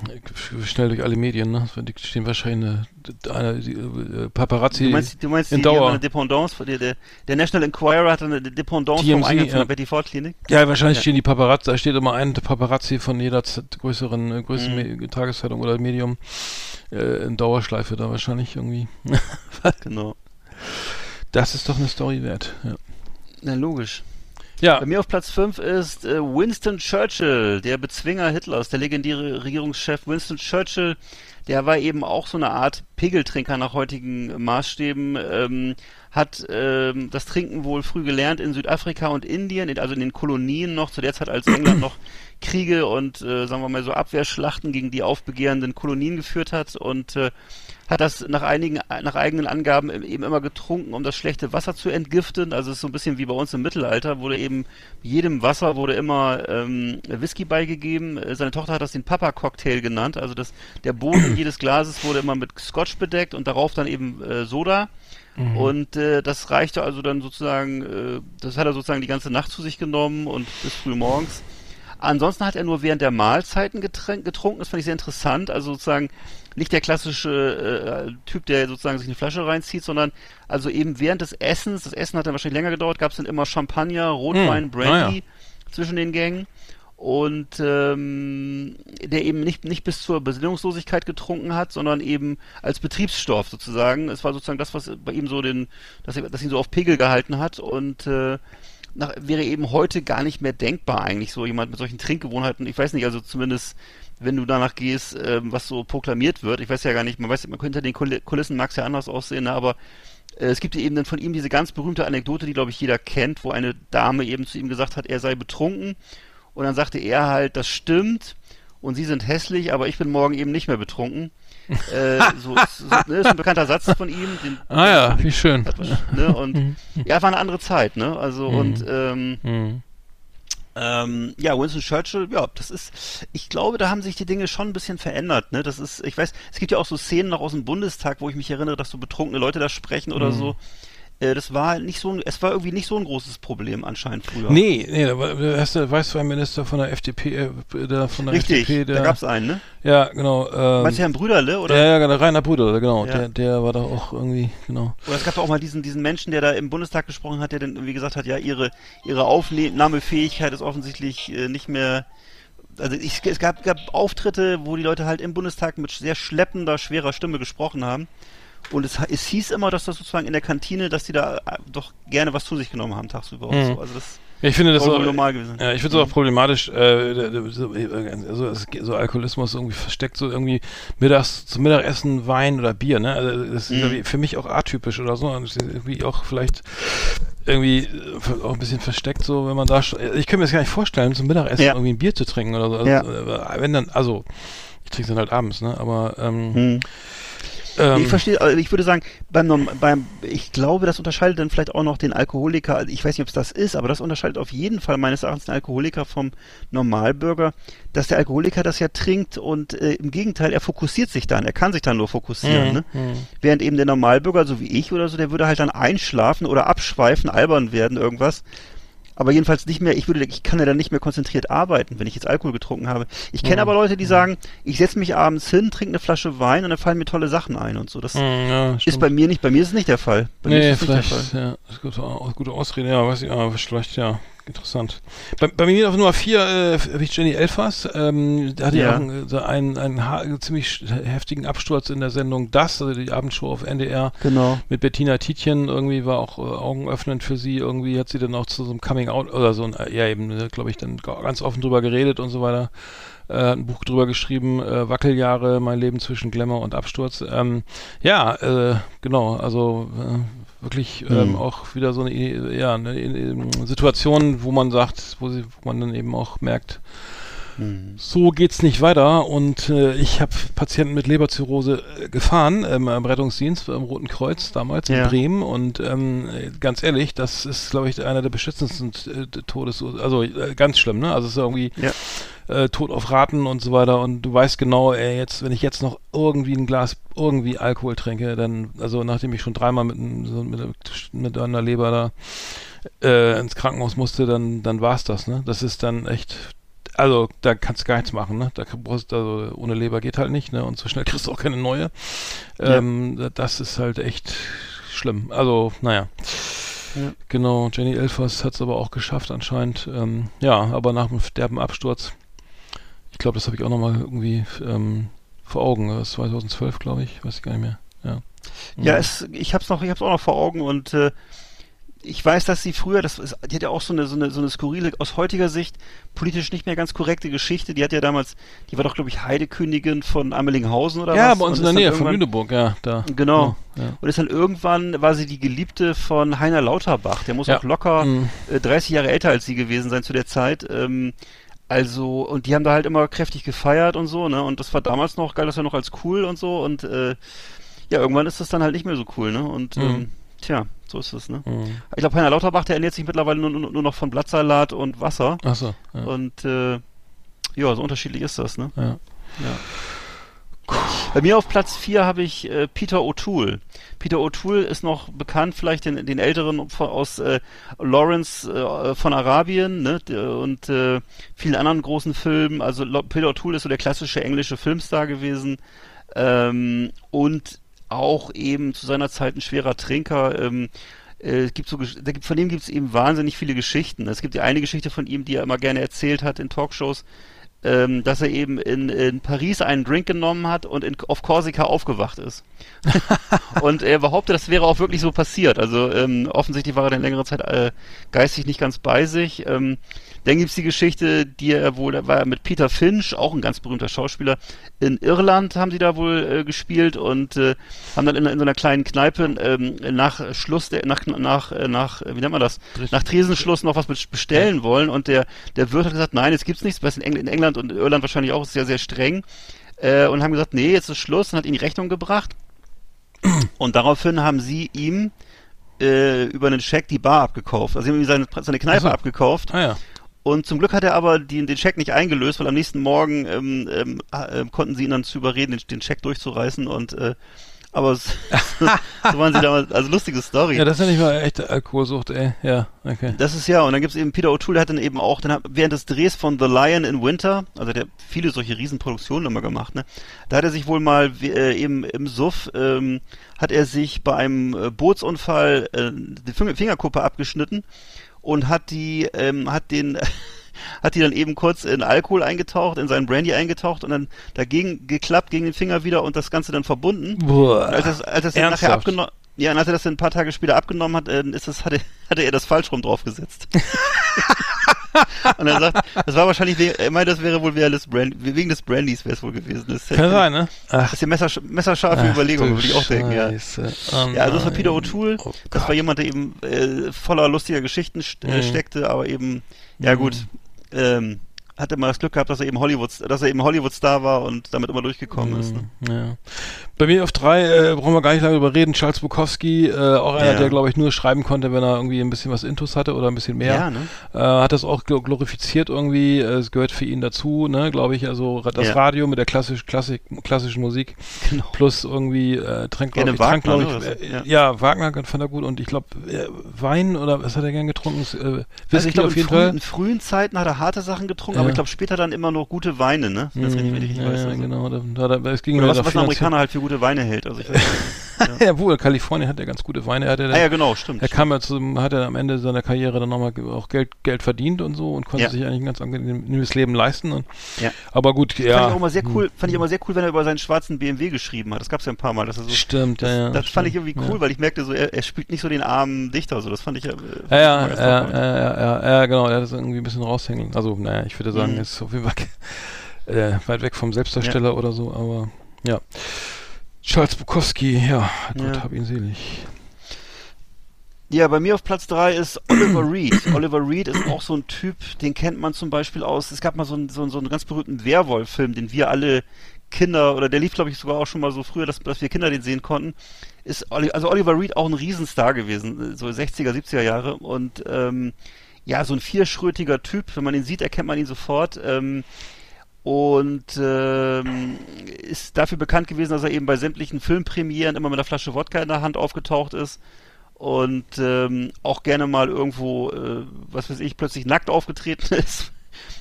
schnell durch alle Medien, ne? Die stehen wahrscheinlich eine, eine, die, äh, Paparazzi. Du meinst, du meinst in die, die haben Dauer. eine Dependance, der, der, der National Enquirer hat eine Dependance vom TMZ, Eingang von ja. der Betty Ford Klinik? Ja, wahrscheinlich Ja. stehen die Paparazzi, da steht immer ein Paparazzi von jeder größeren, äh, größeren Mhm. Tageszeitung oder Medium äh, in Dauerschleife da wahrscheinlich irgendwie. *laughs* Genau. Das ist doch eine Story wert. Ja. Na, logisch. Ja, Bei mir auf Platz 5 ist äh, Winston Churchill, der Bezwinger Hitlers, der legendäre Regierungschef Winston Churchill. Der war eben auch so eine Art Pegeltrinker nach heutigen Maßstäben, ähm, hat ähm, das Trinken wohl früh gelernt in Südafrika und Indien, in, also in den Kolonien noch, zu der Zeit, als England noch Kriege und, äh, sagen wir mal so, Abwehrschlachten gegen die aufbegehrenden Kolonien geführt hat und äh, hat das nach einigen, nach eigenen Angaben eben immer getrunken, um das schlechte Wasser zu entgiften. Also es ist so ein bisschen wie bei uns im Mittelalter, wurde eben jedem Wasser wurde immer ähm, Whisky beigegeben. Seine Tochter hat das den Papa-Cocktail genannt. Also das, der Boden jedes Glases wurde immer mit Scotch bedeckt und darauf dann eben äh, Soda. Und äh, das reichte also dann sozusagen, äh, das hat er sozusagen die ganze Nacht zu sich genommen und bis früh morgens. Ansonsten hat er nur während der Mahlzeiten getränk, getrunken. Das fand ich sehr interessant. Also sozusagen nicht der klassische äh, Typ, der sozusagen sich eine Flasche reinzieht, sondern also eben während des Essens, das Essen hat dann wahrscheinlich länger gedauert, gab es dann immer Champagner, Rotwein, Hm, Brandy ah zwischen den Gängen. Und ähm, der eben nicht, nicht bis zur Besinnungslosigkeit getrunken hat, sondern eben als Betriebsstoff sozusagen. Es war sozusagen das, was bei ihm so den, das, das ihn so auf Pegel gehalten hat und äh, nach, wäre eben heute gar nicht mehr denkbar eigentlich, so jemand mit solchen Trinkgewohnheiten. Ich weiß nicht, also zumindest wenn du danach gehst, ähm, was so proklamiert wird. Ich weiß ja gar nicht, man weiß, man könnte den Kul- Kulissen mag es ja anders aussehen, ne, aber äh, es gibt eben dann von ihm diese ganz berühmte Anekdote, die glaube ich jeder kennt, wo eine Dame eben zu ihm gesagt hat, er sei betrunken und dann sagte er halt, das stimmt und sie sind hässlich, aber ich bin morgen eben nicht mehr betrunken. Äh, so, so ne, ist ein bekannter Satz von ihm. Den, *laughs* ah ja, wie schön. hat man, ne, und *laughs* ja, war eine andere Zeit, ne? Also und ähm, Hm. Ähm, ja, Winston Churchill, ja, das ist, ich glaube, da haben sich die Dinge schon ein bisschen verändert, ne? Das ist, ich weiß, es gibt ja auch so Szenen noch aus dem Bundestag, wo ich mich erinnere, dass so betrunkene Leute da sprechen oder Mhm. so. Äh, das war nicht so ein, es war irgendwie nicht so ein großes Problem anscheinend früher. Nee, nee, da war der erste Weißweinminister von der FDP, äh, der von der Richtig, FDP, der, da gab's einen, ne? Ja, genau. Ähm, Meinst du Herrn Brüderle, oder? Ja, ja, genau, Rainer Bruder, genau. Ja. Der, der war da auch irgendwie, genau. Oder es gab auch mal diesen, diesen Menschen, der da im Bundestag gesprochen hat, der dann irgendwie gesagt hat, ja, ihre, ihre Aufnahmefähigkeit ist offensichtlich äh, nicht mehr. Also ich, es gab, gab Auftritte, wo die Leute halt im Bundestag mit sehr schleppender, schwerer Stimme gesprochen haben. Und es, es hieß immer, dass das sozusagen in der Kantine, dass die da äh, doch gerne was zu sich genommen haben tagsüber und Mhm. so. Also das Ja, ich finde das auch, normal gewesen. Ja, ich finde es auch problematisch, äh, so, geht- so Alkoholismus irgendwie versteckt, so irgendwie mittags zum Mittagessen Wein oder Bier, ne? Also das ist Mhm. irgendwie für mich auch atypisch oder so. Und irgendwie auch vielleicht irgendwie äh, auch ein bisschen versteckt, so wenn man da ich könnte mir das gar nicht vorstellen, zum Mittagessen Ja. irgendwie ein Bier zu trinken oder so. Also, Ja. äh, wenn dann, also ich trinke es dann halt abends, ne? Aber ähm, Hm. Ähm, ich verstehe, also ich würde sagen, beim, beim, ich glaube, das unterscheidet dann vielleicht auch noch den Alkoholiker, also ich weiß nicht, ob es das ist, aber das unterscheidet auf jeden Fall meines Erachtens den Alkoholiker vom Normalbürger, dass der Alkoholiker das ja trinkt und äh, im Gegenteil, er fokussiert sich dann, er kann sich dann nur fokussieren, Mhm, ne? mhm. Während eben der Normalbürger, so wie ich oder so, der würde halt dann einschlafen oder abschweifen, albern werden, irgendwas. Aber jedenfalls nicht mehr, ich würde, ich kann ja dann nicht mehr konzentriert arbeiten, wenn ich jetzt Alkohol getrunken habe. Ich kenne Mhm. aber Leute, die sagen, ich setze mich abends hin, trinke eine Flasche Wein und dann fallen mir tolle Sachen ein und so. Das Mhm, ja, ist bei mir nicht, bei mir ist es nicht der Fall. Bei mir Nee, ist es nicht der Fall. vielleicht, ja, das ist gute, Au- gute Ausrede, ja, weiß ich, ja, vielleicht, ja, interessant. Bei, bei mir auf Nummer 4 äh, habe ich Jenny Elfers, ähm, da hatte Ja. ja auch einen, einen, einen ziemlich heftigen Absturz in der Sendung Das, also die Abendshow auf NDR. Genau. Mit Bettina Tietjen irgendwie war auch äh, augenöffnend für sie. Irgendwie hat sie dann auch zu so einem Coming Out oder so, ein, äh, ja eben, glaube ich, dann ga- ganz offen drüber geredet und so weiter. Äh, hat ein Buch drüber geschrieben, äh, Wackeljahre, mein Leben zwischen Glamour und Absturz. Ähm, ja, äh, genau, also wirklich ähm, Mhm. auch wieder so eine, ja, eine, Situation, wo man sagt, wo, sie, wo man dann eben auch merkt, Hm. so geht's nicht weiter und äh, ich habe Patienten mit Leberzirrhose äh, gefahren ähm, im Rettungsdienst im Roten Kreuz damals in Ja. Bremen und ähm, äh, ganz ehrlich, das ist glaube ich einer der beschissensten äh, Todes also äh, ganz schlimm, ne? Also es ist irgendwie Ja. Äh, Tod auf Raten und so weiter und du weißt genau, ey, jetzt wenn ich jetzt noch irgendwie ein Glas irgendwie Alkohol trinke, dann also nachdem ich schon dreimal mit, einem- so, mit, mit einer Leber da äh, ins Krankenhaus musste, dann dann war's das, ne? Das ist dann echt also da kannst du gar nichts machen, ne? Da brauchst also ohne Leber geht halt nicht, ne? Und so schnell *laughs* kriegst du auch keine neue. Ja. Ähm, da- das ist halt echt schlimm. Also, naja. Ja. Genau, Jenny Elfers hat es aber auch geschafft anscheinend. Ähm, ja, aber nach dem derben Absturz, ich glaube, das habe ich auch nochmal irgendwie ähm, vor Augen. Das ist 2012, glaube ich, weiß ich gar nicht mehr. Ja, Ja, Mhm. es, ich noch, ich hab's auch noch vor Augen und äh, ich weiß, dass sie früher, das ist, die hat ja auch so eine, so eine, so eine skurrile, aus heutiger Sicht politisch nicht mehr ganz korrekte Geschichte. Die hat ja damals, die war doch, glaube ich, Heidekönigin von Amelinghausen oder ja was? bei uns in der Nähe von Lüneburg, ja, da. Genau. Ja, Und ist dann irgendwann, war sie die Geliebte von Heiner Lauterbach. Der muss Ja. auch locker Mhm. äh, 30 Jahre älter als sie gewesen sein zu der Zeit. Ähm, also, und die haben da halt immer kräftig gefeiert und so, ne? Und das war damals noch, galt das ja noch als cool und so. Und äh, ja, irgendwann ist das dann halt nicht mehr so cool, ne? Und Mhm. ähm, tja, so ist es, ne? Mhm. Ich glaube, Heiner Lauterbach, der ernährt sich mittlerweile nur, nur, nur noch von Blattsalat und Wasser. Ach so, ja. Und äh, ja, so unterschiedlich ist das, ne? ja. Ja. Bei mir auf Platz 4 habe ich äh, Peter O'Toole. Peter O'Toole ist noch bekannt, vielleicht den, den Älteren aus äh, Lawrence äh, von Arabien ne, und äh, vielen anderen großen Filmen. Also Peter O'Toole ist so der klassische englische Filmstar gewesen ähm, und auch eben zu seiner Zeit ein schwerer Trinker. Ähm, äh, es gibt so, da gibt, von dem gibt es eben wahnsinnig viele Geschichten. Es gibt ja eine Geschichte von ihm, die er immer gerne erzählt hat in Talkshows, ähm, dass er eben in, in Paris einen Drink genommen hat und in, auf Korsika aufgewacht ist. *laughs* und er behauptet, das wäre auch wirklich so passiert. Also ähm, offensichtlich war er dann längere Zeit äh, geistig nicht ganz bei sich. Ähm, dann gibt's die Geschichte, die er wohl, da war er mit Peter Finch, auch ein ganz berühmter Schauspieler, in Irland haben sie da wohl äh, gespielt und äh, haben dann in, in so einer kleinen Kneipe ähm, nach Schluss, der, nach, nach, äh, nach, äh, wie nennt man das, nach Tresenschluss noch was best- bestellen wollen und der, der Wirt hat gesagt, nein, jetzt gibt's nichts, was in, Engl in England und Irland wahrscheinlich auch sehr, sehr streng äh, und haben gesagt, nee, jetzt ist Schluss und hat ihm die Rechnung gebracht und daraufhin haben sie ihm äh, über einen Scheck die Bar abgekauft. Also sie haben ihm seine, seine Kneipe Ach so. abgekauft Ah ja. Und zum Glück hat er aber die, den Scheck nicht eingelöst, weil am nächsten Morgen ähm, ähm, äh, konnten sie ihn dann zu überreden, den, den Scheck durchzureißen und äh, aber *laughs* so waren sie *laughs* damals, also lustige Story. Ja, das ist ja nicht mal echte Alkoholsucht, ey. Ja, okay. Das ist ja, und dann gibt's eben Peter O'Toole, der hat dann eben auch, dann hat, während des Drehs von The Lion in Winter, also der hat viele solche Riesenproduktionen immer gemacht, ne, da hat er sich wohl mal äh, eben im Suff, ähm, hat er sich bei einem äh, Bootsunfall äh, die Finger Fingerkuppe abgeschnitten und hat die, ähm, hat den, *laughs* hat die dann eben kurz in Alkohol eingetaucht, in seinen Brandy eingetaucht und dann dagegen geklappt gegen den Finger wieder und das Ganze dann verbunden. Boah. Als das, als das dann nachher abgenommen, ja, und als er das dann ein paar Tage später abgenommen hat, äh, ist das, hatte, *laughs* hatte er das falsch rum draufgesetzt. *laughs* *laughs* und er sagt, das war wahrscheinlich, er meinte, das wäre wohl wegen des, Brand, wegen des Brandys wäre es wohl gewesen. Das Kann sein, ne? Das ist die messersch messerscharfe Ach, Überlegung, würde ich auch denken, ja. Oh Ja, also das war. Peter O'Toole. Oh das war jemand, der eben äh, voller lustiger Geschichten st äh, Mhm. steckte, aber eben, ja gut, ähm, hatte mal das Glück gehabt, dass er eben Hollywood, dass er eben Hollywood-Star war und damit immer durchgekommen ist. Ne? Ja. Bei mir auf drei äh, brauchen wir gar nicht lange drüber reden. Charles Bukowski, äh, auch einer, Ja. der glaube ich nur schreiben konnte, wenn er irgendwie ein bisschen was Intus hatte oder ein bisschen mehr. Ja, ne? äh, hat das auch gl- glorifiziert irgendwie. Äh, Es gehört für ihn dazu, ne, glaube ich. Also das Ja. Radio mit der klassisch, Klassik, klassischen Musik *laughs* Genau. plus irgendwie äh, Trank, Gerne glaube ich, Trank, Wagner, glaub ne? ich, äh, ja. Wagner fand er gut und ich glaube äh, Wein oder was hat er gern getrunken? Äh, Whisky Also ich glaube, auf in, jeden frühen- Fall. in frühen Zeiten hat er harte Sachen getrunken, Ja. Aber ich glaube später dann immer noch gute Weine, ne? Das ich richtig ja, weiß. ja, Also. genau. Da, da, da, es ging Oder was, was ein Amerikaner halt für gute Weine hält. Also ich weiß, nicht. *laughs* Ja, wohl, Kalifornien hat ja ganz gute Weine. Er hat ja, ah ja, genau, stimmt. er kam ja zum, hat er am Ende seiner Karriere dann nochmal auch Geld, Geld verdient und so und konnte Ja. sich eigentlich ein ganz angenehmes Leben leisten. Und, Ja. Aber gut, ja. Fand ich auch immer sehr cool, fand ich immer sehr cool, wenn er über seinen schwarzen BMW geschrieben hat. Das gab's ja ein paar Mal. Dass er so, Stimmt, das, ja, ja. das fand ich stimmt, irgendwie cool, ja. weil ich merkte so, er, er spielt nicht so den armen Dichter, so das fand ich ja. äh, Ja, ja, ja, ja, ja, ja, ja, genau, er hat das irgendwie ein bisschen raushängen. Also, naja, ich würde sagen, Mhm. ist auf jeden Fall *laughs* äh, weit weg vom Selbstdarsteller oder so, aber ja. Charles Bukowski, ja, Gott Ja. hab ihn selig. Ja, bei mir auf Platz drei ist Oliver Reed. *coughs* Oliver Reed ist auch so ein Typ, den kennt man zum Beispiel aus, es gab mal so einen, so einen, so einen ganz berühmten Werwolf-Film, den wir alle Kinder, oder der lief glaube ich sogar auch schon mal so früher, dass, dass wir Kinder den sehen konnten. Ist, also Oliver Reed auch ein Riesenstar gewesen, so 60er, 70er Jahre und ähm, ja, so ein vierschrötiger Typ, wenn man ihn sieht, erkennt man ihn sofort. Ähm, und ähm, ist dafür bekannt gewesen, dass er eben bei sämtlichen Filmpremieren immer mit einer Flasche Wodka in der Hand aufgetaucht ist und ähm, auch gerne mal irgendwo, äh, was weiß ich, plötzlich nackt aufgetreten *laughs* ist.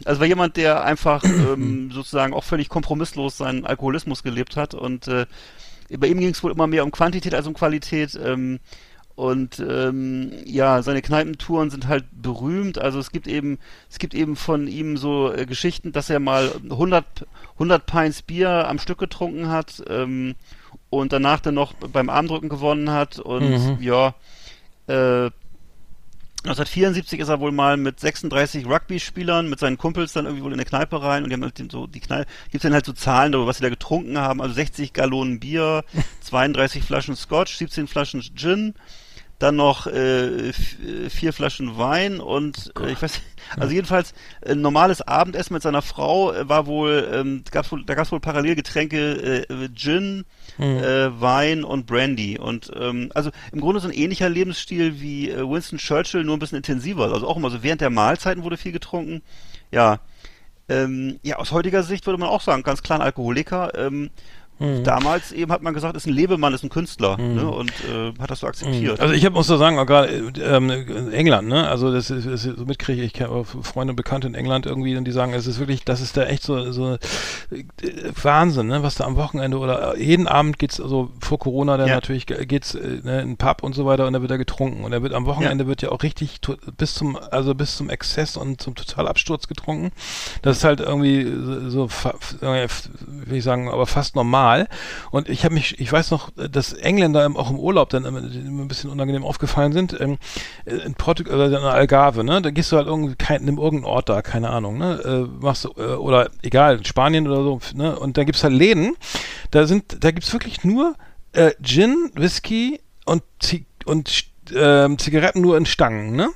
Also war jemand, der einfach *clears throat* ähm, sozusagen auch völlig kompromisslos seinen Alkoholismus gelebt hat und äh, bei ihm ging es wohl immer mehr um Quantität als um Qualität. Ähm, und ähm, ja, seine Kneipentouren sind halt berühmt. Also es gibt eben, es gibt eben von ihm so äh, Geschichten, dass er mal 100, 100 Pints Bier am Stück getrunken hat ähm, und danach dann noch beim Armdrücken gewonnen hat. Und Mhm. ja, äh, 1974 ist er wohl mal mit 36 Rugby-Spielern, mit seinen Kumpels dann irgendwie wohl in eine Kneipe rein und die haben halt so die Kneipe, gibt's dann halt so Zahlen darüber, was sie da getrunken haben, also 60 Gallonen Bier, *laughs* 32 Flaschen Scotch, 17 Flaschen Gin, dann noch äh, äh, vier Flaschen Wein und äh, ich weiß, also jedenfalls ein normales Abendessen mit seiner Frau äh, war wohl, ähm, gab's wohl, da gab's wohl parallel Getränke äh, Gin, äh, Wein und Brandy. Und ähm, also im Grunde so ein ähnlicher Lebensstil wie äh, Winston Churchill, nur ein bisschen intensiver, also auch immer so während der Mahlzeiten wurde viel getrunken, ja. Ähm, ja, aus heutiger Sicht würde man auch sagen, ganz klar ein Alkoholiker. Ähm, Damals eben hat man gesagt, ist ein Lebemann, ist ein Künstler ne, und äh, hat das so akzeptiert. Also ich hab, muss da sagen, auch gerade äh, ähm, in England, ne? Also das ist, ist so mitkriege ich, Freunde und Bekannte in England irgendwie und die sagen, es ist wirklich, das ist da echt so, so äh, Wahnsinn, ne? Was da am Wochenende oder jeden Abend geht's, also vor Corona dann Ja. natürlich ge- geht's äh, ne, in den Pub und so weiter und da wird da getrunken und da wird am Wochenende wird ja auch richtig bis zum, also bis zum Exzess und zum Totalabsturz getrunken. Das ist halt irgendwie so, so äh, will ich sagen, aber fast normal. Und ich habe mich, ich weiß noch, dass Engländer auch im Urlaub dann immer, ein bisschen unangenehm aufgefallen sind. Ähm, in Portugal oder in Algarve, ne? Da gehst du halt irgendwie kein, nimm irgendeinen Ort da, keine Ahnung, ne? Äh, machst du, äh, oder egal, in Spanien oder so, ne? Und da gibt's halt Läden, da sind, da gibt's wirklich nur äh, Gin, Whisky und und ähm, Zigaretten nur in Stangen, ne?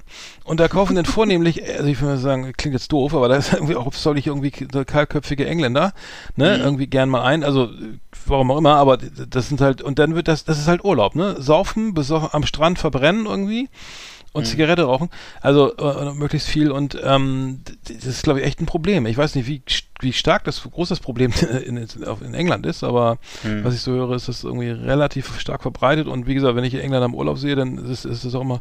Und da kaufen dann vornehmlich, also ich würde sagen, klingt jetzt doof, aber da ist *laughs* irgendwie auch soll ich irgendwie so kahlköpfige Engländer, ne? Irgendwie gern mal ein, also äh, warum auch immer, aber das sind halt, und dann wird das, das ist halt Urlaub, ne? Saufen, besoffen, am Strand verbrennen irgendwie und Zigarette rauchen. Also äh, möglichst viel und ähm, das ist, glaube ich, echt ein Problem. Ich weiß nicht, wie, wie stark das groß das Problem *laughs* in, in, England ist, aber Hm. was ich so höre, ist das irgendwie relativ stark verbreitet. Und wie gesagt, wenn ich in England am Urlaub sehe, dann ist, es auch immer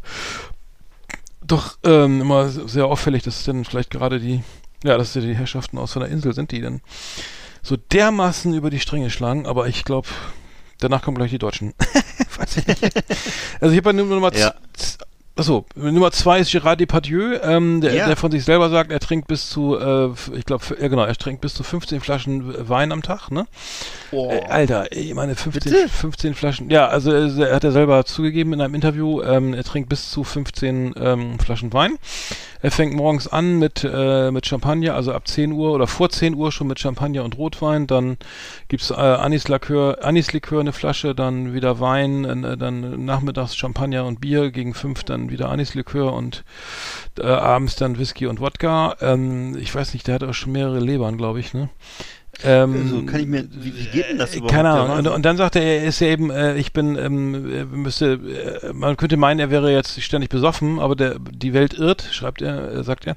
doch ähm, immer sehr auffällig, dass es dann vielleicht gerade die, ja, dass die Herrschaften aus so einer Insel sind, die dann so dermaßen über die Stränge schlagen, aber ich glaube, danach kommen gleich die Deutschen. *laughs* Ich. Also ich habe bei Nummer Ja. Achso, Nummer zwei ist Gérard Depardieu, ähm, der, Ja. der von sich selber sagt, er trinkt bis zu, äh, ich glaube, ja genau, er trinkt bis zu 15 Flaschen Wein am Tag, ne? Äh, Alter, ich meine 15, Bitte? 15 Flaschen. Ja, also er, er hat er selber zugegeben in einem Interview, ähm, er trinkt bis zu 15 ähm, Flaschen Wein. Er fängt morgens an mit, äh, mit Champagner, also ab 10 Uhr oder vor 10 Uhr schon mit Champagner und Rotwein. Dann gibt's äh, Anislikör, Anislikör eine Flasche, dann wieder Wein, äh, dann nachmittags Champagner und Bier, gegen 5 dann wieder Anislikör und äh, abends dann Whisky und Wodka. Ähm, ich weiß nicht, der hat auch schon mehrere Lebern, glaube ich, ne? Ähm, Also kann ich mir, wie, wie geht denn das äh, überhaupt? Keine Ahnung. Und, und dann sagt er, er ist ja eben, äh, ich bin, ähm, äh, müsste, äh, man könnte meinen, er wäre jetzt ständig besoffen, aber der, die Welt irrt, schreibt er, äh, sagt er.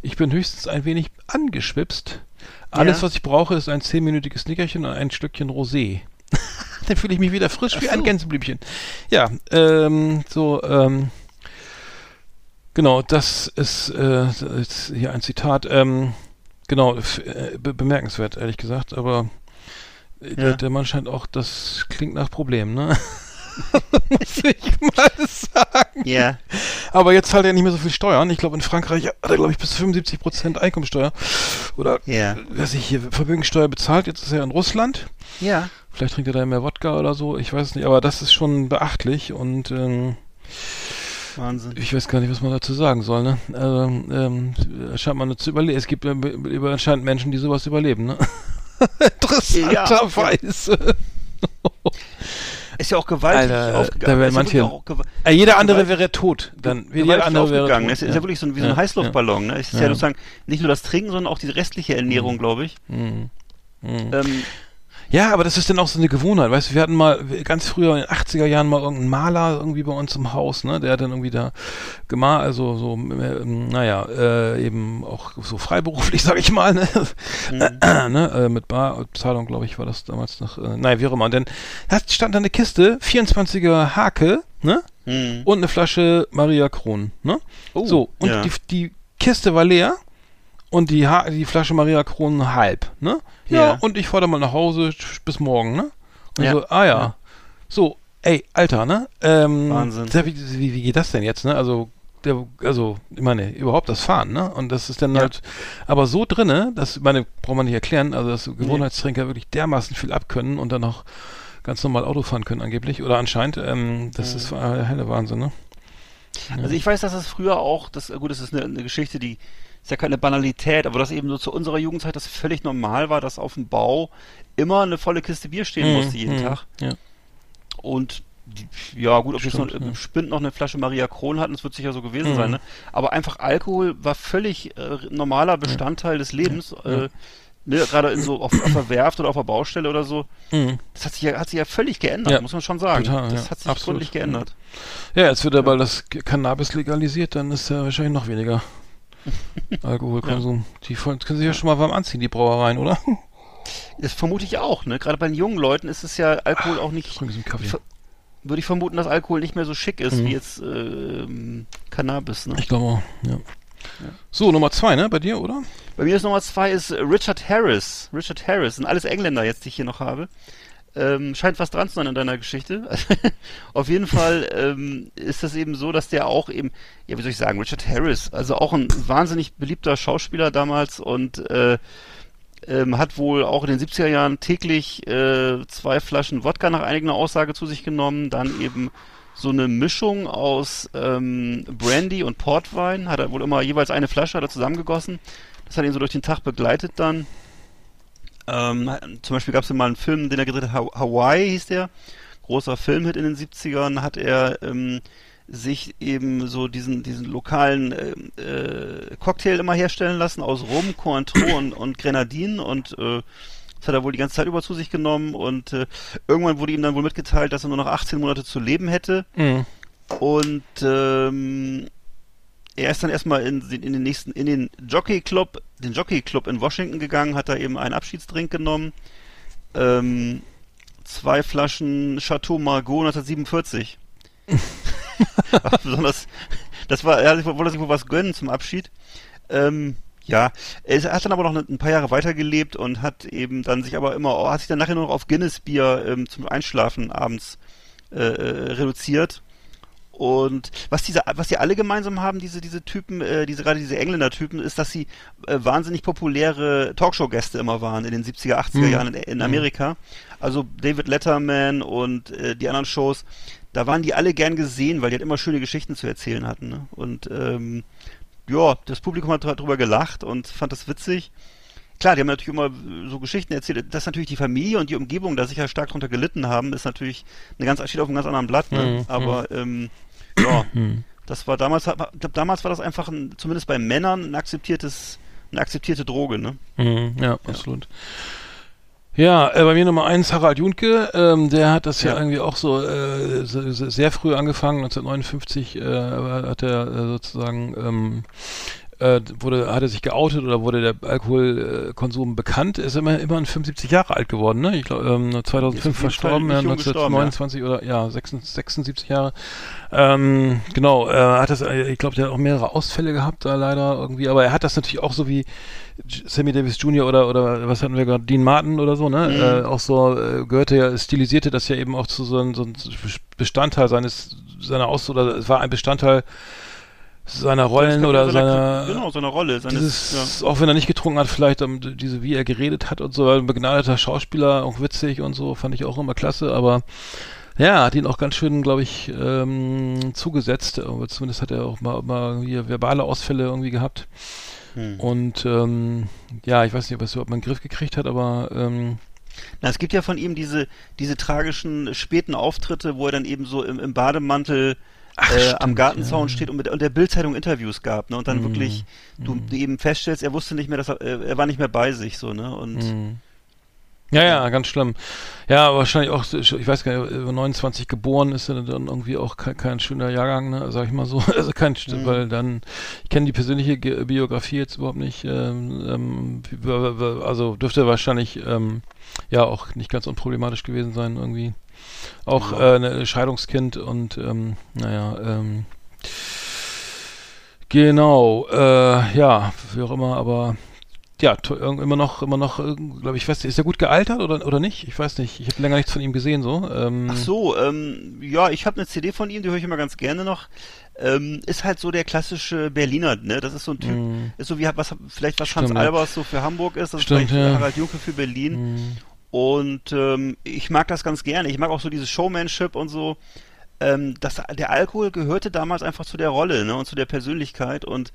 Ich bin höchstens ein wenig angeschwipst. Alles, Ja. was ich brauche, ist ein zehnminütiges Nickerchen und ein Stückchen Rosé. *laughs* dann fühle ich mich wieder frisch wie ein Gänseblümchen. Ja, ähm, so, ähm, genau, das ist, äh, ist hier ein Zitat. Ähm, genau, äh, be bemerkenswert, ehrlich gesagt, aber äh, der, Ja. der Mann scheint auch, das klingt nach Problem, ne? *laughs* Muss ich mal sagen. Ja. Aber jetzt zahlt er nicht mehr so viel Steuern. Ich glaube, in Frankreich hat er, glaube ich, bis zu 75 Prozent Einkommensteuer. Oder, Ja. weiß ich, hier Vermögensteuer bezahlt. Jetzt ist er in Russland. Ja. Vielleicht trinkt er da mehr Wodka oder so. Ich weiß es nicht. Aber das ist schon beachtlich und, ähm, Wahnsinn. ich weiß gar nicht, was man dazu sagen soll, ne? Also, ähm, scheint man zu überleben. Es gibt über anscheinend Menschen, die sowas überleben, ne? *laughs* Interessanterweise. Ist ja auch gewaltig Alter, aufgegangen. da ja manche- auch Äh, jeder andere wäre tot. Dann jeder andere wäre tot. Es ist ja, wirklich so ein, wie so ein Ja, Heißluftballon. Ne? Es ist ja. Ja. sozusagen nicht nur das Trinken, sondern auch die restliche Ernährung, glaube ich. Mhm. Mhm. Ähm, Ja, aber das ist dann auch so eine Gewohnheit, weißt du, wir hatten mal ganz früher in den 80er Jahren mal irgendeinen Maler irgendwie bei uns im Haus, ne, der hat dann irgendwie da gemalt, also so, äh, naja, äh, eben auch so freiberuflich, *laughs* sag ich mal, ne, *clears throat* ne äh, mit Barzahlung, glaube ich, war das damals noch, äh, naja, wie auch immer, und dann stand da eine Kiste, 24er Hake, ne, hm. und eine Flasche Maria Kron, ne, Oh, so, und ja. die, die Kiste war leer, und die, ha die Flasche Maria Kron halb, ne? Ja, Ja. und ich fahre dann mal nach Hause bis morgen, ne? Und Ja. so, ah ja. Ja. So, ey, Alter, ne? Ähm, Wahnsinn. Wie, wie, wie geht das denn jetzt, ne? Also, der, also, ich meine, überhaupt das Fahren, ne? Und das ist dann Ja. halt, aber so drinne, das, meine, braucht man nicht erklären, also, dass Gewohnheitstrinker wirklich dermaßen viel abkönnen und dann auch ganz normal Auto fahren können angeblich, oder anscheinend, ähm, das ist äh, helle Wahnsinn, ne? Also ich weiß, dass das früher auch, das, gut, das ist eine, eine Geschichte, die ist ja keine Banalität, aber das eben so zu unserer Jugendzeit das völlig normal war, dass auf dem Bau immer eine volle Kiste Bier stehen Mhm, musste jeden mhm, Tag. Ja. Und die, ja gut, ob wir Stimmt, jetzt noch, ja. im Spind noch eine Flasche Maria Kron hatten, das wird sicher so gewesen Mhm. sein, ne? Aber einfach Alkohol war völlig äh, normaler Bestandteil des Lebens. Äh, ne, gerade in so auf, auf der Werft oder auf der Baustelle oder so. Mhm. Das hat sich ja, hat sich ja völlig geändert, Ja, muss man schon sagen. total, das ja, hat sich absolut, gründlich geändert. Ja, jetzt wird aber das Cannabis legalisiert, dann ist ja wahrscheinlich noch weniger *laughs* Alkoholkonsum. Die voll- können sich ja schon mal warm anziehen, die Brauereien, oder? *laughs* Das vermute ich auch, ne? Gerade bei den jungen Leuten ist es ja Alkohol auch nicht. Ver- Würde ich vermuten, dass Alkohol nicht mehr so schick ist Mhm. wie jetzt ähm, Cannabis, ne? Ich glaube auch, ja. So, Nummer zwei, ne, bei dir, oder? Bei mir ist Nummer zwei ist Richard Harris. Richard Harris, sind alles Engländer jetzt, die ich hier noch habe. Ähm, scheint was dran zu sein in deiner Geschichte. *laughs* Auf jeden Fall ähm, ist das eben so, dass der auch eben, ja, wie soll ich sagen, Richard Harris, also auch ein wahnsinnig beliebter Schauspieler damals und äh, ähm, hat wohl auch in den 70er Jahren täglich äh, zwei Flaschen Wodka nach eigener Aussage zu sich genommen, dann eben so eine Mischung aus ähm, Brandy und Portwein, hat er wohl immer jeweils eine Flasche hat er zusammengegossen. Das hat ihn so durch den Tag begleitet dann. Ähm, zum Beispiel gab es mal einen Film, den er gedreht hat, Ha- Hawaii hieß der. Großer Filmhit in den 70ern, hat er ähm, sich eben so diesen, diesen lokalen ähm, äh, Cocktail immer herstellen lassen aus Rum, Cointreau und, und Grenadinen und äh, das hat er wohl die ganze Zeit über zu sich genommen und äh, irgendwann wurde ihm dann wohl mitgeteilt, dass er nur noch 18 Monate zu leben hätte Mhm. und ähm, er ist dann erstmal in, in den nächsten, in den Jockey Club, den Jockey Club in Washington gegangen, hat da eben einen Abschiedsdrink genommen. Ähm, zwei Flaschen Chateau Margaux 1947. *laughs* War besonders, das war, er wollte sich wohl was gönnen zum Abschied. Ähm, ja, er hat dann aber noch ein paar Jahre weitergelebt und hat eben dann sich aber immer, hat sich dann nachher nur noch auf Guinness-Bier ähm, zum Einschlafen abends äh, äh, reduziert. Und was diese, was die alle gemeinsam haben, diese, diese Typen, äh, diese, gerade diese Engländer-Typen, ist, dass sie äh, wahnsinnig populäre Talkshow-Gäste immer waren in den 70er, 80er Mhm. Jahren in, in Amerika. Also David Letterman und äh, die anderen Shows, da waren die alle gern gesehen, weil die halt immer schöne Geschichten zu erzählen hatten. Ne? Und ähm, ja, das Publikum hat darüber gelacht und fand das witzig. Klar, die haben natürlich immer so Geschichten erzählt, dass natürlich die Familie und die Umgebung da sicher stark drunter gelitten haben, ist natürlich eine ganz, steht auf einem ganz anderen Blatt, ne? Mhm, Aber ähm, ja, *clears throat* das war damals, hat- damals war das einfach ein, zumindest bei Männern ein akzeptiertes, eine akzeptierte Droge, ne? Mhm, ja, absolut. Ja, äh, bei mir Nummer eins Harald Junke, ähm, der hat das ja, Ja. irgendwie auch so äh, se- sehr früh angefangen, 1959 äh, hat er äh, sozusagen ähm, äh, wurde, hat er sich geoutet oder wurde der Alkoholkonsum bekannt, ist immer immerhin 75 Jahre alt geworden, ne? Ich glaube ähm, Ist auf 2005 jeden verstorben, ja, nicht jung gestorben, 1929 oder ja 76, 76 Jahre. Ähm, genau, äh, hat das, äh, ich glaube, der hat auch mehrere Ausfälle gehabt da leider irgendwie, aber er hat das natürlich auch so wie Sammy Davis Jr. oder oder was hatten wir gerade, Dean Martin oder so, ne? Mhm. Äh, auch so äh, gehörte ja, stilisierte das ja eben auch zu so einem so ein Bestandteil seines seiner Aus oder es war ein Bestandteil seiner Rollen oder seiner genau, seiner Rolle, seines, dieses, auch wenn er nicht getrunken hat, vielleicht um, diese, wie er geredet hat und so, ein begnadeter Schauspieler, auch witzig und so, fand ich auch immer klasse, aber ja, hat ihn auch ganz schön, glaube ich, ähm, zugesetzt. Aber zumindest hat er auch mal, mal hier verbale Ausfälle irgendwie gehabt. ja. Hm. Und ähm, ja, ich weiß nicht, ob er es überhaupt mal in den Griff gekriegt hat, aber ähm, Na, es gibt ja von ihm diese, diese tragischen späten Auftritte, wo er dann eben so im, im Bademantel Ach, äh, stimmt, am Gartenzaun ja. steht und mit und der Bildzeitung Interviews gab, ne? Und dann Mhm. wirklich du eben feststellst, er wusste nicht mehr, dass er, äh, er war nicht mehr bei sich, so, ne? Und Mhm. Ja, ja, ganz schlimm. Ja, wahrscheinlich auch, ich weiß gar nicht, über 29 geboren ist er dann irgendwie auch kein, kein schöner Jahrgang, ne, sag ich mal so. *laughs* Also kein, Mhm. weil dann, ich kenne die persönliche Ge Biografie jetzt überhaupt nicht, ähm, ähm, also dürfte wahrscheinlich, ähm, ja, auch nicht ganz unproblematisch gewesen sein irgendwie. Auch Ja. äh, ein Scheidungskind und, ähm, naja, ähm, genau, äh, ja, wie auch immer, aber ja, immer noch, immer noch, glaube ich, weiß ist er gut gealtert oder, oder nicht? Ich weiß nicht. Ich habe länger nichts von ihm gesehen, so. Ähm, Ach so, ähm, ja, ich habe eine CD von ihm, die höre ich immer ganz gerne noch. Ähm, ist halt so der klassische Berliner, ne? Das ist so ein Typ, Mm. ist so wie was vielleicht was Stimmt, Hans. Albers so für Hamburg ist, das Stimmt, ist vielleicht ja. Harald Junke für Berlin. mm, Und ähm, ich mag das ganz gerne. Ich mag auch so dieses Showmanship und so. Ähm, das, der Alkohol gehörte damals einfach zu der Rolle ne, und zu der Persönlichkeit und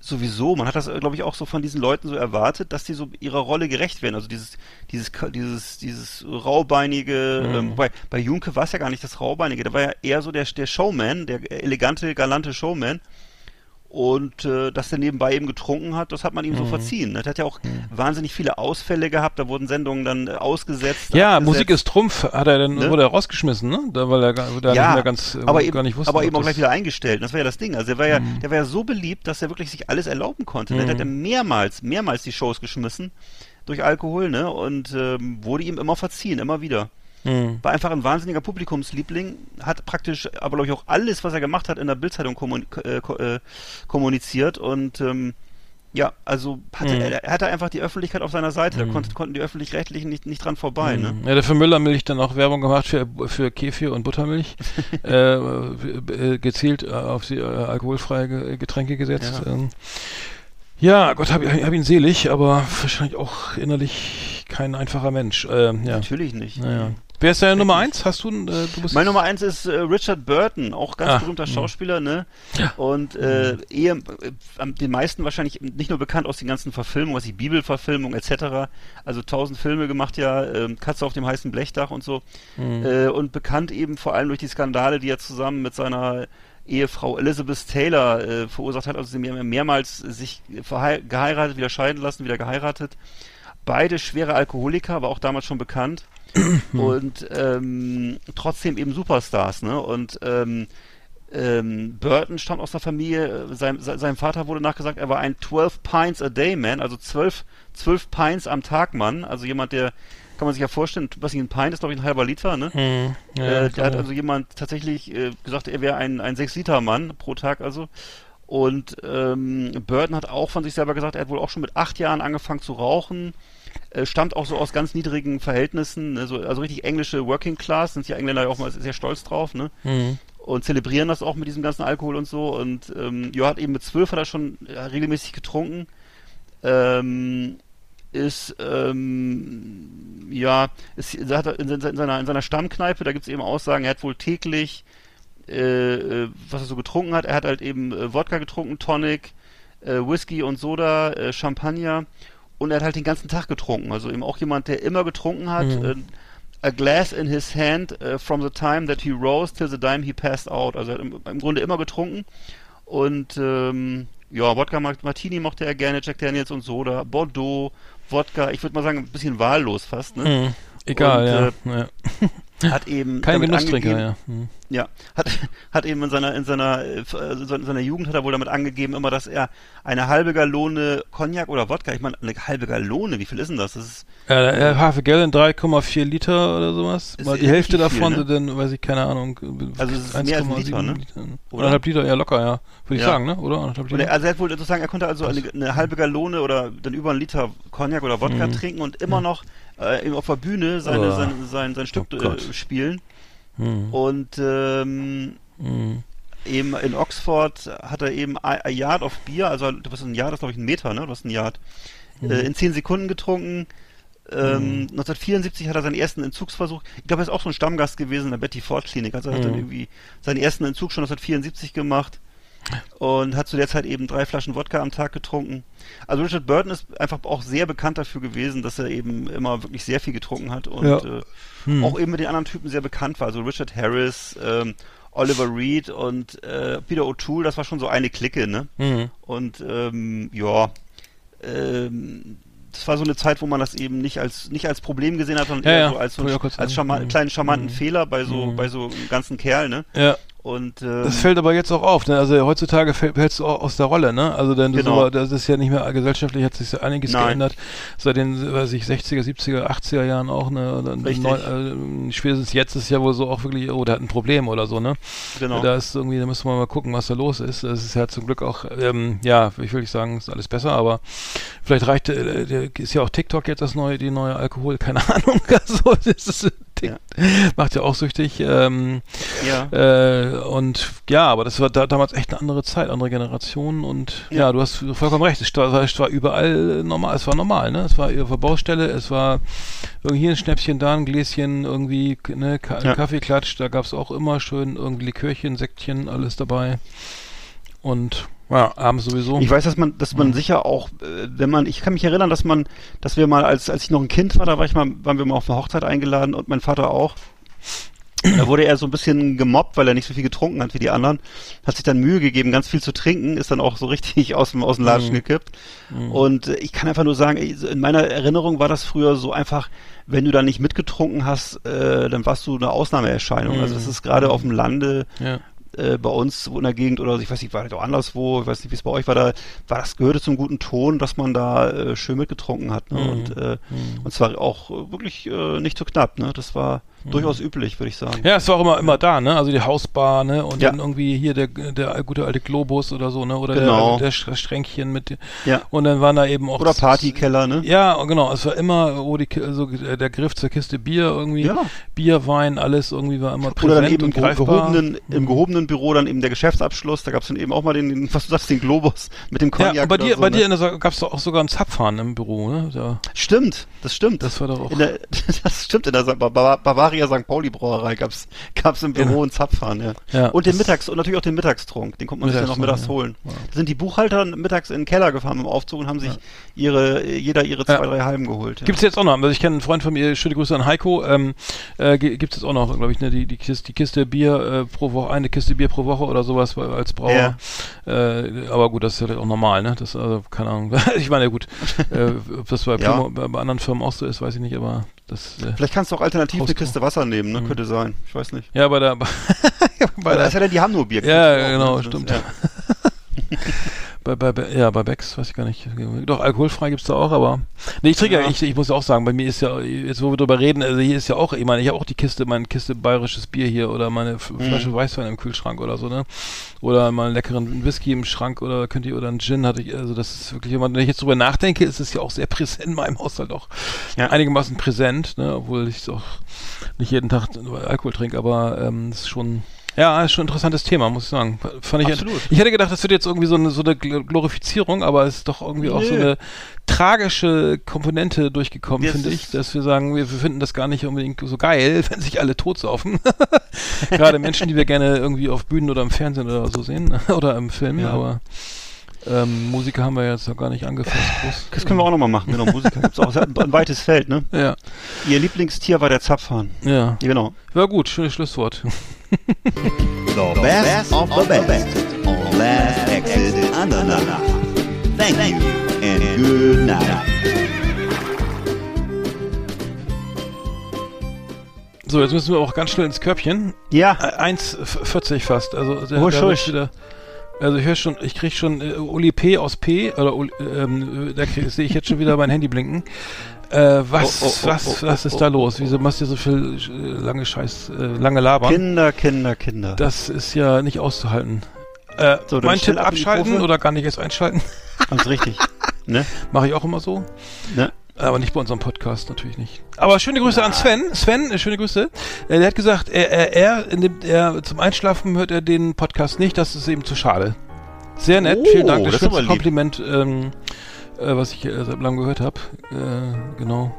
sowieso, man hat das, glaube ich, auch so von diesen Leuten so erwartet, dass die so ihrer Rolle gerecht werden. Also dieses, dieses, dieses, dieses raubeinige, Mhm. ähm, wobei bei Junke war es ja gar nicht das raubeinige, da war ja eher so der, der Showman, der elegante, galante Showman. Und äh, dass er nebenbei eben getrunken hat, das hat man ihm so Mhm. verziehen. ne? Er hat ja auch wahnsinnig viele Ausfälle gehabt, da wurden Sendungen dann äh, ausgesetzt. ja, abgesetzt. Musik ist Trumpf, hat er dann, Ne? wurde er rausgeschmissen, ne? Da, weil er da ja, nicht mehr ganz, äh, aber eben, gar nicht wusste. aber eben auch gleich wieder eingestellt. Das war ja das Ding. Also der war ja, Mhm. der war ja so beliebt, dass er wirklich sich alles erlauben konnte. Mhm. Der hat ja mehrmals, mehrmals die Shows geschmissen durch Alkohol, ne? Und ähm, wurde ihm immer verziehen, immer wieder. Mhm. War einfach ein wahnsinniger Publikumsliebling, hat praktisch, aber glaube ich auch alles, was er gemacht hat, in der Bildzeitung kommun äh, äh, kommuniziert und ähm, ja, also hatte, Mhm. er, hatte einfach die Öffentlichkeit auf seiner Seite. Da Mhm. konnte, konnten die Öffentlich-Rechtlichen nicht, nicht dran vorbei, ne? Ja, der für Müllermilch dann auch Werbung gemacht für, für Kefir und Buttermilch. *laughs* äh, äh, gezielt äh, auf die äh, alkoholfreie Ge- Getränke gesetzt. Ja. Ähm, ja, Gott hab, hab ihn selig, aber wahrscheinlich auch innerlich kein einfacher Mensch. Ähm, ja. Natürlich nicht. Naja. Wer ist deine Nummer eins? Hast du, äh, du bist Mein Nummer eins ist äh, Richard Burton, auch ganz Ah, berühmter mh. Schauspieler, ne? Und äh, eher äh, am- den meisten wahrscheinlich nicht nur bekannt aus den ganzen Verfilmungen, was die Bibelverfilmung etc. Also tausend Filme gemacht ja, ähm, Katze auf dem heißen Blechdach und so. Mhm. Äh, und bekannt eben vor allem durch die Skandale, die er zusammen mit seiner Ehefrau Elizabeth Taylor äh, verursacht hat. Also sie haben ja mehrmals sich geheiratet, wieder scheiden lassen, wieder geheiratet. Beide schwere Alkoholiker, war auch damals schon bekannt. Und ähm, trotzdem eben Superstars, ne? Und ähm, Ähm, Burton stammt aus der Familie, äh, sein, se- seinem Vater wurde nachgesagt, er war ein 12 Pints a Day Man, also 12, 12 Pints am Tag Mann, also jemand, der, kann man sich ja vorstellen, was ich ein Pint ist, glaube ich, ein halber Liter, ne? Hm, ja, äh, der klar. hat also jemand tatsächlich äh, gesagt, er wäre ein, ein 6-Liter-Mann pro Tag also. Und ähm, Burton hat auch von sich selber gesagt, er hat wohl auch schon mit acht Jahren angefangen zu rauchen. Äh, stammt auch so aus ganz niedrigen Verhältnissen, ne, so, also richtig englische Working Class, sind die Engländer ja auch mal sehr stolz drauf, ne? Hm. Und zelebrieren das auch mit diesem ganzen Alkohol und so. Und ähm, ja, hat eben mit zwölf hat er schon ja, regelmäßig getrunken. Ähm, ist ähm, ja, ist, hat er in, in, seiner, in seiner Stammkneipe, da gibt es eben Aussagen, er hat wohl täglich, äh, äh, was er so getrunken hat, er hat halt eben äh, Wodka getrunken, Tonic, äh, Whisky und Soda, äh, Champagner und er hat halt den ganzen Tag getrunken. Also eben auch jemand, der immer getrunken hat. Mhm. Äh, a glass in his hand uh, from the time that he rose till the time he passed out. Also er hat im, im Grunde immer getrunken. Und ähm, ja, Wodka Mart- Martini mochte er gerne, Jack Daniels und Soda, Bordeaux, Wodka, ich würde mal sagen, ein bisschen wahllos fast, ne? Hm. Egal, Und, ja. ja. Hat eben Kein Genusstrinker, ja. Hm. Ja, hat, *laughs* hat eben in seiner, in seiner, äh, äh, in seiner Jugend hat er wohl damit angegeben, immer, dass er eine halbe Gallone Cognac oder Wodka, ich meine, eine halbe Gallone, wie viel ist denn das? Das ist, Ja, der Half a Gallon 3,4 Liter oder sowas. Ist Mal die Hälfte nicht viel, davon ne? sind dann, weiß ich, keine Ahnung. Also es ist mehr als ein 1,7 Liter, ne? Oder anderthalb Liter, ja locker, ja. Würde ich Ja. sagen, ne? Oder? Anderthalb Liter. er, also er hat wohl sozusagen, er konnte also eine, eine halbe Gallone oder dann über einen Liter Cognac oder Wodka Mhm. trinken und immer noch äh, eben auf der Bühne seine, Oh. sein, sein, sein Stück Oh äh, spielen. Hm. Und ähm, Hm. eben in Oxford hat er eben a, a Yard of Bier, also du hast ein Yard, das ist glaube ich ein Meter, ne? Du hast ein Yard. Mhm. Äh, in 10 Sekunden getrunken. Ähm, 1974 hat er seinen ersten Entzugsversuch. Ich glaube, er ist auch so ein Stammgast gewesen in der Betty Ford Klinik. Also er hat dann Mhm. irgendwie seinen ersten Entzug schon 1974 gemacht und hat zu der Zeit eben drei Flaschen Wodka am Tag getrunken. Also Richard Burton ist einfach auch sehr bekannt dafür gewesen, dass er eben immer wirklich sehr viel getrunken hat und Ja. äh, Hm. auch eben mit den anderen Typen sehr bekannt war. Also Richard Harris, ähm, Oliver Reed und äh, Peter O'Toole, das war schon so eine Clique, ne? Hm. Und ähm, ja, ähm, das war so eine Zeit, wo man das eben nicht als nicht als Problem gesehen hat, sondern Ja, eher ja, so als so einen, als charma Mhm. kleinen charmanten Mhm. Fehler bei so Mhm. bei so einem ganzen Kerl, ne? Ja. Und ähm, Das fällt aber jetzt auch auf, ne? Also heutzutage fällt fällst du auch aus der Rolle, ne? Also denn Genau. so, das ist ja nicht mehr gesellschaftlich hat sich einiges Nein. geändert. Seit den, weiß ich, 60er, 70er, 80er Jahren auch, ne? Oder Richtig. neu, äh, spätestens jetzt ist ja wohl so auch wirklich, oh, der hat ein Problem oder so, ne? genau. Da ist irgendwie, da müssen wir mal gucken, was da los ist. Das ist ja zum Glück auch, ähm, ja, ich will nicht sagen, ist alles besser, aber vielleicht reicht, äh, ist ja auch TikTok jetzt das neue, die neue Alkohol, keine *laughs* Ahnung. Also, das ist, Tik- macht ja auch süchtig. Ähm, ja. äh, und ja, aber das war da, damals echt eine andere Zeit, andere Generation und ja, Ja. du hast vollkommen recht. Es war, es war überall normal, es war normal, ne? Es war auf der Baustelle, es war irgendwie ein Schnäppchen, da ein Gläschen, irgendwie ne, Ka Ja. Kaffeeklatsch, da gab es auch immer schön irgendwie Likörchen, Sektchen, alles dabei. Und ja, abends sowieso. Ich weiß, dass man, dass man sicher auch, äh, wenn man, ich kann mich erinnern, dass man, dass wir mal, als, als ich noch ein Kind war, da war ich mal, waren wir mal auf eine Hochzeit eingeladen und mein Vater auch. Da wurde er so ein bisschen gemobbt, weil er nicht so viel getrunken hat wie die anderen. Hat sich dann Mühe gegeben, ganz viel zu trinken, ist dann auch so richtig *laughs* aus dem, aus dem Latschen Mhm. gekippt. Und äh, ich kann einfach nur sagen, in meiner Erinnerung war das früher so einfach, wenn du da nicht mitgetrunken hast, äh, dann warst du eine Ausnahmeerscheinung. Mhm. Also das ist gerade auf dem Lande, ja. Äh, bei uns in der Gegend oder ich weiß nicht, war das auch anderswo, ich weiß nicht, wie es bei euch war, da war das gehörte zum guten Ton, dass man da äh, schön mitgetrunken hat. Ne? Mhm. Und, äh, Mhm. und zwar auch äh, wirklich äh, nicht zu knapp, ne? Das war durchaus üblich, würde ich sagen. Ja, es war auch immer, immer da, ne? Also die Hausbar, ne? Und Ja. dann irgendwie hier der, der gute alte Globus oder so, ne? Oder Genau. der, der Stränkchen mit. Ja. Und dann waren da eben auch. Oder Partykeller, ne? Ja, genau. Es war immer, wo die, also der Griff zur Kiste Bier irgendwie. Ja. Bier, Wein, alles irgendwie war immer Oder präsent dann eben und greifbar. gehobenen, im gehobenen Büro dann eben der Geschäftsabschluss, da gab es dann eben auch mal den, den, was du sagst, den Globus mit dem Cognac. Ja, bei dir, so, bei ne? dir in der gab es doch auch sogar einen Zapfhahn im Büro, ne? Da, Stimmt, das stimmt. das war doch auch. der, *laughs* das stimmt, in der Bavaria St. Pauli Brauerei gab's gab's im Büro Ja. einen Zapfhahn, ja. Ja, und den Mittags und natürlich auch den Mittagstrunk, den konnte man sich dann noch mittags Mittagstrunk, holen. ja. Da sind die Buchhalter mittags in den Keller gefahren im Aufzug und haben sich ihre jeder ihre zwei, Ja. drei Halben geholt. Ja. Gibt's jetzt auch noch, also ich kenne einen Freund von mir, schöne Grüße an Heiko, ähm, äh, gi- gibt's jetzt auch noch, glaube ich, ne, die, die, Kiste, die Kiste Bier äh, pro Woche, eine Kiste Kiste Bier pro Woche oder sowas als Brauer. Ja. Äh, aber gut, das ist ja auch normal, ne? Das, also, keine Ahnung. *laughs* ich meine, gut, äh, ob das bei, Ja. Primo, bei, bei anderen Firmen auch so ist, weiß ich nicht, aber das, äh, Vielleicht kannst du auch alternativ eine Costco. Kiste Wasser nehmen, ne? Mhm. Könnte sein. Ich weiß nicht. ja, bei der, *laughs* bei Weil der ist ja dann, die haben nur Bier. Ja, genau, ne? stimmt. *laughs* Bei, bei, ja, bei Becks, weiß ich gar nicht. Doch, alkoholfrei gibt's da auch, aber. Nee, ich trinke ja, Ja. ich, ich muss ja auch sagen, bei mir ist ja, jetzt wo wir drüber reden, also hier ist ja auch, ich meine, ich habe auch die Kiste, meine Kiste bayerisches Bier hier oder meine Mhm. Flasche Weißwein im Kühlschrank oder so, ne? Oder mal einen leckeren Whisky im Schrank oder könnt ihr, oder einen Gin hatte ich, also das ist wirklich, wenn ich jetzt drüber nachdenke, ist es ja auch sehr *laughs* präsent in meinem Haushalt auch. Ja. Einigermaßen präsent, ne? Obwohl ich auch nicht jeden Tag Alkohol trinke, aber ähm, ist schon. Ja, ist schon ein interessantes Thema, muss ich sagen. Fand ich Absolut. ich hätte gedacht, das wird jetzt irgendwie so eine, so eine Gl- Glorifizierung, aber es ist doch irgendwie auch so eine tragische Komponente durchgekommen, finde ich, dass wir sagen, wir, wir finden das gar nicht unbedingt so geil, *laughs* wenn sich alle totsaufen. *laughs* Gerade Menschen, die wir gerne irgendwie auf Bühnen oder im Fernsehen oder so sehen *laughs* oder im Film, Ja. aber ähm, Musiker haben wir jetzt noch gar nicht angefasst. Groß. Das können wir auch nochmal machen. Genau, Musiker auch. Es hat ein, ein weites Feld, ne? Ja, Ihr Lieblingstier war der Zapfhahn. ja. Ja, genau. War gut, schönes Schlusswort. The best of the best on Last Exit Andernach. Thank you and good night. So, jetzt müssen wir auch ganz schnell ins Körbchen. Ja, Äh, 1,40 fast. Also, der, der schusch. wird wieder, also ich höre schon, ich krieg schon äh, Uli P aus P, oder ähm, äh, da sehe ich jetzt schon wieder mein Handy blinken. Äh, was, Oh, oh, oh, was, oh, was oh, ist da oh, los? Wieso machst du so viel äh, lange Scheiß, äh, lange labern? Kinder, Kinder, Kinder. Das ist ja nicht auszuhalten. Äh, So, mein Tipp abschalten oder gar nicht erst einschalten? Ganz richtig. *laughs* ne? Mache ich auch immer so. Ne? Aber nicht bei unserem Podcast, natürlich nicht. Aber schöne Grüße an Sven. Sven, äh, schöne Grüße. Äh, der hat gesagt, er, er, er, dem, er zum Einschlafen hört er den Podcast nicht, das ist ihm zu schade. Sehr nett, Oh, vielen Dank. Das, das schönste lieb. Kompliment, ähm, äh, was ich äh, seit langem gehört habe. Äh, genau.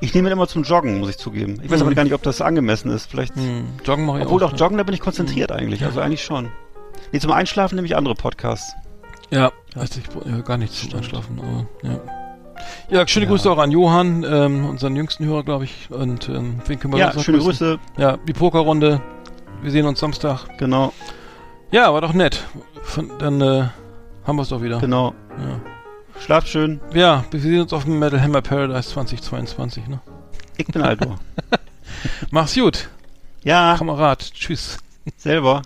Ich nehme ihn immer zum Joggen, muss ich zugeben. Ich weiß Mhm. aber gar nicht, ob das angemessen ist. Vielleicht. Hm, Joggen mache ich Obwohl auch. doch Joggen, da bin ich konzentriert eigentlich. Also eigentlich schon. Nee, zum Einschlafen nehme ich andere Podcasts. Ja, also ich ja, gar nichts zum. Einschlafen. Aber, ja. Ja, schöne Ja. Grüße auch an Johann, ähm, unseren jüngsten Hörer, glaube ich. Und ähm, wen können wir Ja, schöne grüßen? Grüße. Ja, die Pokerrunde. Wir sehen uns Samstag. Genau, Ja, war doch nett. Von, dann äh, haben wir es doch wieder. genau. Ja. Schlaft schön. ja, wir sehen uns auf dem Metal Hammer Paradise 2022. Ne? Ich bin Aldo. *laughs* Mach's gut, ja, Kamerad. Tschüss. selber.